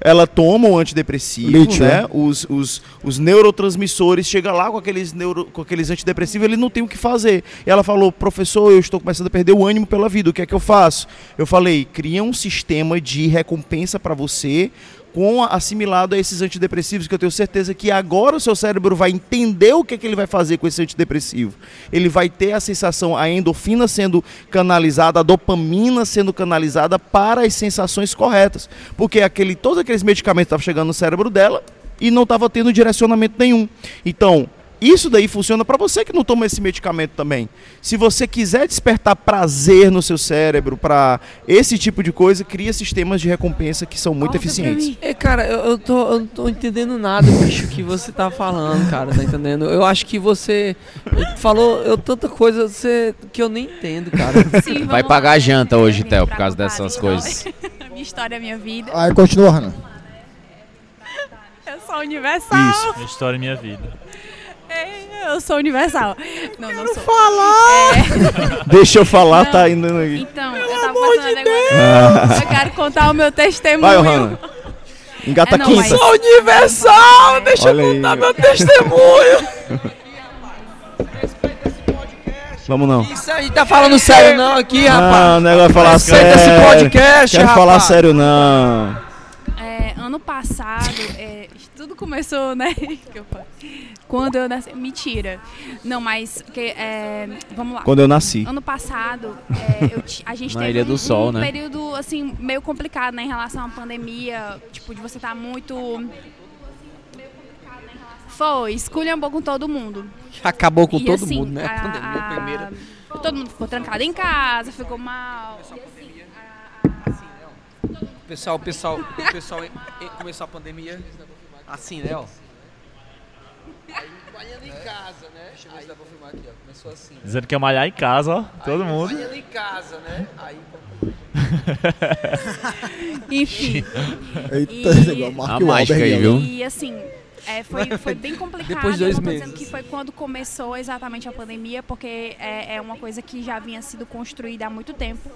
D: Ela toma o antidepressivo,
G: Lítio,
D: né?
G: né?
D: Os, os, os neurotransmissores, chega lá com aqueles, neuro, com aqueles antidepressivos, ele não tem o que fazer. E ela falou, professor, eu estou começando a perder o ânimo pela vida, o que é que eu faço? Eu falei, cria um sistema de recompensa para você com assimilado a esses antidepressivos, que eu tenho certeza que agora o seu cérebro vai entender o que, é que ele vai fazer com esse antidepressivo. Ele vai ter a sensação, a endorfina sendo canalizada, a dopamina sendo canalizada para as sensações corretas. Porque aquele, todos aqueles medicamentos estavam chegando no cérebro dela e não estava tendo direcionamento nenhum. Então, isso daí funciona para você que não toma esse medicamento também. Se você quiser despertar prazer no seu cérebro para esse tipo de coisa, cria sistemas de recompensa que são muito eficientes.
E: É, cara, eu, eu, tô, eu não tô entendendo nada, bicho, que você tá falando, cara, tá entendendo? Eu acho que você falou eu, tanta coisa você, que eu nem entendo, cara.
J: Sim,
A: Vai
J: lá,
A: pagar a
J: né?
A: janta hoje, Theo, por causa dessas coisas.
J: minha história- minha história, minha vida.
G: Aí continua, Hannah.
J: Eu sou universal.
F: Minha história e minha vida.
J: É, Eu sou universal. Não, não sou. falar!
I: Deixa eu falar,
J: Não.
I: tá indo aí.
J: Então, eu tava passando negócio. Eu quero contar o meu testemunho.
I: Vai, Ohana. Engata
J: É, não,
I: quinta.
J: mas-
E: Sou universal, deixa
I: Olha
E: eu
I: aí.
E: contar meu testemunho.
I: Vamos não.
E: Isso aí, tá falando sério não aqui, rapaz?
I: Não, é negócio de falar
E: Respeita
I: sério.
E: esse podcast,
I: Quero
E: rapaz.
I: falar sério, não.
J: É, ano passado, é, tudo começou, né? Quando eu nasci. Mentira. Não, mas. Que, é, vamos lá.
I: Quando eu nasci.
J: Ano passado, é, eu a gente
A: Na
J: teve
A: Ilha do
J: um,
A: Sol,
J: um
A: né?
J: período assim meio complicado né, em relação à pandemia, tipo de você estar muito foi, esculhambou com todo mundo.
E: Acabou com
J: E,
E: todo
J: assim,
E: mundo, né?
J: a-
E: Pandemia
J: a-
E: primeira.
J: Todo mundo ficou trancado em casa, ficou mal.
E: O pessoal, o pessoal, o pessoal em- em- começou a pandemia assim, né, ó. Aí em casa, né? Deixa eu ver se dá pra filmar aqui, ó. Começou assim. né?
F: Dizendo que ia malhar em casa, ó. Todo
E: Aí,
F: mundo.
E: Banhando em casa, né? Aí
J: Enfim.
G: Eita,
J: E-
G: igual Mark
A: A mágica aí,
G: ó.
A: viu?
J: E assim, é, foi, foi bem complicado.
E: Depois de dois
J: eu tô dizendo
E: meses.
J: que foi quando começou exatamente a pandemia, porque é, é uma coisa que já vinha sido construída há muito tempo.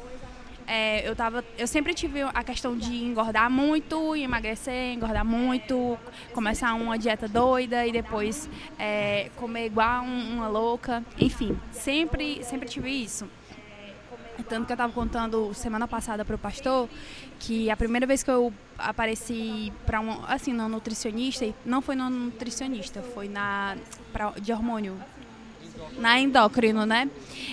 J: É, eu, tava, eu sempre tive a questão de engordar muito, emagrecer, engordar muito, começar uma dieta doida e depois é, comer igual um- uma louca. Enfim, sempre, sempre tive isso. Tanto que eu estava contando semana passada para o pastor que a primeira vez que eu apareci para um assim no nutricionista não foi no nutricionista foi na pra, de hormônio na endócrino né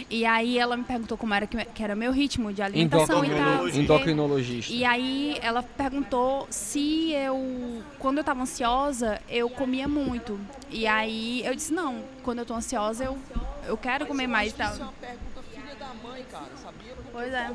J: e aí ela me perguntou como era que, que era meu ritmo de alimentação e tal.
E: Endocrinologista.
J: E aí ela perguntou se eu, quando eu tava ansiosa, eu comia muito. E aí eu disse, não, quando eu tô ansiosa eu, eu quero comer mais e tal.
E: Isso é uma pergunta filha da mãe, cara, sabia?
J: Pois é.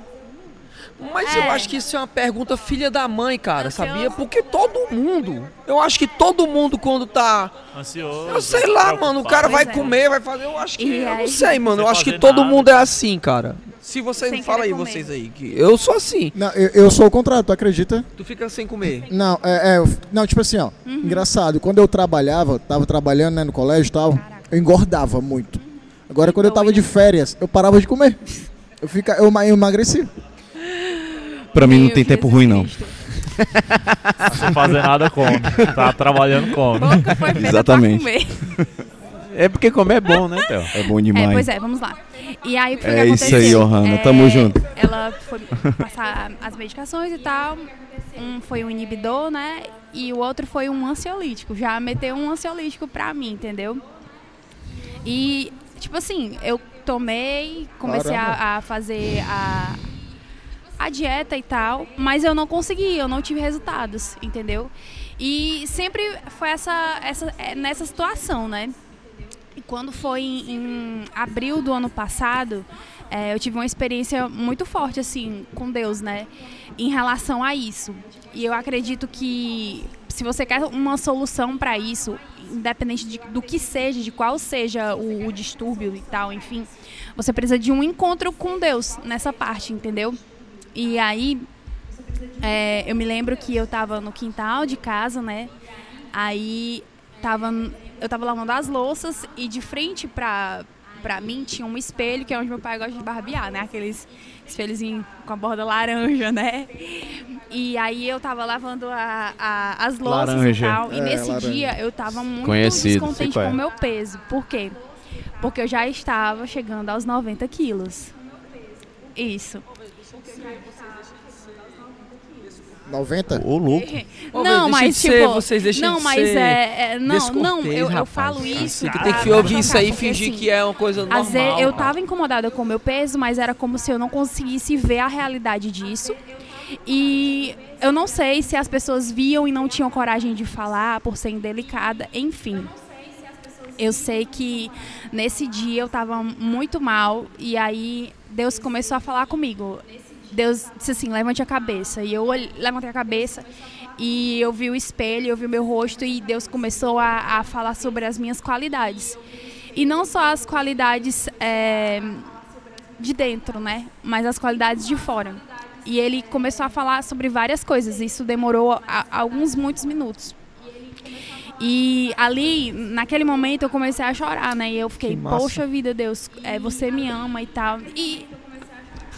E: Mas
J: É.
E: eu acho que isso é uma pergunta filha da mãe, cara,
J: Ansioso?
E: sabia? Porque todo mundo, eu acho que todo mundo quando tá,
F: Ansioso.
E: eu sei lá, mano, o cara vai
J: Pois é.
E: comer, vai fazer, eu acho que,
J: E
E: eu não sei, mano, eu acho que todo
F: nada.
E: mundo é assim, cara. Se vocês,
J: Sem
E: fala aí
J: comer.
E: vocês aí, que eu sou assim.
G: Não, eu, eu sou o contrário, tu acredita?
E: Tu fica sem comer.
G: Não, é, é, não, tipo assim, ó. Engraçado, quando eu trabalhava, tava trabalhando né, no colégio e tal, eu engordava muito. Agora, quando eu tava de férias, eu parava de comer. Eu, fica, eu, eu emagreci.
I: Pra mim não tem tempo ruim, não.
F: Sem fazer nada, come. Tá trabalhando, come.
J: Foi feita
I: Exatamente.
J: pra comer.
A: É porque comer é bom, né, Theo?
I: É bom
J: É,
I: demais.
J: pois é, vamos lá. E aí o que
I: É
J: que
I: isso aí, Ohana, tamo junto.
J: Ela foi passar as medicações e tal. Um foi um inibidor, né? E o outro foi um ansiolítico. Já meteu um ansiolítico pra mim, entendeu? E, tipo assim, eu tomei, comecei a, a fazer a, a dieta e tal, mas eu não consegui, eu não tive resultados, entendeu? E sempre foi essa, essa, é, nessa situação, né? E quando foi em, em abril do ano passado, é, eu tive uma experiência muito forte, assim, com Deus, né? Em relação a isso. E eu acredito que se você quer uma solução para isso, independente de- do que seja, de qual seja o, o distúrbio e tal, enfim, você precisa de um encontro com Deus nessa parte, entendeu? E aí, é, eu me lembro que eu tava no quintal de casa, né? Aí tava, eu tava lavando as louças e de frente pra, pra mim tinha um espelho, que é onde meu pai gosta de barbear, né? Aqueles espelhozinhos com a borda laranja, né? E aí eu tava lavando a- a- as louças
I: Laranja.
J: e tal. E
G: É,
J: nesse
G: laranja.
J: dia eu tava muito
A: Conhecido,
J: descontente
A: é.
J: com o meu peso. Por quê? Porque eu já estava chegando aos 90 quilos. Isso.
G: 90?
I: Ô, louco.
E: Ô,
J: não, mas
E: de ser,
J: tipo,
E: vocês deixem
J: não,
E: de
J: mas
E: ser
J: é, é- não, não, eu, eu falo isso.
E: Você que
J: pra-
E: tem que ouvir isso aí e fingir
J: assim,
E: que é uma coisa normal.
J: Às vezes eu tava incomodada com o meu peso, mas era como se eu não conseguisse ver a realidade disso. E eu não sei se as pessoas viam e não tinham coragem de falar por ser indelicada, enfim. Eu sei que nesse dia eu tava muito mal e aí Deus começou a falar comigo. Deus disse assim: levante a cabeça. E eu levantei a cabeça e eu vi o espelho, eu vi o meu rosto e Deus começou a, a falar sobre as minhas qualidades. E não só as qualidades é, de dentro, né? Mas as qualidades de fora. E ele começou a falar sobre várias coisas. Isso demorou a- alguns muitos minutos. E ali, naquele momento, eu comecei a chorar, né? E eu fiquei, poxa vida, Deus, é, você me ama e tal. E,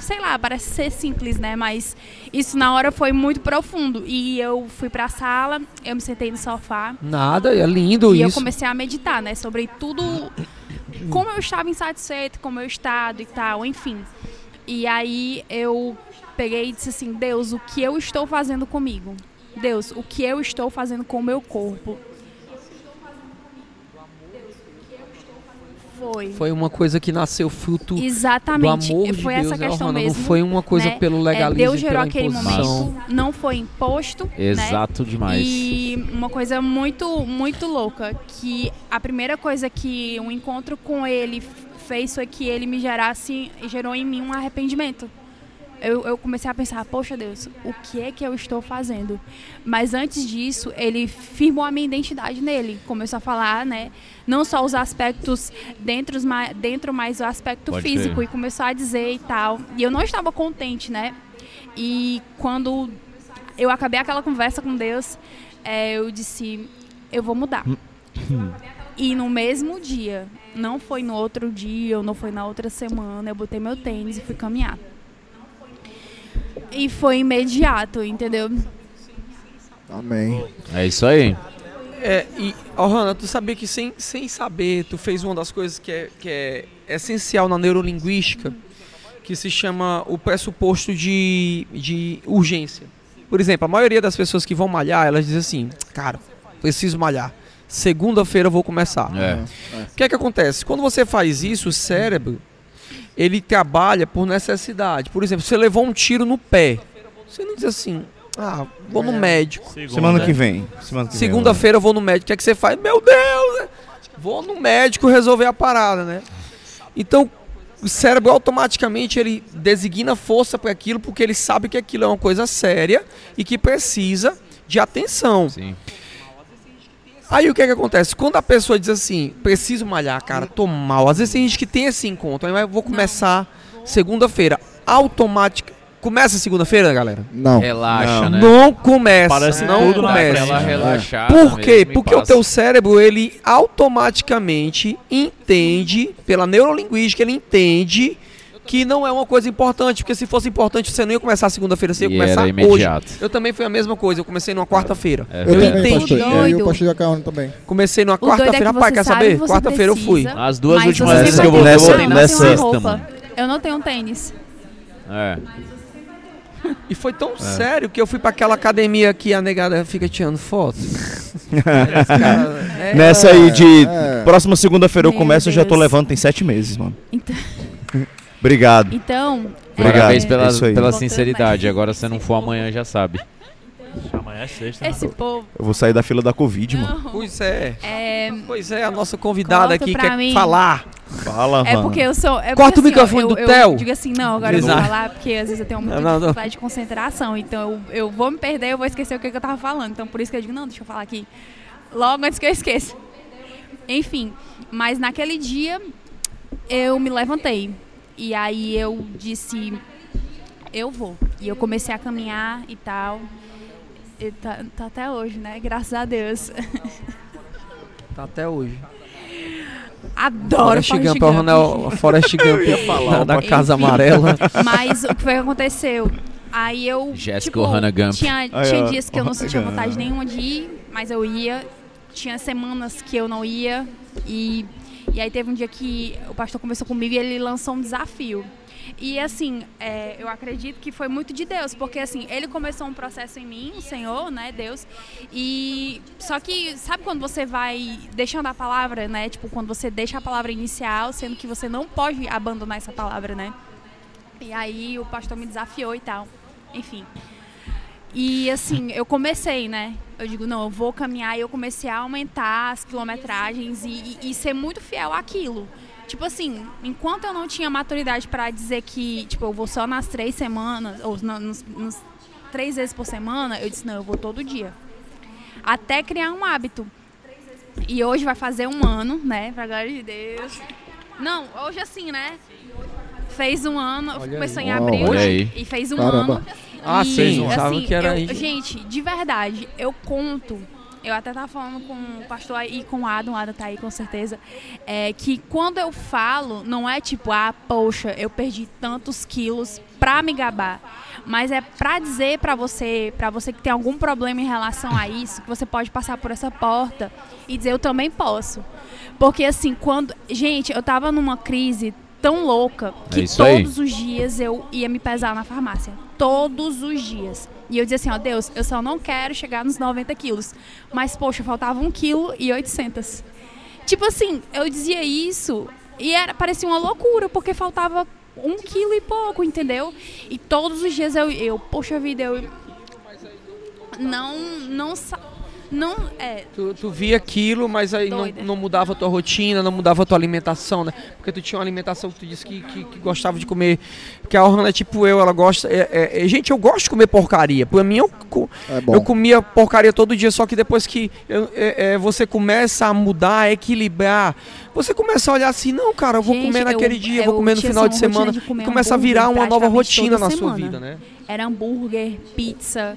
J: sei lá, parece ser simples, né? Mas isso na hora foi muito profundo. E eu fui pra sala, eu me sentei no sofá.
E: Nada, é lindo
J: E eu
E: isso.
J: comecei a meditar, né? Sobre tudo, como eu estava insatisfeito, como eu estado e tal, enfim. E aí eu peguei e disse assim, Deus, o que eu estou fazendo comigo? Deus, o que eu estou fazendo com o meu corpo? Foi.
E: Foi uma coisa que nasceu fruto
J: Exatamente.
E: do amor de
J: foi
E: Deus,
J: essa
E: né,
J: questão mesmo.
E: Não foi uma coisa
J: né?
E: pelo
J: É,
E: legalismo
J: Deus gerou
E: pela
J: aquele
E: imposição.
J: momento, não foi imposto. né?
A: Exato demais.
J: E uma coisa muito, muito louca, que a primeira coisa que um encontro com ele fez foi que ele me gerasse, gerou em mim um arrependimento. Eu, eu comecei a pensar, poxa Deus, o que é que eu estou fazendo? Mas antes disso, ele firmou a minha identidade nele. Começou a falar, né? Não só os aspectos dentro, dentro mas o aspecto
A: Pode
J: físico. E começou a dizer e tal. E eu não estava contente, né? E quando eu acabei aquela conversa com Deus, é, eu disse, eu vou mudar. E no mesmo dia, não foi no outro dia, ou não foi na outra semana, eu botei meu tênis e fui caminhar. E foi imediato, entendeu?
G: Amém.
A: É isso aí.
E: É, e, Ohana, tu sabia que sem, sem saber, tu fez uma das coisas que é, que é essencial na neurolinguística, que se chama o pressuposto de, de urgência. Por exemplo, a maioria das pessoas que vão malhar, elas dizem assim, cara, preciso malhar. Segunda-feira eu vou começar.
A: É.
E: O que é que acontece? Quando você faz isso, o cérebro, ele trabalha por necessidade. Por exemplo, você levou um tiro no pé. Você não diz assim, ah, vou no médico.
I: Semana que vem. Semana que vem,
E: Segunda-feira eu vou no médico. O que é que você faz? Meu Deus! né? Vou no médico resolver a parada, né? Então, o cérebro automaticamente ele designa força para aquilo porque ele sabe que aquilo é uma coisa séria e que precisa de atenção.
A: Sim.
E: Aí o que é que acontece? Quando a pessoa diz assim, preciso malhar, cara, tô mal. Às vezes tem gente que tem esse encontro, aí eu vou começar segunda-feira. Automática. Começa segunda-feira, galera?
G: Não.
A: Relaxa,
I: Não.
A: né?
E: Não começa.
F: Parece
E: não
F: tudo
E: começa.
A: Aquela
F: né?
A: relaxada
E: Por quê? Porque o
A: passa.
E: teu cérebro, ele automaticamente entende, pela neurolinguística, ele entende que não é uma coisa importante, porque se fosse importante você não ia começar segunda-feira, você ia
A: E
E: começar
A: era
E: hoje. Eu também fui a mesma coisa, eu comecei numa quarta-feira.
A: É
G: Eu,
E: Eu
G: também,
E: entendi.
G: Eu e o pastor Jacaúna também.
E: Comecei numa
J: doido é que
E: quarta-feira, rapaz, quer
J: sabe
E: saber? Quarta-feira eu fui.
A: As duas
J: mas
A: últimas vezes que eu vou
I: nessa mano.
J: Eu não tenho um tênis.
A: É.
E: E foi tão sério que eu fui pra aquela academia que a negada fica tirando foto. é,
I: Nessa aí de
G: É.
I: próxima segunda-feira eu
J: Meu
I: começo, eu já tô levando, tem sete meses, mano.
J: Então,
I: Obrigado.
J: então
I: Obrigado.
A: Parabéns pela,
I: É
A: pela sinceridade. Agora, se não for amanhã, já sabe.
F: Amanhã é sexta. né?
J: esse povo.
I: Eu vou sair da fila da Covid, mano.
J: Não,
E: Pois é.
J: é,
E: Pois é, a nossa convidada aqui quer
J: mim.
E: falar.
I: Fala,
J: é
I: mano.
J: porque eu sou. É
E: Corta o
J: porque, assim,
E: microfone
J: ó,
E: do
J: eu,
E: Theo.
J: Eu digo assim, não, agora eu
E: Exato.
J: vou falar, porque às vezes eu tenho muita
E: Não, não, não.
J: dificuldade de concentração. Então eu, eu vou me perder, eu vou esquecer o que, que eu tava falando. Então por isso que eu digo, não, deixa eu falar aqui. Logo antes que eu esqueça. Enfim, mas naquele dia eu me levantei. E aí eu disse, eu vou. E eu comecei a caminhar e tal. E tá, tá até hoje, né? Graças a Deus.
E: Tá até hoje.
J: Adoro
E: Forrest Gump, é o Ronel- Forrest Gump da, da Casa
J: Enfim.
E: Amarela.
J: Mas o que foi que aconteceu? Aí eu.
A: Jéssica
J: tipo,
A: Ohana Gump.
J: Tinha, tinha dias que eu não sentia vontade
I: Gump.
J: nenhuma de ir, mas eu ia. Tinha semanas que eu não ia. E, e aí teve um dia que o pastor conversou comigo e ele lançou um desafio. E assim, é, eu acredito que foi muito de Deus, porque assim, ele começou um processo em mim, o Senhor, né, Deus. E só que sabe quando você vai deixando a palavra, né? Tipo, quando você deixa a palavra inicial, sendo que você não pode abandonar essa palavra, né? E aí o pastor me desafiou e tal. Enfim. E assim, eu comecei, né? Eu digo, não, eu vou caminhar e eu comecei a aumentar as quilometragens e, e- e ser muito fiel àquilo. Tipo assim, enquanto eu não tinha maturidade pra dizer que, tipo, eu vou só nas três semanas, ou na- nos, nos três vezes por semana, eu disse, não, eu vou todo dia. Até criar um hábito. E hoje vai fazer um ano, né? Pra glória de Deus. Não, hoje assim, né? Fez um ano, começou em
G: Uau,
J: abril,
A: olha
J: né?
A: aí.
J: E fez um
G: Caramba.
J: ano.
E: Ah,
J: e,
E: sim,
J: assim,
E: que era
J: eu-. Gente, de verdade, eu conto eu até tava falando com o pastor aí, e com o Adam, o Adam tá aí com certeza, é que quando eu falo, não é tipo, ah, poxa, eu perdi tantos quilos pra me gabar. Mas é pra dizer pra você, pra você que tem algum problema em relação a isso, que você pode passar por essa porta e dizer, eu também posso. Porque assim, quando. Gente, eu tava numa crise tão louca que
A: isso aí.
J: todos os dias eu ia me pesar na farmácia. Todos os dias. E eu dizia assim, ó, Deus, eu só não quero chegar nos 90 quilos. Mas, poxa, faltava 1 quilo e 800. Tipo assim, eu dizia isso e era, parecia uma loucura, porque faltava um quilo e pouco, entendeu? E todos os dias eu, eu poxa vida, eu não, não, não, é,
E: Tu, tu via aquilo, mas aí não, não mudava a tua rotina, não mudava a tua alimentação, né? Porque tu tinha uma alimentação que tu disse que, que, que gostava de comer. Porque a Orlando é tipo eu, ela gosta. é- é- é- gente, eu gosto de comer porcaria. Pra mim, eu,
G: É
E: eu comia porcaria todo dia, só que depois que eu- é- é, você começa a mudar, a equilibrar, você começa a olhar assim, não, cara, eu vou
J: Gente,
E: comer
J: eu-
E: naquele dia, eu
J: eu
E: vou comer no final de semana.
J: de
E: e começa a virar uma nova rotina na sua
J: semana.
E: vida, né?
J: era hambúrguer, pizza.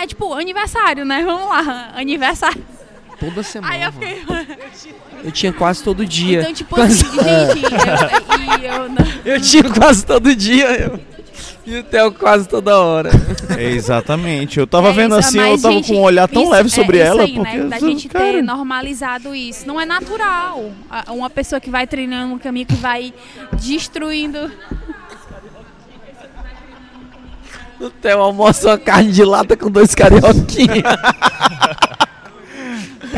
J: É, tipo, aniversário, né? Vamos lá, aniversário.
E: Toda semana.
J: Aí eu fiquei.
E: Eu tinha quase todo dia.
J: Então, tipo assim, gente, eu, eu não.
E: Eu tinha quase todo dia. Eu... E o Theo quase toda hora.
I: É, exatamente. Eu tava
J: É
I: vendo
J: isso,
I: assim, eu tava
J: gente,
I: com um olhar tão
J: isso-
I: leve sobre
J: é
I: ela,
J: aí,
I: porque
J: né? da gente
I: cara,
J: ter normalizado isso. Não é natural. Uma pessoa que vai treinando um caminho que vai destruindo.
E: O Theo almoça uma carne de lata com dois carioquinhos.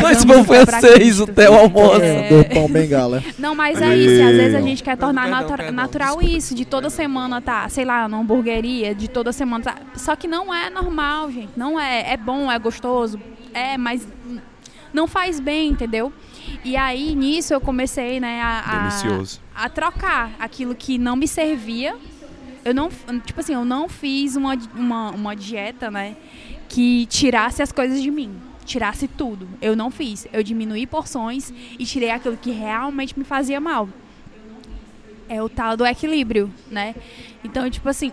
E: dois pão
J: pra
E: francês, o. Theo almoça.
J: É.
G: Do pão bengala.
J: Não, mas é isso. e Às vezes a gente quer tornar
E: Perdão,
J: natura-
E: perdão,
J: natural isso, de toda semana tá, sei lá, numa hamburgueria, de toda semana tá. Só que não é normal, gente. Não é. É bom, é gostoso. É, mas não faz bem, entendeu? E aí, nisso, eu comecei, né, a, a-
I: Delicioso.
J: a trocar aquilo que não me servia. Eu não, tipo assim, eu não fiz uma, uma, uma dieta, né, que tirasse as coisas de mim, tirasse tudo. Eu não fiz. Eu diminuí porções e tirei aquilo que realmente me fazia mal. É o tal do equilíbrio, né? Então, tipo assim,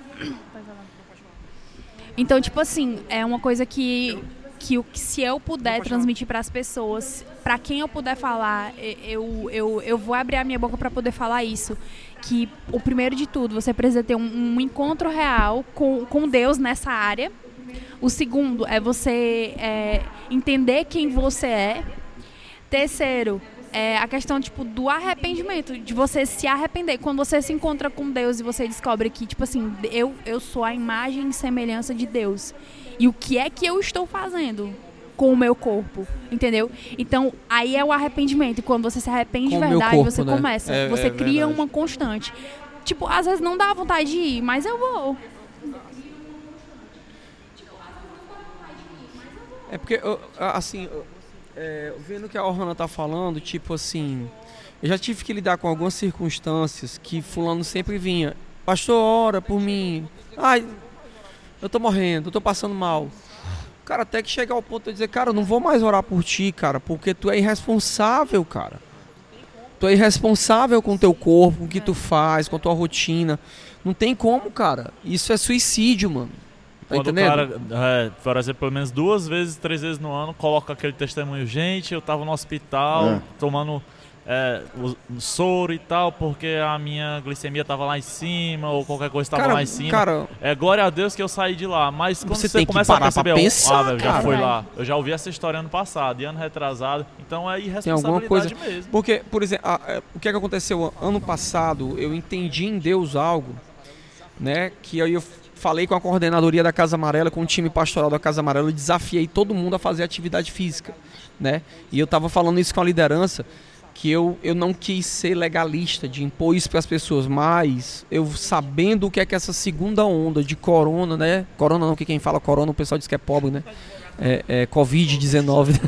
J: então, tipo assim, é uma coisa que, que, se eu puder transmitir para as pessoas, para quem eu puder falar, eu, eu, eu vou abrir a minha boca para poder falar isso. Que o primeiro de tudo, você precisa ter um, um encontro real com, com Deus nessa área. O segundo é você é, entender quem você é. Terceiro, é a questão tipo do arrependimento, de você se arrepender. Quando você se encontra com Deus e você descobre que tipo assim, eu eu sou a imagem e semelhança de Deus. E o que é que eu estou fazendo com o meu corpo, entendeu? Então, aí é o arrependimento. E quando você se arrepende de verdade,
E: corpo,
J: você
E: né?
J: começa,
E: É-
J: você
E: é
J: cria
E: verdade.
J: uma constante. Tipo, às vezes não dá vontade de ir, mas eu vou.
E: É porque, assim, é, vendo o que a Orhana tá falando, tipo assim, eu já tive que lidar com algumas circunstâncias que fulano sempre vinha. Pastor, ora por mim. Ai, eu tô morrendo, eu tô passando mal. Cara, até que chegar ao ponto de dizer, cara, eu não vou mais orar por ti, cara, porque tu é irresponsável, cara. Tu é irresponsável com o teu corpo, com o que tu faz, com a tua rotina. Não tem como, cara. Isso é suicídio, mano. Tá
F: Quando
E: entendendo?
F: o cara, é, por exemplo, pelo menos duas vezes, três vezes no ano, coloca aquele testemunho, gente, eu tava no hospital
I: É.
F: tomando é, o, o soro e tal, porque a minha glicemia tava lá em cima, ou qualquer coisa tava
E: Cara,
F: lá em cima.
E: cara,
F: É glória a Deus que eu saí de lá, mas quando
E: Você
F: você,
E: tem que
F: começa a perceber,
E: pensar,
F: ah, velho, já
E: cara.
F: foi lá. Eu já ouvi essa história ano passado e ano retrasado, então é irresponsabilidade
E: coisa.
F: mesmo.
E: Porque, por exemplo, a- é, o que, é que aconteceu ano passado? Eu entendi em Deus algo, né? Que aí eu falei com a coordenadoria da Casa Amarela, com o time pastoral da Casa Amarela, eu desafiei todo mundo a fazer atividade física, né? E eu tava falando isso com a liderança, que eu, eu não quis ser legalista de impor isso para as pessoas, mas eu sabendo o que é que essa segunda onda de corona, né? Corona não, que quem fala corona, o pessoal diz que é pobre, né? É, é Covid-19.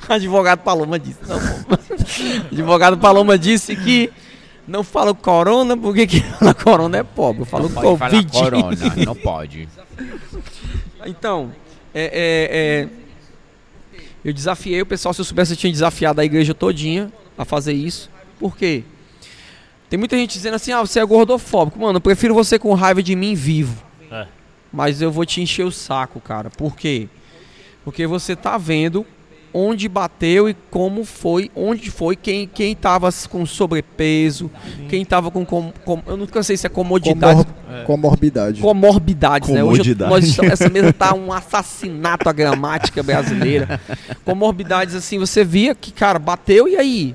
E: Advogado Paloma disse. Não, Advogado Paloma disse que não fala corona, porque quem fala corona é pobre. Eu falo
A: Não
E: Covid.
A: corona, não pode.
E: Então, é, é, é, eu desafiei o pessoal, se eu soubesse eu tinha desafiado a igreja todinha a fazer isso. Por quê? Tem muita gente dizendo assim, ah, você é gordofóbico. Mano, eu prefiro você com raiva de mim vivo.
F: É.
E: mas eu vou te encher o saco, cara. Por quê? Porque você tá vendo onde bateu e como foi, onde foi, quem quem tava com sobrepeso, quem tava com, com, com eu nunca sei se é comodidade,
G: Comor- Comorbidade.
E: comorbidades, né? Hoje nós estamos- essa mesa tá um assassinato à gramática brasileira. Comorbidades assim, você via que, cara, bateu e aí?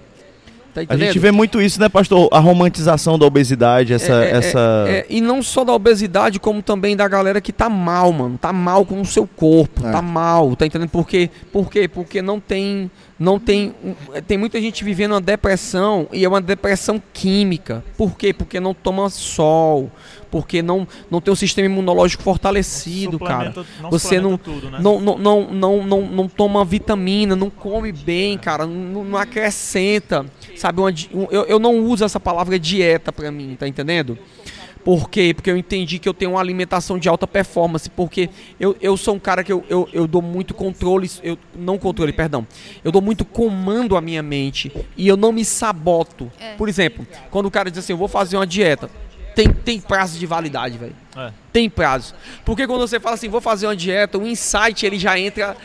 E: Tá
I: A gente vê muito isso, né, pastor? A romantização da obesidade, essa.
E: É, é,
I: essa...
E: é, e não só da obesidade, como também da galera que tá mal, mano. Tá mal com o seu corpo,
G: É.
E: tá mal, tá entendendo? Por quê? Por quê? Porque não tem. Não tem. Tem muita gente vivendo uma depressão e é uma depressão química. Por quê? Porque não toma sol. Porque não, não tem um sistema imunológico fortalecido, cara.
F: Não
E: Você não,
F: tudo, né?
E: não, não, não, não, não, não toma vitamina, não come bem, cara, não, não acrescenta, sabe? Uma um- eu, eu não uso essa palavra dieta pra mim, tá entendendo? Por quê? Porque eu entendi que eu tenho uma alimentação de alta performance, porque eu, eu sou um cara que eu, eu, eu dou muito controle, eu, não controle, perdão, eu dou muito comando à minha mente e eu não me saboto.
J: É.
E: Por exemplo, quando o cara diz assim, eu vou fazer uma dieta, tem, tem prazo de validade, velho.
F: É.
E: Tem prazo. Porque quando você fala assim, vou fazer uma dieta, o insight ele já entra.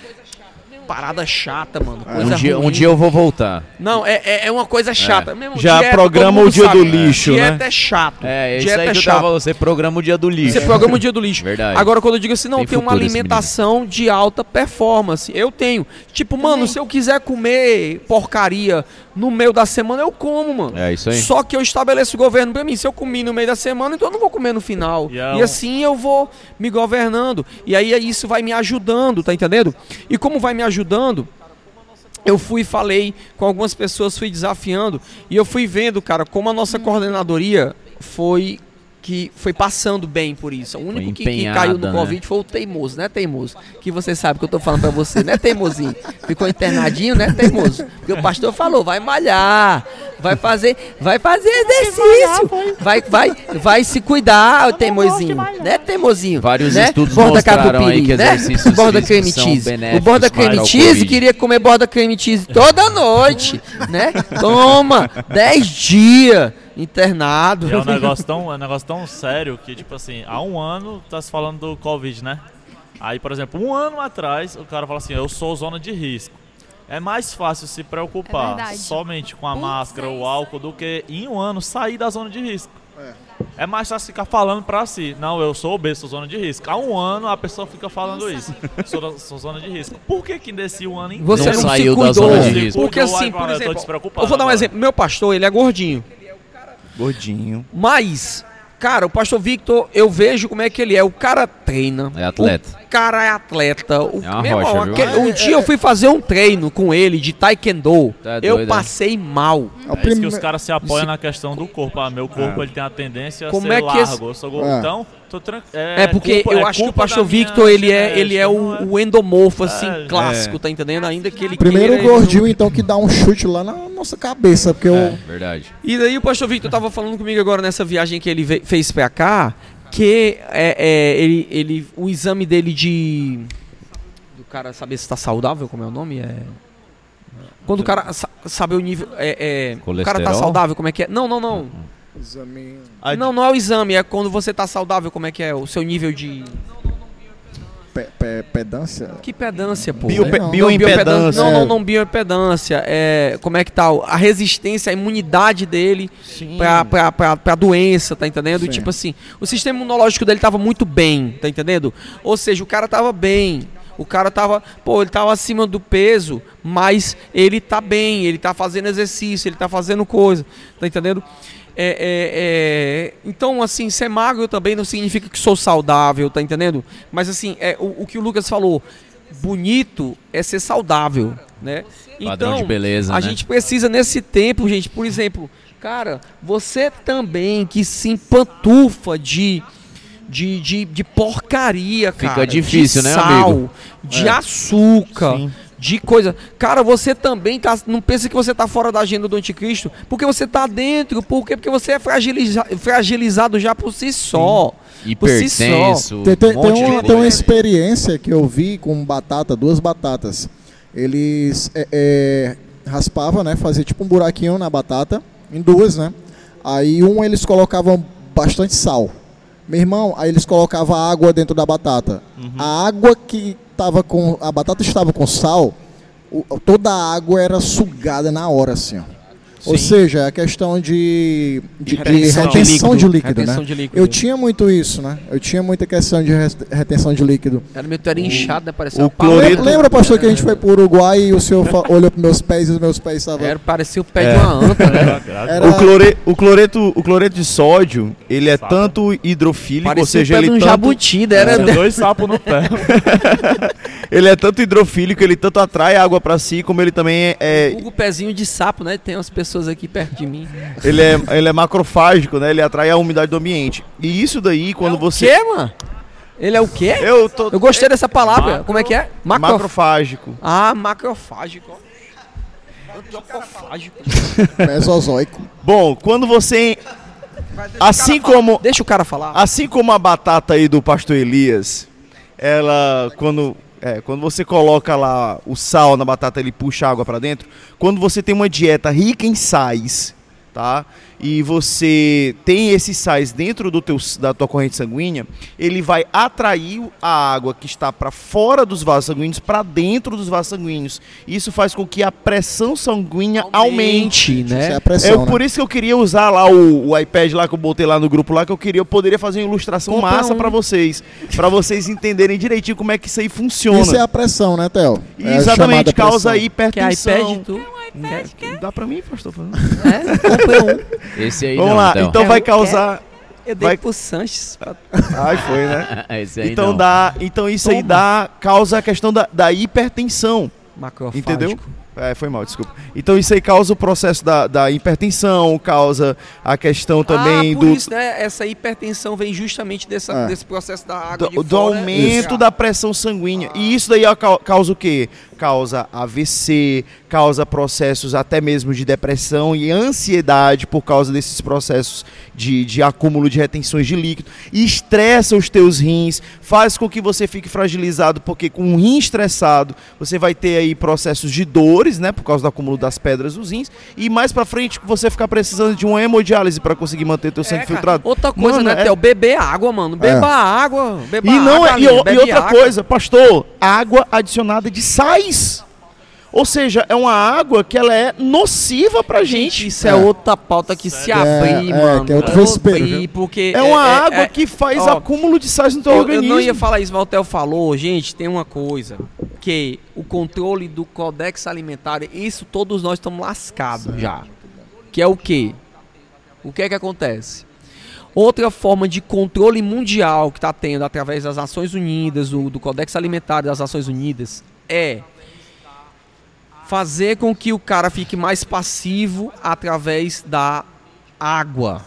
E: Parada chata, mano. Coisa
A: Um dia, um dia eu vou voltar.
E: Não, é, é, é uma coisa chata. Mesmo
I: Já
E: dieta,
I: programa o dia
E: sabe.
I: do lixo,
E: Dieta
I: né?
E: é chato.
A: É, isso
E: dieta
A: aí
E: é
A: que
E: chato.
A: tava você programa o dia do lixo.
E: Você programa o dia do lixo.
A: Verdade.
E: Agora, quando eu digo assim, não,
A: Tem
E: tem, uma alimentação de alta performance. Eu tenho. Tipo, mano, se eu quiser comer porcaria no meio da semana, eu como, mano.
A: É isso aí.
E: Só que eu estabeleço o governo pra mim. Se eu comi no meio da semana, então eu não vou comer no final.
F: E é
E: E
F: um-
E: assim eu vou me governando. E aí isso vai me ajudando, tá entendendo? E como vai me ajudando, eu fui e falei com algumas pessoas, fui desafiando. E eu fui vendo, cara, como a nossa coordenadoria foi que foi passando bem por isso. O único que, que caiu no
A: né?
E: Covid foi o teimoso, né, teimoso? Que você sabe que eu tô falando pra você, né, teimosinho? Ficou internadinho, né, teimoso? Porque o pastor falou, vai malhar, vai fazer, vai fazer exercício, vai, vai, vai se cuidar, teimosinho, né, teimosinho?
A: Vários
E: né?
A: estudos
E: borda
A: mostraram aí que
E: né?
A: exercícios
E: borda
A: físicos
E: creme
A: são
E: cheese. O borda creme cheese queria comer borda creme cheese toda noite, né? Toma, 10 dias internado.
F: E é um negócio tão, é um negócio tão sério que, tipo assim, há um ano tá se falando do Covid, né? Aí, por exemplo, um ano atrás, o cara fala assim, eu sou zona de risco. É mais fácil se
J: É
F: preocupar
J: verdade.
F: somente com a
J: Putz,
F: máscara,
J: é
F: o
J: isso
F: álcool, do que em um ano sair da zona de risco. É mais fácil ficar falando pra si, não, eu sou obeso, sou zona de risco. Há um ano a pessoa fica falando isso, sou, da- sou zona de risco. Por que que nesse um ano inteiro
E: Você
A: Não
E: não,
A: saiu
E: se
A: da zona
F: de
A: risco.
E: Porque
F: Cuidou,
E: assim, por
F: eu
E: exemplo,
F: despreocupado
E: eu vou dar um
F: agora.
E: exemplo. Meu pastor, ele é gordinho.
I: Gordinho.
E: Mas, cara, o pastor Victor, eu vejo como é que ele é. O cara treina.
A: É atleta.
E: O cara é atleta. O,
A: É uma
E: meu
A: rocha,
E: irmão,
A: viu?
E: aquele- um dia eu fui fazer um treino com ele de taekwondo.
A: Tá
E: eu
A: doido, é?
E: passei mal.
G: É
F: É isso que os caras se apoiam na questão do corpo. Ah, meu corpo ele tem a tendência a
E: Como
F: ser
E: é que
F: largo.
E: esse-
F: Eu sou gordo.
G: É.
F: Então, tô tranquilo.
E: É, porque eu acho que o pastor Victor, ele é, ele é o, o endomorfo, assim,
F: É,
E: clássico, tá entendendo? Ainda que ele
G: Primeiro
E: queira,
G: o
E: ele não-
G: gordinho, então, que dá um chute lá na nossa cabeça, porque
A: É,
G: eu.
A: verdade.
E: E daí o pastor Victor tava falando comigo agora nessa viagem que ele fez pra cá, que é, é, ele, ele, o exame dele de. Do cara saber se tá saudável, como é o nome? É. Quando o cara sa- sabe o nível. É, é, o cara tá saudável, como é que é? Não, não, não.
G: Exame.
E: Não, não é o exame, é quando você tá saudável, como é que é? O seu nível de.
G: Pe, pe, pedância.
E: Que pedância, pô.
I: Bio-
G: não.
I: bioimpedância.
E: Não, não, não, bioimpedância. É, como é que tá? A resistência, a imunidade dele pra, pra, pra, pra doença, tá entendendo?
G: Sim.
E: Tipo assim, o sistema imunológico dele tava muito bem, tá entendendo? Ou seja, o cara tava bem. O cara tava, pô, ele tava acima do peso, mas ele tá bem, ele tá fazendo exercício, ele tá fazendo coisa, tá entendendo? É, é, é, então, assim, ser magro também não significa que sou saudável, tá entendendo? Mas, assim, é, o, o que o Lucas falou, bonito é ser saudável, né?
A: Padrão
E: então,
A: de beleza,
E: a
A: né?
E: gente precisa nesse tempo, gente, por exemplo, cara, você também que se empantufa de de, de, de porcaria,
A: Fica
E: cara.
A: difícil,
E: de
A: né,
E: sal,
A: amigo?
E: De açúcar,
I: Sim.
E: De coisa. Cara, você também tá. Não pensa que você tá fora da agenda do anticristo, porque você tá dentro. Por quê? Porque você é fragiliza- fragilizado já por si só. Por si só.
G: Tem, tem,
A: um
G: tem uma, tem uma experiência que eu vi com batata, duas batatas. Eles é, é, raspavam, né? Fazia tipo um buraquinho na batata, em duas, né? Aí um eles colocavam bastante sal. Meu irmão, aí eles colocavam água dentro da batata.
D: Uhum.
G: A água que tava com. A batata estava com sal, o- toda a água era sugada na hora, assim, ó. Ou
D: Sim.
G: seja, é a questão de, de, de
D: Retenção.
G: retenção, de líquido,
E: Retenção
G: né?
E: de líquido.
G: Eu tinha muito isso, né? Eu tinha muita questão de retenção de líquido.
E: Era meio era inchado, né? Parecia
D: o cloreto-
G: Lembra, pastor, que a gente foi pro Uruguai e o senhor olhou pros meus pés e os meus pés estavam.
E: Era, parecia o pé
D: É.
E: de uma anta, né?
G: Era-
D: O, clore, o, cloreto, o cloreto de sódio, ele é tanto hidrofílico, ou
E: Parecia
D: seja,
E: o pé de
D: ele
E: um
D: tanto,
E: jabuti, né? Era
F: Tinha dois sapos no pé.
D: Ele é tanto hidrofílico, ele tanto atrai água pra si, como ele também é, é-
E: o pezinho de sapo, né? Tem umas pessoas aqui perto de mim.
D: ele é, ele é macrofágico, né? Ele atrai a umidade do ambiente. E isso daí, quando
E: é o
D: você...
E: quê, mano? Ele é o quê?
D: Eu tô...
E: Eu gostei dessa palavra.
F: Macro-
E: Como é que é? Macro...
D: Macrofágico.
E: Ah, macrofágico. Antropofágico.
G: Mesozoico.
D: Bom, quando você...
E: O
D: Assim
E: cara falar.
D: como-
E: Deixa o cara falar.
D: Assim como a batata aí do pastor Elias, ela quando é, quando você coloca lá o sal na batata, ele puxa água para dentro. Quando você tem uma dieta rica em sais, tá? E você tem esses sais dentro do teu, da tua corrente sanguínea, ele vai atrair a água que está para fora dos vasos sanguíneos para dentro dos vasos sanguíneos. Isso faz com que a pressão sanguínea aumente.
G: Isso é
E: né?
G: a
D: É
G: pressão, né?
D: por isso que eu queria usar lá o, o iPad lá que eu botei lá no grupo lá que eu queria, eu poderia fazer uma ilustração
E: Compra
D: massa
E: um.
D: pra vocês, Pra vocês entenderem direitinho como é que isso aí funciona.
G: Isso é a pressão, né, Theo? É
D: Exatamente, causa
G: pressão.
D: Hipertensão.
E: iPad, tu?
D: Dá pra mim, pastor?
E: É, comprei um.
A: Esse aí
D: Vamos
A: não,
D: lá, então
E: É,
D: vai causar.
E: Eu dei
D: Vai-
E: pro Sanches. pra-
D: Ai, foi, né?
A: Esse aí
D: Então
A: não.
D: dá, então isso aí
E: Toma.
D: dá causa a questão da, da hipertensão.
E: Macrofágico.
D: Entendeu? É, foi mal, desculpa. Então isso aí causa o processo da, da hipertensão, causa a questão também
E: ah, por
D: do,
E: isso, né? Essa hipertensão vem justamente dessa,
G: É.
E: desse processo da água
D: do,
E: de
D: do
E: fora.
D: aumento
E: Isso.
D: da pressão sanguínea. E isso daí causa o quê? Causa AVC, causa processos até mesmo de depressão e ansiedade por causa desses processos de, de acúmulo de retenções de líquido. E estressa os teus rins, faz com que você fique fragilizado, porque com um rim estressado, você vai ter aí processos de dores, né, por causa do acúmulo das pedras dos rins, e mais pra frente você ficar precisando de uma hemodiálise para conseguir manter teu sangue
E: É,
D: filtrado.
E: Outra coisa,
D: Mano,
E: né,
D: é-
E: Theo? Beber água, mano. Beba água. Beba
D: E não
E: água,
D: é, e, e outra
E: água.
D: coisa, pastor, água adicionada de sais. Ou seja, é uma água que ela é nociva pra
E: Gente,
D: gente.
E: isso é,
G: É.
E: outra pauta que se abrir,
G: É, é,
E: mano.
G: que é outro
E: Eu
G: vespeiro?
E: Porque
D: É uma
E: é-
D: água
E: é-
D: que faz
E: ó,
D: acúmulo de sais no teu
E: Eu, eu
D: organismo.
E: não ia falar isso, Valtel falou, gente, tem uma coisa, que o controle do codex alimentar, isso todos nós estamos lascados já. Que é o quê? O que é que acontece? Outra forma de controle mundial que está tendo através das Nações Unidas, do, do Codex Alimentar das Nações Unidas, é fazer com que o cara fique mais passivo através da água.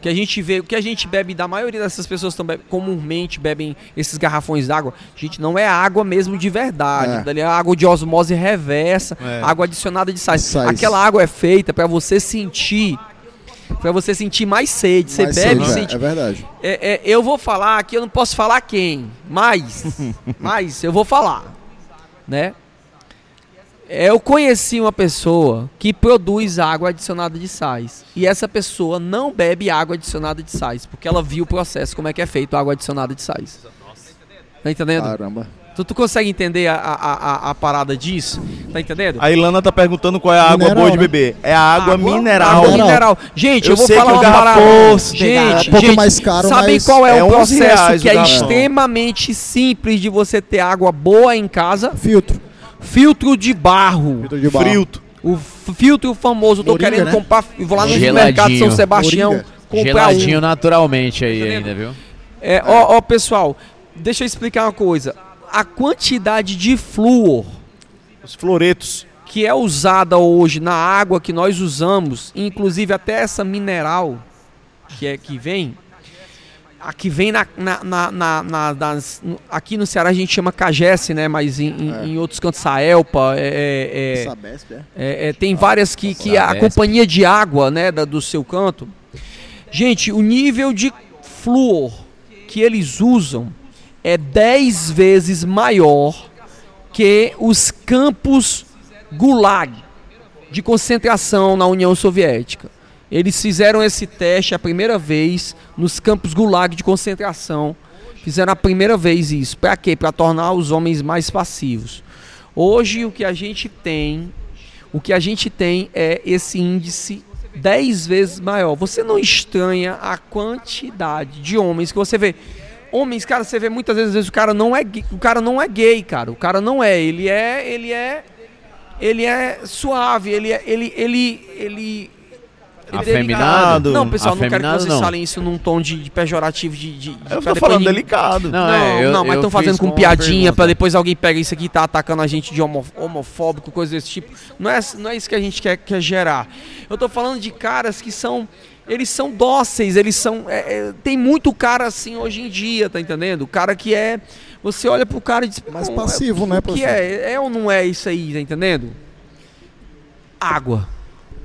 E: Que a gente vê, o que a gente bebe, da maioria dessas pessoas também comumente bebem esses garrafões d'água, gente, não é água mesmo de verdade.
G: É.
E: É água de osmose reversa,
D: É.
E: água adicionada de sais.
G: Sais.
E: Aquela água é feita para você sentir, para você sentir mais sede. Você
G: Mas
E: bebe e
G: seja,
E: sente.
G: É verdade.
E: É, é, eu vou falar aqui, eu não posso falar quem, mas, mas eu vou falar, né? É, Eu conheci uma pessoa que produz água adicionada de sais. E essa pessoa não bebe água adicionada de sais, porque ela viu o processo, como é que é feito a água adicionada de sais. Tá entendendo?
G: Caramba.
E: Tu, tu consegue entender a, a, a, a parada disso? Tá entendendo?
D: A Ilana tá perguntando qual é a água
G: Mineral,
D: boa de
G: né?
D: beber. É a água, mineral.
E: Água
G: Mineral.
E: Gente, eu,
D: Eu
E: vou
D: sei
E: falar uma parada.
D: se
E: Gente,
G: É um pouco
E: gente,
G: mais caro,
E: sabem
G: mas
E: qual é,
D: é
E: o
D: 11
E: processo
D: reais
E: que
D: o
E: é extremamente simples de você ter água boa em casa?
G: Filtro.
E: Filtro de barro.
G: Filtro de barro.
D: Frito.
E: O filtro famoso, eu tô
G: Moringa,
E: querendo
G: né?
E: comprar, eu vou lá no
A: Geladinho.
E: mercado São Sebastião
G: Moringa.
E: comprar
A: Geladinho
E: um.
A: naturalmente aí
E: Entendendo?
A: ainda, viu?
E: É, ó, ó, pessoal, deixa eu explicar uma coisa. A quantidade de flúor
D: Os floretos.
E: que é usada hoje na água que nós usamos, inclusive até essa mineral que é que vem, a que vem na, na, na, na- na- nas- no- aqui no Ceará a gente chama cagesse, né? Mas em, em-
G: É.
E: em outros cantos Saelpa, é, é, é,
G: Sabesp, é?
E: é, é, tem várias que, que a companhia de água, né, da- do seu canto. Gente, o nível de flúor que eles usam é 10 vezes maior que os campos Gulag de concentração na União Soviética. Eles fizeram esse teste a primeira vez nos campos Gulag de concentração. Fizeram a primeira vez isso. Para quê? Para tornar os homens mais passivos. Hoje o que a gente tem, o que a gente tem é esse índice 10 vezes maior. Você não estranha a quantidade de homens que você vê. Homens, cara, você vê muitas vezes, vezes o cara não é, o cara não é gay, cara. O cara não é, ele é, ele é ele é suave, ele é, ele ele ele
A: Afeminado?
E: Não, pessoal, não quero que vocês
A: não.
E: falem isso num tom de, de pejorativo de, de, de
D: Eu tô falando
E: ninguém-
D: delicado.
A: Não,
E: não,
A: é, eu-
E: não, mas estão fazendo com piadinha pra depois alguém pega isso aqui e tá atacando a gente de homo- homofóbico, coisa desse tipo. Não é, não é isso que a gente quer, quer gerar. Eu tô falando de caras que são. Eles são dóceis, eles são. é, é, tem muito cara assim hoje em dia, tá entendendo? O cara que é. Você olha pro cara e diz.
G: Mais
E: "Não,
G: passivo,
E: é,
G: né,
E: O que
G: professor?
E: é? É ou não é isso aí, tá entendendo? Água.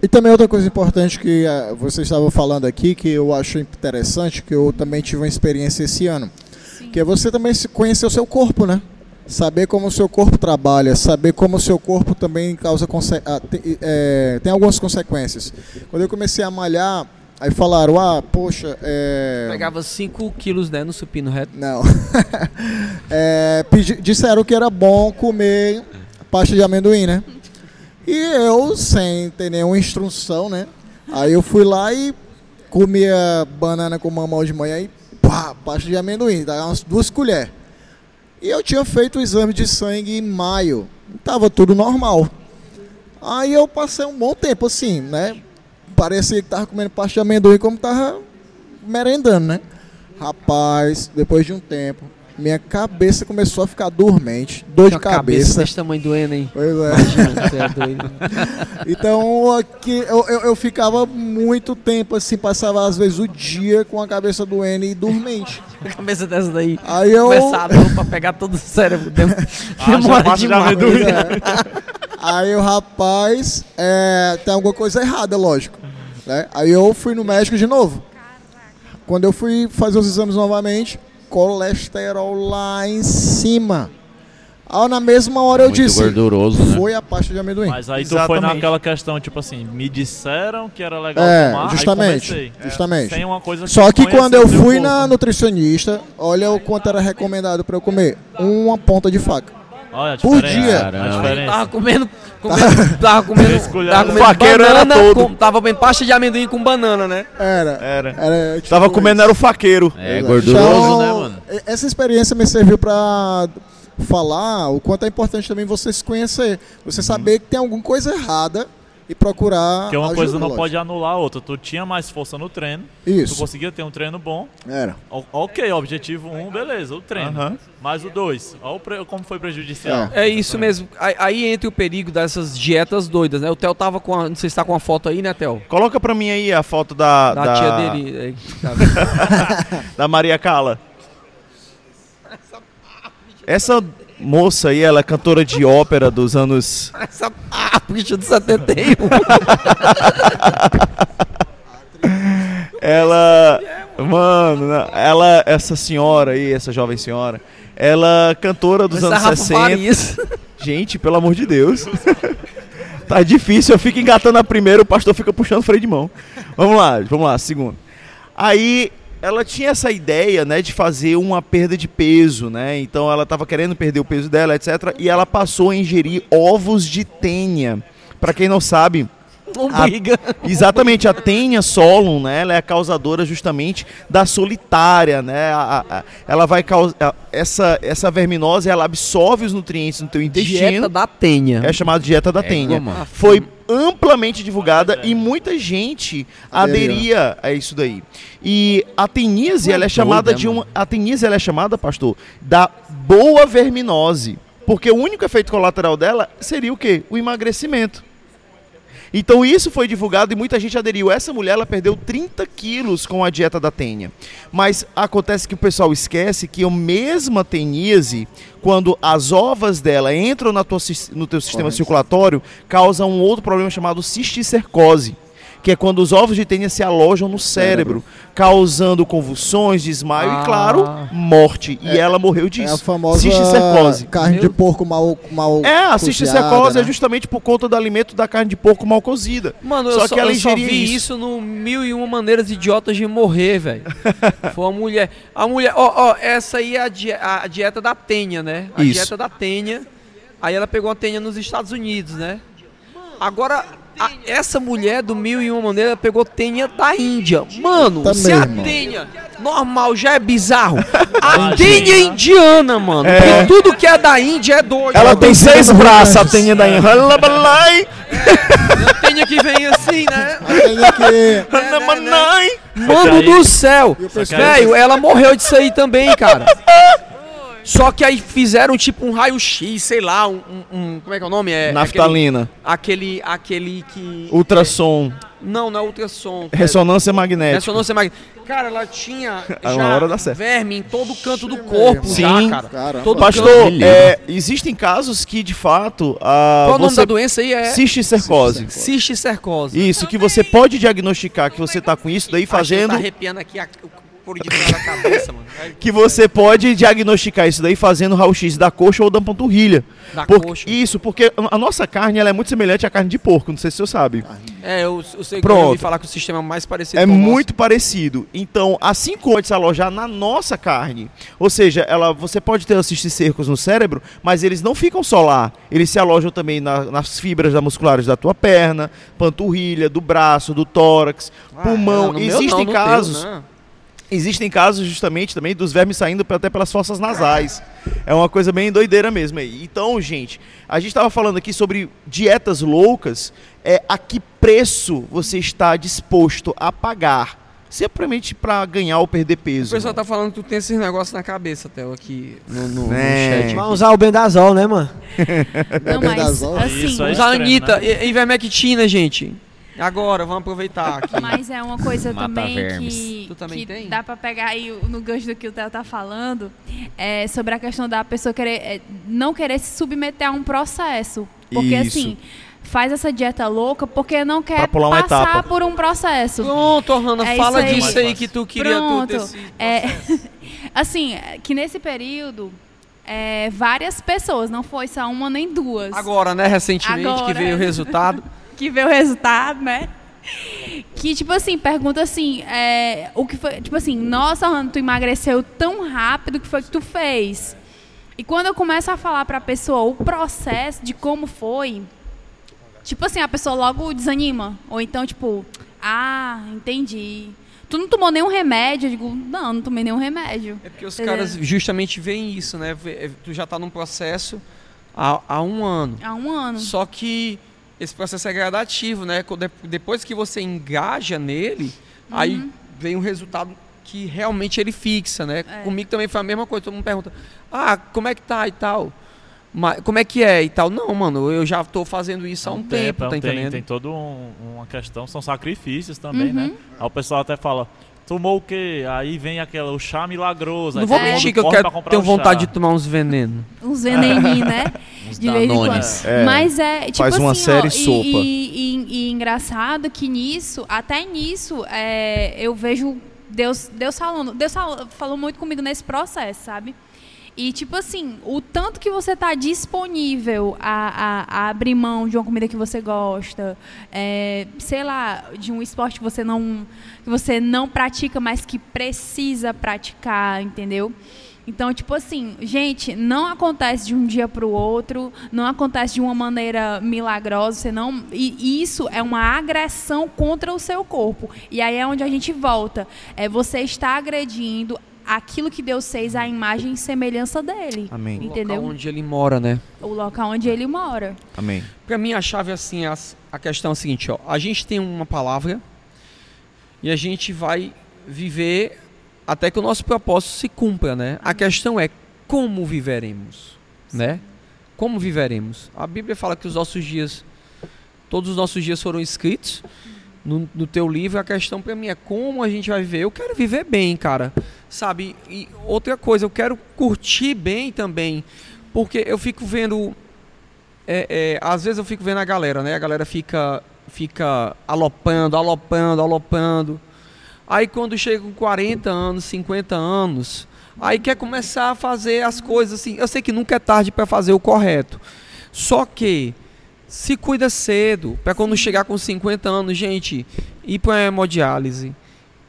G: E também outra coisa importante que eh, vocês estavam falando aqui, que eu acho interessante, que eu também tive uma experiência esse ano, que é você também se conhecer o seu corpo, né? Saber como o seu corpo trabalha, saber como o seu corpo também causa conse- ah, te- eh, tem algumas consequências. Quando eu comecei a malhar, aí falaram, ah, poxa, é...
E: Pegava 5 quilos né, no supino reto.
G: Não. É, pedi- disseram que era bom comer pasta de amendoim, né? E eu, sem ter nenhuma instrução, né? Aí eu fui lá e comia banana com mamão de manhã e pá, pasta de amendoim, dava umas duas colheres. E eu tinha feito o exame de sangue em maio. Tava tudo normal. Aí eu passei um bom tempo assim, né? Parecia que tava comendo pasta de amendoim como tava merendando, né? Rapaz, depois de um tempo, minha cabeça começou a ficar dormente, dor de
E: Uma cabeça
G: cabeça.
E: desse tamanho doendo, hein?
G: Pois é.
E: Imagina, você é doido.
G: Então aqui eu, eu, eu ficava muito tempo assim, passava às vezes o dia com a cabeça doendo e dormente.
E: A cabeça dessa daí.
G: Aí eu.
E: Começar a dor pra pegar todo o cérebro. Dem- Demora
F: pasta de
E: demais.
F: amendoim.
G: Aí o rapaz, é, tem alguma coisa errada, lógico. né? Aí eu fui no médico de novo. Quando eu fui fazer os exames novamente, colesterol lá em cima. Aí na mesma hora eu
A: Muito
G: disse,
A: gorduroso, né?
G: foi a pasta de amendoim.
F: Mas aí tu foi
D: Exatamente.
F: naquela questão, tipo assim, me disseram que era legal
G: É,
F: tomar,
G: justamente,
F: aí comecei.
G: justamente.
F: Sem uma coisa
G: Só que quando eu
F: o teu
G: fui
F: corpo,
G: na
F: né?
G: nutricionista, olha o quanto era recomendado para eu comer. Uma ponta de faca.
F: Olha a
G: por dia.
F: A
A: Caramba.
F: diferença.
E: Tava comendo. comendo tava comendo. Tava comendo
D: Faqueiro era
E: banana
D: todo.
E: com- tava comendo pasta de amendoim com banana, né?
G: Era.
D: Era.
G: era tipo
D: Tava
G: isso.
D: comendo, era o faqueiro.
A: É
G: Exato.
A: gorduroso,
G: Então,
A: né, mano?
G: Essa experiência me serviu para falar o quanto é importante também você se conhecer. Você saber que tem alguma coisa errada e procurar.
F: Porque uma
G: ajuda,
F: coisa não
G: lógico.
F: pode anular a outra. Tu tinha mais força no treino, tu
G: Isso.
F: conseguia ter um treino bom.
G: Era.
F: O- Ok, objetivo 1, um, beleza, o treino.
D: Aham.
F: Mas o 2, olha como foi prejudicial.
G: É.
E: É isso mesmo. Aí, aí entra o perigo dessas dietas doidas, né? O Theo tava com a, Não sei se tá com a foto aí, né, Theo?
D: Coloca pra mim aí a foto da,
E: Da,
D: da,
E: tia dele. tá.
D: da Maria Cala. Essa moça aí, ela é cantora de ópera dos anos.
E: Essa ah, bicha do 71.
D: Ela. Mano, ela, essa senhora aí, essa jovem senhora, ela é cantora dos
E: Essa
D: anos
E: Rafa
D: 60.
E: Farias.
D: Gente, pelo amor de Deus. tá difícil, eu fico engatando a primeira, o pastor fica puxando o freio de mão. Vamos lá, vamos lá, segundo. Aí ela tinha essa ideia, né, de fazer uma perda de peso, né? Então ela tava querendo perder o peso dela, etc. E ela passou a ingerir ovos de tênia. Pra quem não sabe,
E: Não
D: A-
E: briga.
D: Exatamente, a Tênia Solon, né? Ela é a causadora justamente da solitária, né? A- a- a- ela vai causar essa essa verminose, ela absorve os nutrientes no teu intestino.
E: Dieta da tenha.
D: É chamada dieta da
A: É,
D: Tênia.
A: mano.
D: Foi amplamente divulgada e muita gente aderia a isso daí. E a teníase, ela é
A: doido,
D: chamada de uma, a teníase, ela é chamada, pastor, da boa verminose, porque o único efeito colateral dela seria o quê? O emagrecimento. Então isso foi divulgado e muita gente aderiu. Essa mulher ela perdeu 30 quilos com a dieta da tênia. Mas acontece que o pessoal esquece que a mesma teníase, quando as ovas dela entram tua no teu sistema circulatório, causa um outro problema chamado cisticercose. Que é quando os ovos de tênia se alojam no cérebro, causando convulsões, desmaio
E: Ah.
D: e, claro, morte. E ela morreu
G: É
D: disso.
G: a famosa
D: cisticercose.
G: carne de
E: Meu-
G: porco mal mal
D: É, a cisticercose é
G: né?
D: justamente por conta do alimento da carne de porco mal cozida.
E: Mano,
D: Só
E: eu só,
D: que ela
E: eu só vi
D: isso.
E: isso. no Mil e Uma Maneiras Idiotas de Morrer, velho. Foi uma mulher. A mulher, ó, ó, essa aí é a, die- a dieta da Tênia, né? A
D: Isso.
E: dieta da Tênia. Aí ela pegou a Tênia nos Estados Unidos, né? Agora, a- essa mulher do Mil e Uma Maneiras pegou Tênia da Índia. Mano,
G: Também,
E: se a. Tênia normal já é bizarro, a. Tênia é indiana, mano. Porque tudo que é da Índia é doido.
D: Ela tem seis braços, a tênia da Inhalabalai,
E: A Tênia que vem assim, né?
G: Aqui-
D: Hanamanai.
E: Mano do céu! Velho, ela morreu disso aí também, cara. Só que aí fizeram tipo um raio-x, sei lá, um, um- Como é que é o nome? É
D: Naftalina,
E: Aquele. Aquele, aquele que.
D: ultrassom,
E: Não, não é ultrassom.
D: ressonância magnética.
E: Ressonância magnética. Cara, ela tinha já
D: uma hora dá certo.
E: verme em todo canto do corpo,
D: Sim.
E: já, cara.
G: Caramba.
E: Todo
D: Pastor,
E: canto.
D: é, existem casos que de fato a
E: Qual o nome da doença aí? É
D: cisticercose.
E: cisticercose.
D: Isso que você pode diagnosticar que você tá com isso daí
E: que
D: fazendo
E: Tá arrepiando aqui a, fora da cabeça, mano. É
D: que você pode diagnosticar isso daí fazendo raio-x da coxa ou da panturrilha.
E: Da
D: Por-
E: coxa.
D: Isso, porque a nossa carne ela é muito semelhante à carne de porco, não sei se você sabe.
E: É, eu, eu sei que
D: Pronto.
E: eu ouvi falar que o sistema é mais parecido
D: É muito parecido. Então, assim como pode se alojar na nossa carne, ou seja, ela, você pode ter esses cercos no cérebro, mas eles não ficam só lá. Eles se alojam também na- nas fibras da musculares da tua perna, panturrilha, do braço, do tórax,
E: Ah,
D: pulmão.
E: meu
D: Existem
E: não, no teu,
D: casos.
E: né?
D: Existem casos justamente também dos vermes saindo até pelas fossas nasais. É uma coisa bem doideira mesmo aí. Então, gente, a gente estava falando aqui sobre dietas loucas. É a que preço você está disposto a pagar? Simplesmente para ganhar ou perder
E: O
D: peso.
E: pessoal tá falando que tu tem esses negócios na cabeça, Theo, aqui no, no, no
D: É.
E: chat.
C: Vai usar o Bendazol, né, mano?
J: Não, mas
G: Bendazol.
J: assim,
F: Isso aí.
E: Usa a
F: extremo,
E: Anitta,
F: né?
E: e- ivermectina, gente. Agora, vamos aproveitar aqui.
J: Mas é uma coisa
A: Mata
J: também
A: vermes.
J: que,
E: Tu também
J: que
E: tem?
J: dá pra pegar aí no gancho do que o Theo tá falando, é sobre a questão da pessoa querer, é, não querer se submeter a um processo. Porque
D: Isso.
J: assim, faz essa dieta louca porque não quer
D: Pra pular uma
J: passar
D: etapa.
J: por um processo.
E: Pronto, Hanna,
J: É
E: fala
J: aí.
E: disso aí que tu queria
J: Pronto.
E: tu desse
J: É, assim, que nesse período, é, várias pessoas, não foi só uma nem duas,
E: Agora, né, recentemente, que
J: Agora.
E: veio o resultado.
J: que vê o resultado, né? Que, tipo assim, pergunta assim, é, o que foi, tipo assim, nossa, tu emagreceu tão rápido, o que foi que tu fez? E quando eu começo a falar pra pessoa o processo de como foi, tipo assim, a pessoa logo desanima. Ou então, tipo, ah, entendi. Tu não tomou nenhum remédio? Eu digo, não, não tomei nenhum remédio.
E: É porque os
J: Entendeu?
E: caras justamente veem isso, né? É, Tu já tá num processo há, há um ano.
J: Há um ano.
E: Só que esse processo é gradativo, né? Depois que você engaja nele, aí
J: Uhum.
E: vem um resultado que realmente ele fixa, né?
J: É.
E: Comigo também foi a mesma coisa. Todo mundo pergunta, ah, como é que tá e tal? Mas, como é que é e tal? Não, mano, eu já tô fazendo isso há um tempo,
F: é
E: tá
F: tem,
E: entendendo?
F: tem toda um- uma questão, são sacrifícios também,
J: Uhum.
F: né? Aí o pessoal até fala, tomou o quê? Aí vem aquela, o chá milagroso.
E: Não
F: aí
E: vou
F: todo mundo
E: mentir que eu
F: corre
E: quero,
F: pra comprar
E: tenho
F: o
E: vontade de tomar uns venenos.
J: Uns veneninhos, né?
A: Uns
J: de vez em quando.
D: É.
J: Mas é, tipo
D: Faz uma
J: assim,
D: série
J: ó,
D: sopa.
J: E, e- e- e engraçado que nisso, até nisso, é, eu vejo Deus, Deus falando. Deus falou, falou muito comigo nesse processo, sabe? E tipo assim, o tanto que você tá disponível a, a- a abrir mão de uma comida que você gosta, é, sei lá, de um esporte que você não que você não pratica, mas que precisa praticar, entendeu? Então, tipo assim, gente, não acontece de um dia para o outro, não acontece de uma maneira milagrosa, você não, e isso é uma agressão contra o seu corpo. E aí é onde a gente volta. É você está agredindo aquilo que Deus fez à imagem e semelhança dele.
D: Amém.
J: Entendeu?
E: Local onde ele mora, né?
J: O local onde ele mora.
D: Amém.
E: Pra mim, a chave, assim, é as- a questão é a seguinte, ó. A gente tem uma palavra e a gente vai viver até que o nosso propósito se cumpra, né? A questão é como viveremos, né? Como viveremos? A Bíblia fala que os nossos dias, todos os nossos dias foram escritos no, no teu livro. A questão pra mim é como a gente vai viver. Eu quero viver bem, cara, sabe? E outra coisa, eu quero curtir bem também, porque eu fico vendo é, é, às vezes eu fico vendo a galera, né? A galera fica fica alopando, alopando, alopando. Aí quando chega com 40 anos, 50 anos, aí quer começar a fazer as coisas assim. Eu sei que nunca é tarde para fazer o correto. Só que se cuida cedo, para quando chegar com 50 anos, gente, ir para hemodiálise,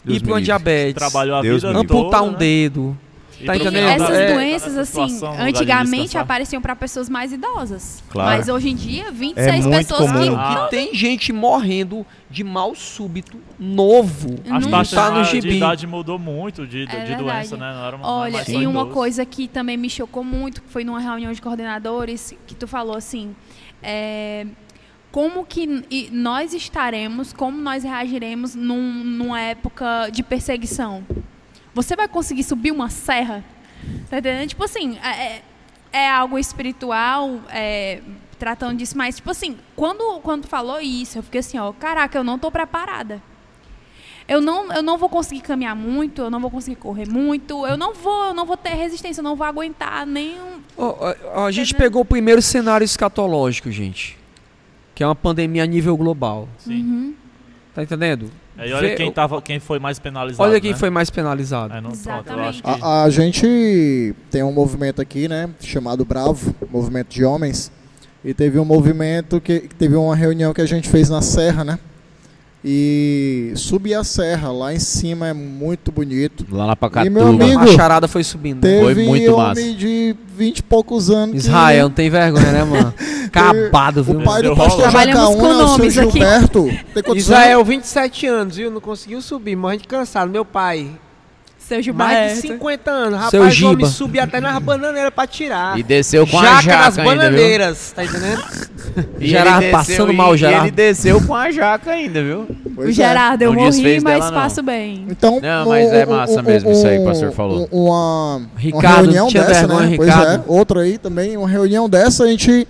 I: Deus
E: ir para uma diabetes,
F: Trabalhou a
I: Deus
F: vida
E: amputar
F: toda,
E: um
F: né?
E: dedo.
F: E
E: Tá entendendo?
J: Essas
E: É,
J: doenças, assim,
F: de
J: antigamente apareciam para pessoas mais idosas.
I: Claro.
J: Mas hoje em dia, 26
H: muito
J: pessoas
H: comum.
J: que.
F: Ah.
E: Que tem gente morrendo de mal súbito novo.
F: As
J: Não
F: taxas
E: tá no
F: de
E: gibi.
F: idade mudou muito de, de
J: É
F: doença,
J: verdade.
F: né? Não era uma, é
J: Olha, e uma coisa que também me chocou muito, que foi numa reunião de coordenadores, que tu falou assim, é, como que nós estaremos, como nós reagiremos num- numa época de perseguição? Você vai conseguir subir uma serra? Tá entendendo? Tipo assim, é, é algo espiritual, é, tratando disso, mas tipo assim, quando, quando falou isso, eu fiquei assim, ó, caraca, eu não tô preparada. Eu não, eu não vou conseguir caminhar muito, eu não vou conseguir correr muito, eu não vou, eu não vou ter resistência, eu não vou aguentar nenhum.
E: Ó, ó, a gente pegou o primeiro cenário escatológico, gente. Que é uma pandemia a nível global.
F: Sim.
J: Uhum.
E: Tá entendendo?
F: Aí olha
E: Vê-
F: quem, tava, quem foi mais penalizado.
E: Olha quem
F: né?
E: foi mais penalizado.
F: É, não,
J: Exatamente.
F: acho que...
G: A, a gente tem um movimento aqui, né, chamado Bravo, movimento de homens, e teve um movimento que teve uma reunião que a gente fez na serra, né? E subir a serra lá em cima é muito bonito.
A: Lá na
G: E
A: Pacatuba.
G: meu amigo-
E: A charada foi subindo. né?
G: Teve
A: Foi muito
G: homem
A: massa.
G: de 20 e poucos anos. que-
E: Israel, não tem vergonha, né, mano? Acabado, viu?
G: O pai do pastor.
J: Trabalhamos com
G: Jacaúna, o seu
J: nomes aqui.
G: Gilberto, quantos
K: Israel, 27 anos, viu? Não conseguiu subir, morrendo de cansado. Meu pai,
J: Seu
K: mais de
J: Gilberto.
K: 50 anos.
E: Seu
K: Rapaz, o homem subia até nas bananeiras pra tirar.
A: E desceu com a
K: jaca
A: jaca
K: nas
A: ainda, viu?
K: bananeiras, tá entendendo?
A: E
E: Gerardo
A: ele
E: passando
A: desceu-
E: mal,
A: e
E: Gerardo.
A: ele desceu com a jaca ainda, viu?
G: Pois
J: O
G: é.
J: Gerardo, eu
A: Não
J: morri,
A: desfez
J: mas
A: dela, não.
J: passo bem.
G: Então,
A: Não, mas é massa mesmo isso aí que o pastor falou.
G: um- Uma, uma
E: Ricardo,
G: reunião
E: tinha
G: dessa,
E: vergonha,
G: né? Pois
E: Ricardo.
G: é, outra aí também, uma reunião dessa a gente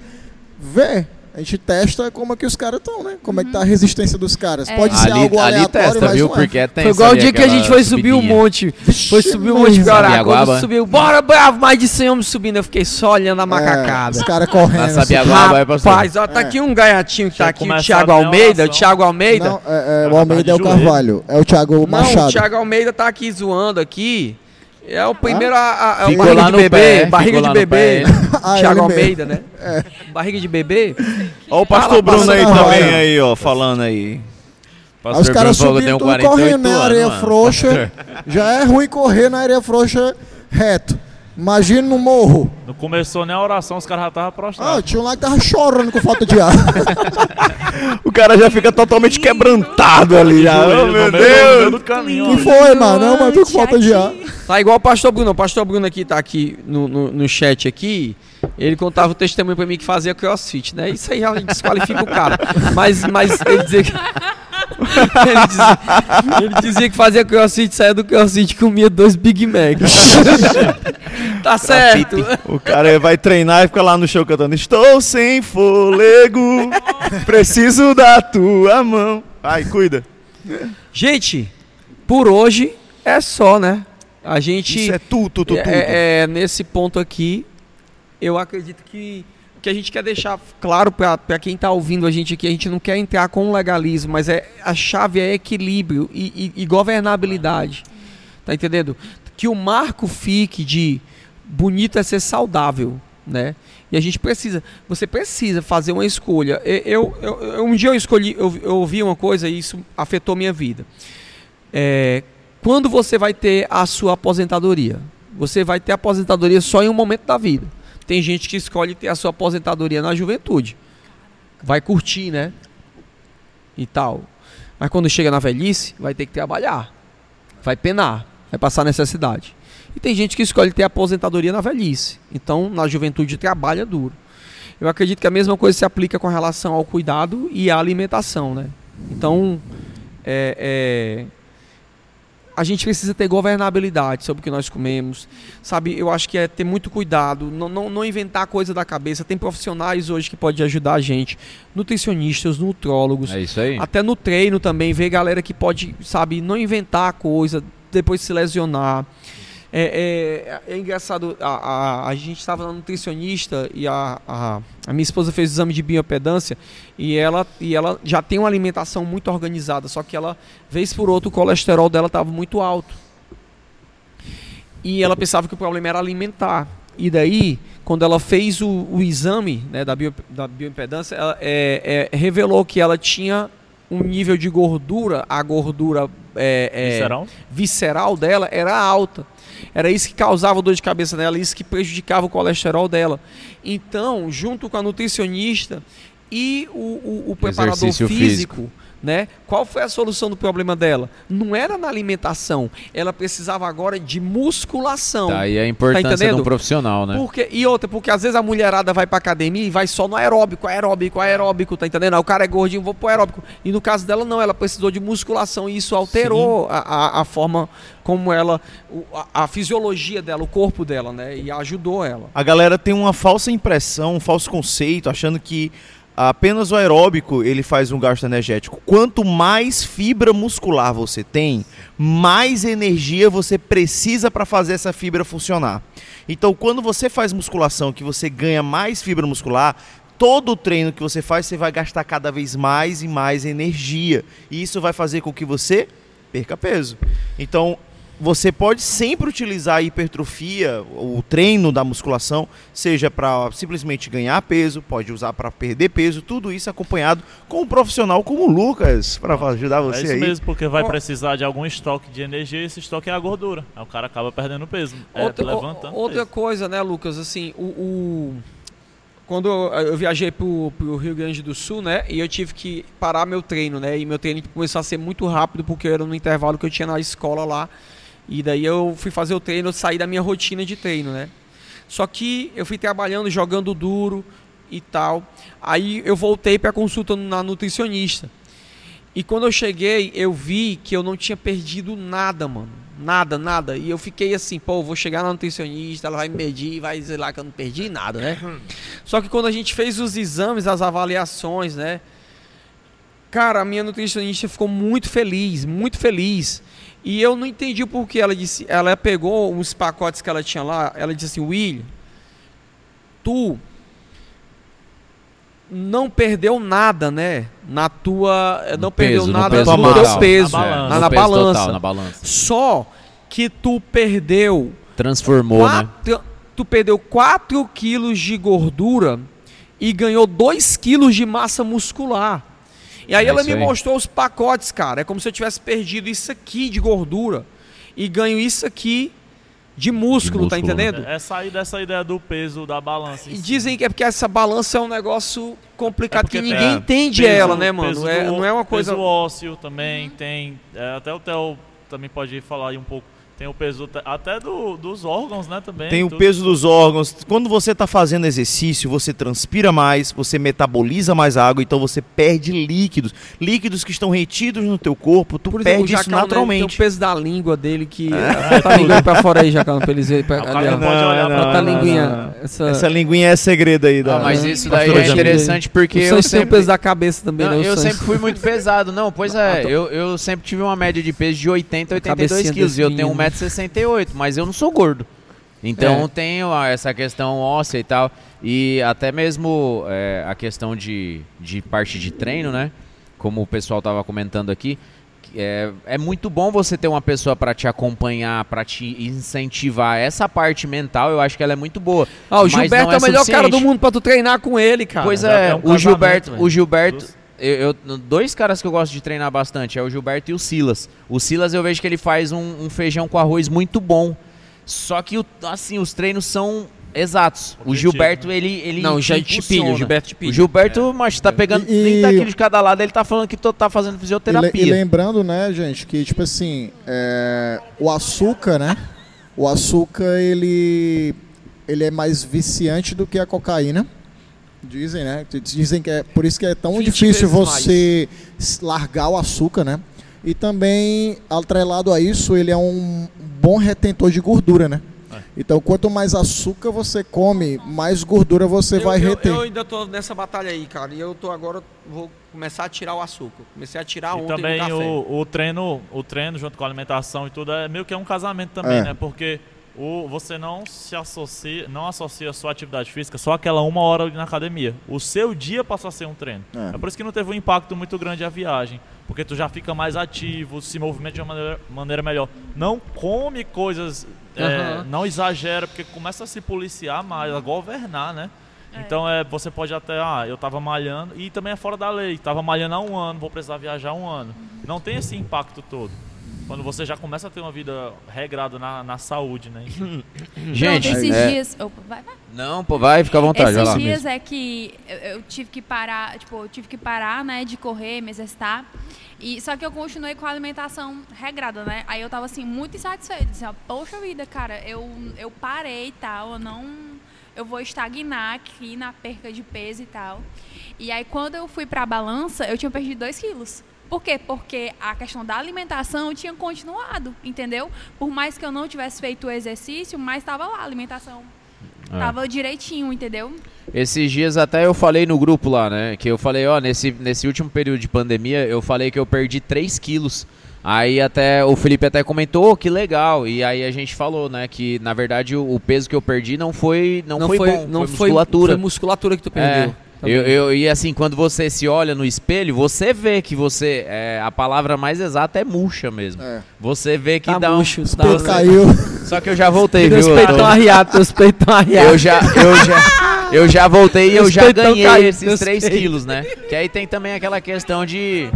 G: vê, a gente testa como é que os caras estão, né? Como é que tá a resistência dos caras.
J: É.
G: Pode ser
A: Ali,
G: algo
A: ali
G: aleatório,
A: testa,
G: mas
A: viu?
G: não é.
A: Porque é tenso
E: Foi igual o dia que a gente foi subir um monte. Foi subir um monte
G: Maria.
E: Guará. Quando subiu, bora, bravo, mais de 100 homens subindo. Eu fiquei só olhando a
G: É,
E: macacada.
G: os caras correndo.
A: Na
G: assim.
A: Sabiaguaba.
E: Rapaz, ó, tá
G: É.
E: aqui um gaiatinho que tá aqui, o Thiago Almeida. O. Thiago Almeida.
G: Não, é, é, o
F: Ela
G: Almeida
F: tá
G: é o. Carvalho, é o Thiago
E: Não,
G: Machado.
E: o Thiago Almeida tá aqui zoando aqui. É o primeiro a, a, a
A: Ficou
E: barriga de bebê,
A: pé,
E: barriga de bebê.
A: pé,
G: Ah,
E: Thiago Almeida, né? Barriga de bebê.
I: Ó o pastor
G: Fala,
I: Bruno aí também
G: Bruno.
I: aí, ó, falando aí.
A: Pastor
G: os caras subiram
A: tem
G: tudo
A: 48
G: correndo, né?
A: anos,
G: Areia
A: mano.
G: frouxa. Já é ruim correr na areia frouxa reto. Imagina no morro.
F: Não começou nem a oração, os caras já estavam
G: Ah,
F: prostrados.
G: tinha um lá que tava chorando com falta de ar.
I: O cara já fica totalmente quebrantado ali já. Oh,
F: no
I: meu
F: meio- no meio
I: Deus!
F: do caminho,
G: que foi, mano? Não, mas com falta de ar.
E: Tá igual o pastor Bruno. O pastor Bruno aqui tá aqui no, no, no chat aqui. Ele contava o testemunho pra mim que fazia crossfit, né? Isso aí já desqualifica o cara. Mas, mas ele dizia que. Ele, dizia, ele dizia que fazia crossfit, saía do crossfit e comia dois Big Mac. tá certo.
I: O cara vai treinar e fica lá no show cantando Estou sem fôlego, preciso da tua mão. Ai, cuida.
E: Gente, por hoje é só, né? A gente.
I: Isso é tudo, tudo, tudo.
E: É, é, nesse ponto aqui, eu acredito que o que a gente quer deixar claro para quem está ouvindo a gente aqui, a gente não quer entrar com legalismo, mas é, a chave é equilíbrio e, e- e governabilidade. Tá entendendo? Que o marco fique de bonito é ser saudável, né? E a gente precisa, você precisa fazer uma escolha. Eu, eu, eu- um dia eu escolhi, eu, eu ouvi uma coisa e isso afetou minha vida. É, quando você vai ter a sua aposentadoria? Você vai ter aposentadoria só em um momento da vida. Tem gente que escolhe ter a sua aposentadoria na juventude. Vai curtir, né? E tal. Mas quando chega na velhice, vai ter que trabalhar. Vai penar. Vai passar necessidade. E tem gente que escolhe ter aposentadoria na velhice. Então, na juventude, trabalha duro. Eu acredito que a mesma coisa se aplica com relação ao cuidado e à alimentação, né? Então, é, é, a gente precisa ter governabilidade sobre o que nós comemos. Sabe, eu acho que é ter muito cuidado, não, não, não inventar coisa da cabeça. Tem profissionais hoje que podem ajudar a gente, nutricionistas, nutrólogos.
A: É isso aí.
E: Até no treino também, ver galera que pode, sabe, não inventar coisa, depois se lesionar. É, é, é engraçado, a, a, a gente estava na nutricionista e a, a, a minha esposa fez o exame de bioimpedância e ela, e ela já tem uma alimentação muito organizada, só que ela, vez por outra, o colesterol dela estava muito alto. E ela pensava que o problema era alimentar. E daí, quando ela fez o, o exame né, da, bio, da bioimpedância, ela, é, é, revelou que ela tinha um nível de gordura, a gordura é, é,
F: Visceral?
E: visceral dela era alta. Era isso que causava dor de cabeça nela, isso que prejudicava o colesterol dela. Então, junto com a nutricionista e o, o, o preparador físico,
A: físico.
E: né? Qual foi a solução do problema dela? Não era na alimentação, ela precisava agora de musculação.
A: Daí a importância
E: Tá
A: um profissional, né?
E: Porque, e outra, porque às vezes a mulherada vai pra academia e vai só no aeróbico, aeróbico, aeróbico, tá entendendo? Aí o cara é gordinho, vou pro aeróbico. E no caso dela, não, ela precisou de musculação e isso alterou a, a, a forma como ela, a, a fisiologia dela, o corpo dela, né? E ajudou ela.
D: A galera tem uma falsa impressão, um falso conceito, achando que apenas o aeróbico ele faz um gasto energético. Quanto mais fibra muscular você tem, mais energia você precisa para fazer essa fibra funcionar. Então, quando você faz musculação, que você ganha mais fibra muscular, todo o treino que você faz, você vai gastar cada vez mais e mais energia. E isso vai fazer com que você perca peso. Então, você pode sempre utilizar a hipertrofia, o treino da musculação, seja para simplesmente ganhar peso, pode usar para perder peso, tudo isso acompanhado com um profissional como o Lucas, para ajudar
F: É
D: você
F: isso
D: aí.
F: mesmo, porque vai precisar de algum estoque de energia e esse estoque é a gordura. Aí o cara acaba perdendo peso. É,
E: outra,
F: levantando
E: o- outra
F: peso.
E: coisa, né, Lucas, assim, o, o- quando eu, viajei pro, pro Rio Grande do Sul, né, e eu tive que parar meu treino, né, e meu treino começou a ser muito rápido porque eu era no intervalo que eu tinha na escola lá, e daí eu fui fazer o treino, eu saí da minha rotina de treino, né. Só que eu fui trabalhando, jogando duro e tal. Aí eu voltei para consulta na nutricionista. E quando eu cheguei, eu vi que eu não tinha perdido nada, mano. Nada, nada. E eu fiquei assim, pô, vou chegar na nutricionista, ela vai me medir, vai dizer lá que eu não perdi nada, né? Só que quando a gente fez os exames, as avaliações, né? Cara, a minha nutricionista ficou muito feliz, muito feliz. E eu não entendi o porquê. Ela disse, ela pegou uns pacotes que ela tinha lá, ela disse assim, William, tu não perdeu nada, né? Na tua. eh, Não perdeu
A: peso, no
E: nada
A: peso
E: no
A: total.
E: teu peso.
F: Na balança.
E: Na,
A: No
E: na
A: peso
E: balança.
A: total, na balança.
E: Só que tu perdeu.
A: Transformou, né?
E: quatro- Tu perdeu 4 quilos de gordura e ganhou 2 quilos de massa muscular. E aí
A: É
E: ela me
A: aí.
E: mostrou os pacotes, cara. É como se eu tivesse perdido isso aqui de gordura e ganho isso aqui de músculo, tá
A: músculo, né?
E: entendendo?
F: É sair dessa ideia do peso da balança.
E: E dizem que é porque essa balança é um negócio complicado
F: É
E: que ninguém
F: a
E: entende
F: peso-
E: ela, né, mano? É, não é uma coisa.
F: Peso ósseo também tem. é, até o Theo também pode falar aí um pouco. Tem o peso até do- dos órgãos, né? Também.
D: Tem o
F: tudo.
D: peso dos órgãos. Quando você está fazendo exercício, você transpira mais, você metaboliza mais água, então você perde líquidos. Líquidos que estão retidos no teu corpo, tu
E: Por exemplo,
D: perde isso
E: Jacão, né, tem
D: naturalmente.
E: o peso da língua dele que. Tá a língua pra fora aí, Jacão, pra eles verem. Pra,
F: Ah, o cara
E: ali, ó.
F: não pode olhar pra
E: Bota a
F: trás.
E: linguinha. Essa,
D: Essa linguinha é segredo aí da.
A: Ah, mas
E: É.
A: isso daí é interessante porque eu
E: tem o
A: sempre...
E: peso da cabeça também,
A: Não,
E: né?
A: eu sempre fui muito pesado. Não, pois é, eu, eu sempre tive uma média de peso de 80 a 82
E: Cabecinha
A: quilos. E eu tenho
E: menino.
A: 1,68m, mas eu não sou gordo. Então
E: É.
A: tenho ah, essa questão óssea e tal. E até mesmo é, a questão de, de parte de treino, né? Como o pessoal tava comentando aqui. É, é muito bom você ter uma pessoa para te acompanhar, para te incentivar. Essa parte mental, eu acho que ela é muito boa.
E: Ah, o Gilberto
A: não
E: é o melhor cara do
A: suficiente.
E: mundo pra tu treinar com ele, cara.
A: Pois é,
F: é um
A: o Gilberto, o Gilberto. Eu, eu- dois caras que eu gosto de treinar bastante é o Gilberto e o Silas. O Silas eu vejo que ele faz um, um feijão com arroz muito bom. Só que o- assim os treinos são exatos. O
F: Objetivo,
A: Gilberto
F: né?
A: ele ele
E: Não, já te pilha, o Gilberto te
A: O
E: pilha.
A: Gilberto, mas tá pegando
G: E-
A: 30 quilos de cada lado, ele tá falando que tu tá fazendo
G: E, le-
A: fisioterapia.
G: e lembrando, né, gente, que tipo assim, é, o açúcar, né? O açúcar ele ele é mais viciante do que a cocaína. Dizem, né? Dizem que é por isso que é tão
E: 20
G: difícil você s- largar o açúcar, né? E também atrelado a isso, ele é um bom retentor de gordura, né?
F: É.
G: Então, quanto mais açúcar você come, mais gordura você
E: eu,
G: vai
E: eu-
G: reter.
E: Eu, ainda tô nessa batalha aí, cara. E eu tô agora, vou começar a tirar o açúcar. Comecei a tirar
F: E
E: ontem
F: também
E: no café.
F: o, o treino, o treino junto com a alimentação e tudo é meio que é um casamento também,
G: É.
F: né? Porque o, você não se associa, não associa a sua atividade física só aquela uma hora ali na academia. O seu dia passa a ser um treino.
L: É.
F: É, por isso que não teve um impacto muito grande a viagem. Porque tu já fica mais ativo, se movimenta de uma maneira, maneira melhor. Não come coisas, é,
E: Aham.
F: não exagera, porque começa a se policiar mais, a governar, né? Então é, você pode até, ah, eu tava malhando, e também é fora da lei, tava malhando há um ano, vou precisar viajar um ano. Não tem esse impacto todo. Quando você já começa a ter uma vida regrada na, na saúde, né?
A: Gente,
J: Pronto, esses
A: é-
J: dias. Opa, vai, vai.
A: Não, pô, vai, fica à vontade, vai
J: Esses
A: lá.
J: dias é que eu, tive que parar, tipo, eu tive que parar, né, de correr, me exercitar. E, só que eu continuei com a alimentação regrada, né? Aí eu tava assim, muito insatisfeita. Disse, ó, Poxa vida, cara, eu, eu parei e tal, eu não. Eu vou estagnar aqui na perca de peso e tal. E aí quando eu fui pra balança, eu tinha perdido 2 quilos. Por quê? Porque a questão da alimentação tinha continuado, entendeu? Por mais que eu não tivesse feito o exercício, mas estava lá, a alimentação
A: É.
J: tava direitinho, entendeu?
A: Esses dias até eu falei no grupo lá, né? Que eu falei, ó, nesse, nesse último período de pandemia, eu falei que eu perdi 3 quilos. Aí até o Felipe até comentou, "Oh, que legal. E aí a gente falou, né, que na verdade o, o peso que eu perdi não foi não, foi, bom,
E: não
A: foi musculatura.
E: Foi musculatura que tu perdeu.
A: É, eu, eu, e assim, quando você se olha no espelho, você vê que você. É, a palavra mais exata é murcha mesmo.
G: É.
A: Você vê que
E: Tá
A: dá
E: murcho,
A: um.
E: tá
G: caiu.
A: Só que eu já voltei,
E: Teus
A: viu? Eu,
E: peitão
A: tô-
E: arriado, teus peitão arriado.
A: eu já, eu já, eu já voltei e eu
E: Meus
A: já ganhei
E: caiu,
A: esses
E: meus
A: 3
E: peitos.
A: quilos, né? Que aí tem também aquela questão de.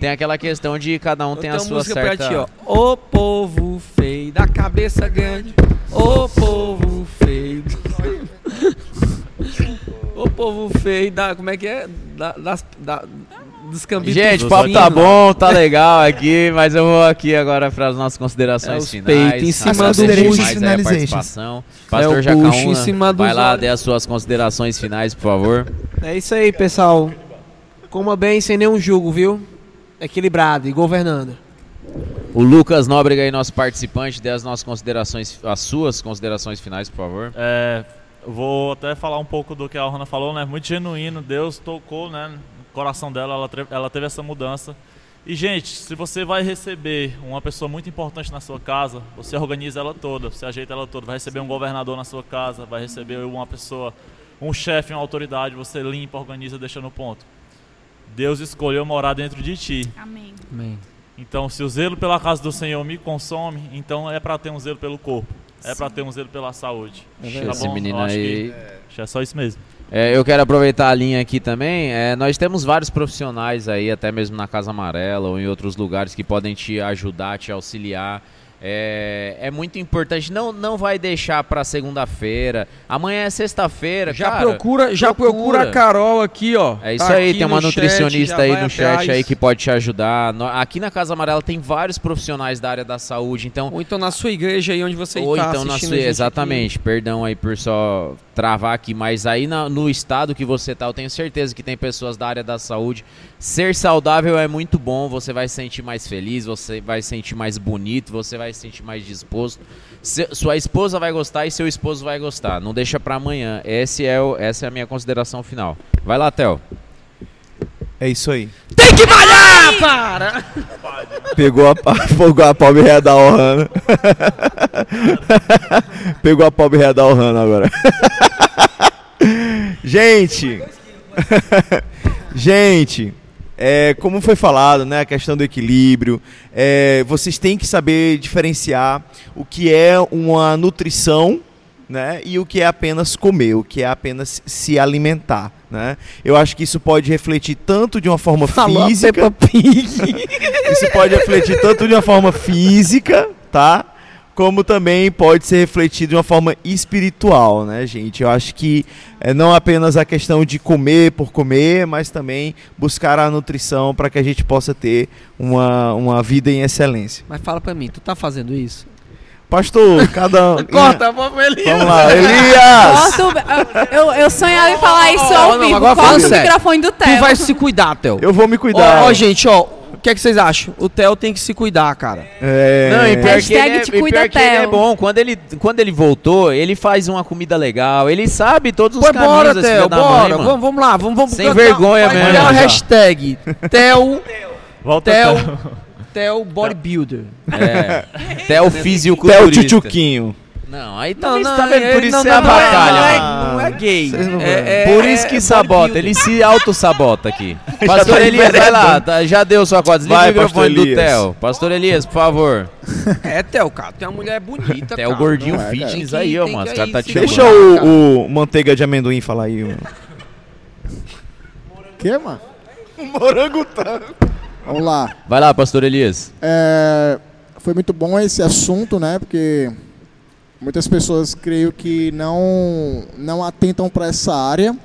A: Tem aquela questão de cada um
E: Eu
A: tem a sua
E: música
A: certa.
E: pra ti, ó. Ô povo feio da cabeça grande. Ô povo feio. Ô povo feio da. Como é que é? Da, das, da, dos cambitos
A: Gente, o papo tá bom, tá legal aqui, mas eu vou aqui agora para as nossas considerações
E: É,
A: finais.
E: peitos em cima do
G: Finalizations.
A: participação. Pastor
E: É,
A: Jacaúna,
E: em cima
A: vai lá,
E: olhos.
A: dê as suas considerações finais, por favor.
C: É isso aí, pessoal. Coma bem sem nenhum julgo, viu? Equilibrado e governando.
A: O Lucas Nóbrega aí, nosso participante, dê as nossas considerações, as suas considerações finais, por favor.
F: É, vou até falar um pouco do que a Rona falou, né? Muito genuíno, Deus tocou, né? No coração dela, ela, ela teve essa mudança. E, gente, se você vai receber uma pessoa muito importante na sua casa, você organiza ela toda, você ajeita ela toda. Vai receber um governador na sua casa, vai receber uma pessoa, um chefe, uma autoridade, você limpa, organiza, deixa no ponto. Deus escolheu morar dentro de ti.
J: Amém.
E: Amém.
F: Então, se o zelo pela casa do Senhor me consome, então é para ter um zelo pelo corpo. É para ter um zelo pela saúde. Tá
A: Esse menino aí.
F: que é só isso mesmo.
A: É, eu quero aproveitar a linha aqui também. É, nós temos vários profissionais aí, até mesmo na Casa Amarela ou em outros lugares que podem te ajudar, te auxiliar. É, é muito importante. Não, não vai deixar para segunda-feira. Amanhã é sexta-feira.
E: Já
A: cara,
E: procura, já procura a Carol aqui, ó.
A: É isso
E: Tá
A: aí,
E: aqui
A: tem uma
E: no chat,
A: nutricionista
E: já
A: aí no chat
E: atrás.
A: aí que pode te ajudar. Aqui na Casa Amarela tem vários profissionais da área da saúde, então
E: Ou então na sua igreja aí onde você
A: ou
E: tá
A: então na
E: assistindo
A: sua,
E: a gente
A: exatamente, perdão aí por só travar aqui, mas aí na- no estado que você tá, eu tenho certeza que tem pessoas da área da saúde. Ser saudável é muito bom, você vai se sentir mais feliz, você vai se sentir mais bonito, você vai se sentir mais disposto. Se- sua esposa vai gostar e seu esposo vai gostar. Não deixa pra amanhã. Esse é o, essa é a minha consideração final. Vai lá, Theo.
D: É isso aí.
E: Tem que malhar, para!
D: Pegou a, pegou a pobre ré da Ohana. Pegou a pobre ré da Ohana agora. Gente. Gente. É, como foi falado, né, a questão do equilíbrio, é, vocês têm que saber diferenciar o que é uma nutrição né, e o que é apenas comer, o que é apenas se alimentar. Né? Eu acho que isso pode refletir tanto de uma forma
E: Falou
D: física. Isso pode refletir tanto de uma forma física, tá? Como também pode ser refletido de uma forma espiritual, né, gente? Eu acho que é não apenas a questão de comer por comer, mas também buscar a nutrição para que a gente possa ter uma, uma vida em excelência.
E: Mas fala pra mim, tu tá fazendo isso?
D: Pastor, cada um.
E: Corta, vamos Elias.
D: Vamos lá, Elias!
J: Corta eu, eu sonhava em falar isso ao
E: não,
J: vivo.
E: agora
J: Corta o
E: sério.
J: microfone do
E: Tu
J: Theo.
E: vai se cuidar, Theo.
D: Eu vou me cuidar.
E: Ó, ó, gente, ó, o que é que vocês acham? O Theo tem que se cuidar, cara.
D: É...
A: Não, e pior, que
J: Hashtag
A: ele, é,
J: te
A: e
J: cuida,
A: pior que ele é bom. Quando ele, quando ele voltou, ele faz uma comida legal. Ele sabe todos os
E: Pô,
A: caminhos.
E: bora, Theo,
A: filho da mãe,
E: bora.
A: mano.
E: vamos, vamos lá, vamos, vamos.
A: Sem vergonha
E: vai
A: mesmo,
E: criar uma
A: já.
E: hashtag. Theo,
F: Volta
E: Theo,
F: Theo.
E: Theo Bodybuilder.
A: É. Theo
D: Theo
A: fisiculturista.
D: Tchutchuquinho.
A: Não, aí
E: Não,
A: também
E: não,
A: você tá vendo,
E: é-
A: por isso
E: não,
A: você
E: não, não é-
A: abacalha,
E: não é-
A: mano.
E: não é gay.
I: Não
E: É-
I: vão.
A: Por
E: é-
A: isso que
E: é
A: sabota, ele se auto-sabota aqui. Pastor
I: tá
A: Elias, vai lá, tá, já deu sua cota. Desliga
I: Vai,
A: o microfone
I: Pastor
A: do
I: Elias.
A: Theo. Pastor Elias, por favor.
E: É, Theo, cara, tem uma mulher bonita,
A: Theo
E: cara.
A: gordinho
G: não é,
A: fitness aí, ó, mano. Os caras tá te.
I: Deixa o, o manteiga de amendoim falar aí, mano.
G: Que, mano?
I: Morango tá.
G: Vamos lá.
A: Vai lá, Pastor Elias.
G: É, foi muito bom esse assunto, né? Porque muitas pessoas creio que não não atentam para essa área.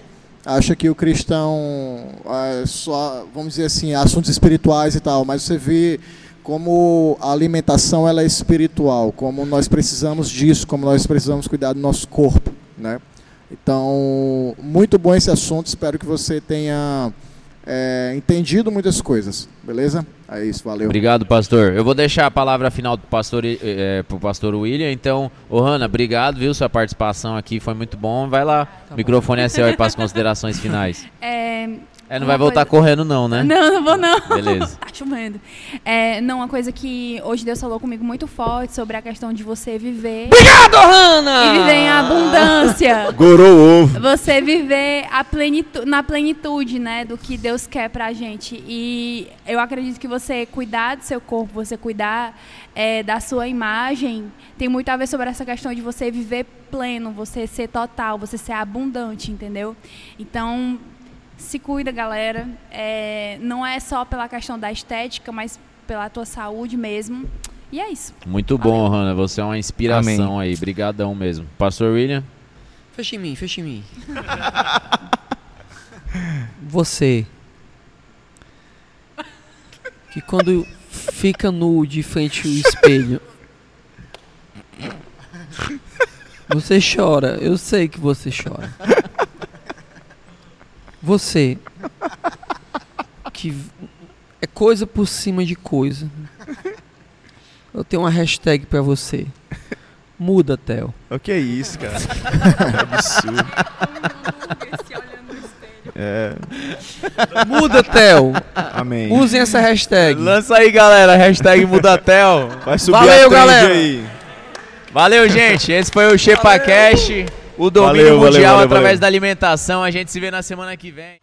G: Acha que o cristão é só, vamos dizer assim, assuntos espirituais e tal, mas você vê como a alimentação ela é espiritual, como nós precisamos disso, como nós precisamos cuidar do nosso corpo, né? Então, muito bom esse assunto, espero que você tenha é, entendido muitas coisas, beleza? É isso, valeu.
A: Obrigado, pastor. Eu vou deixar a palavra final do pastor, pro pastor William. Então, ô Hanna, obrigado, viu? Sua participação aqui foi muito bom. Vai lá, o microfone é seu aí para as considerações finais.
J: É,
A: É, não vai voltar
J: coisa-
A: correndo não, né?
J: Não, não vou não.
A: Beleza.
J: tá chovendo. É, não, uma coisa que hoje Deus falou comigo muito forte sobre a questão de você viver
E: Obrigado, Hanna!
J: e viver em abundância.
I: Gorou ovo.
J: Você viver a plenitu na plenitude, né, do que Deus quer pra gente. E eu acredito que você cuidar do seu corpo, você cuidar é, da sua imagem, tem muito a ver sobre essa questão de você viver pleno, você ser total, você ser abundante, entendeu? Então, se cuida, galera. É, não é só pela questão da estética, mas pela tua saúde mesmo. E é isso.
A: Muito bom, Hanna. Você é uma inspiração
I: Amém.
A: aí. Brigadão mesmo. Pastor William?
E: Fecha em mim, fecha em mim. Você. Que quando fica nu de frente ao espelho. Você chora. Eu sei que você chora. Você. Que é coisa por cima de coisa. Eu tenho uma hashtag pra você. Muda, Theo.
I: O que é isso, cara? Absurdo. É,
E: Muda, Theo.
I: amém.
E: Usem essa hashtag.
A: Lança aí, galera. Hashtag Mudatel.
I: Vai subir
E: Valeu,
I: a
E: galera.
I: aí.
A: Valeu, gente. Esse foi o ChepaCast. O domínio
I: Valeu,
A: mundial
I: valeu,
A: através
I: valeu.
A: da alimentação. A gente se vê na semana que vem.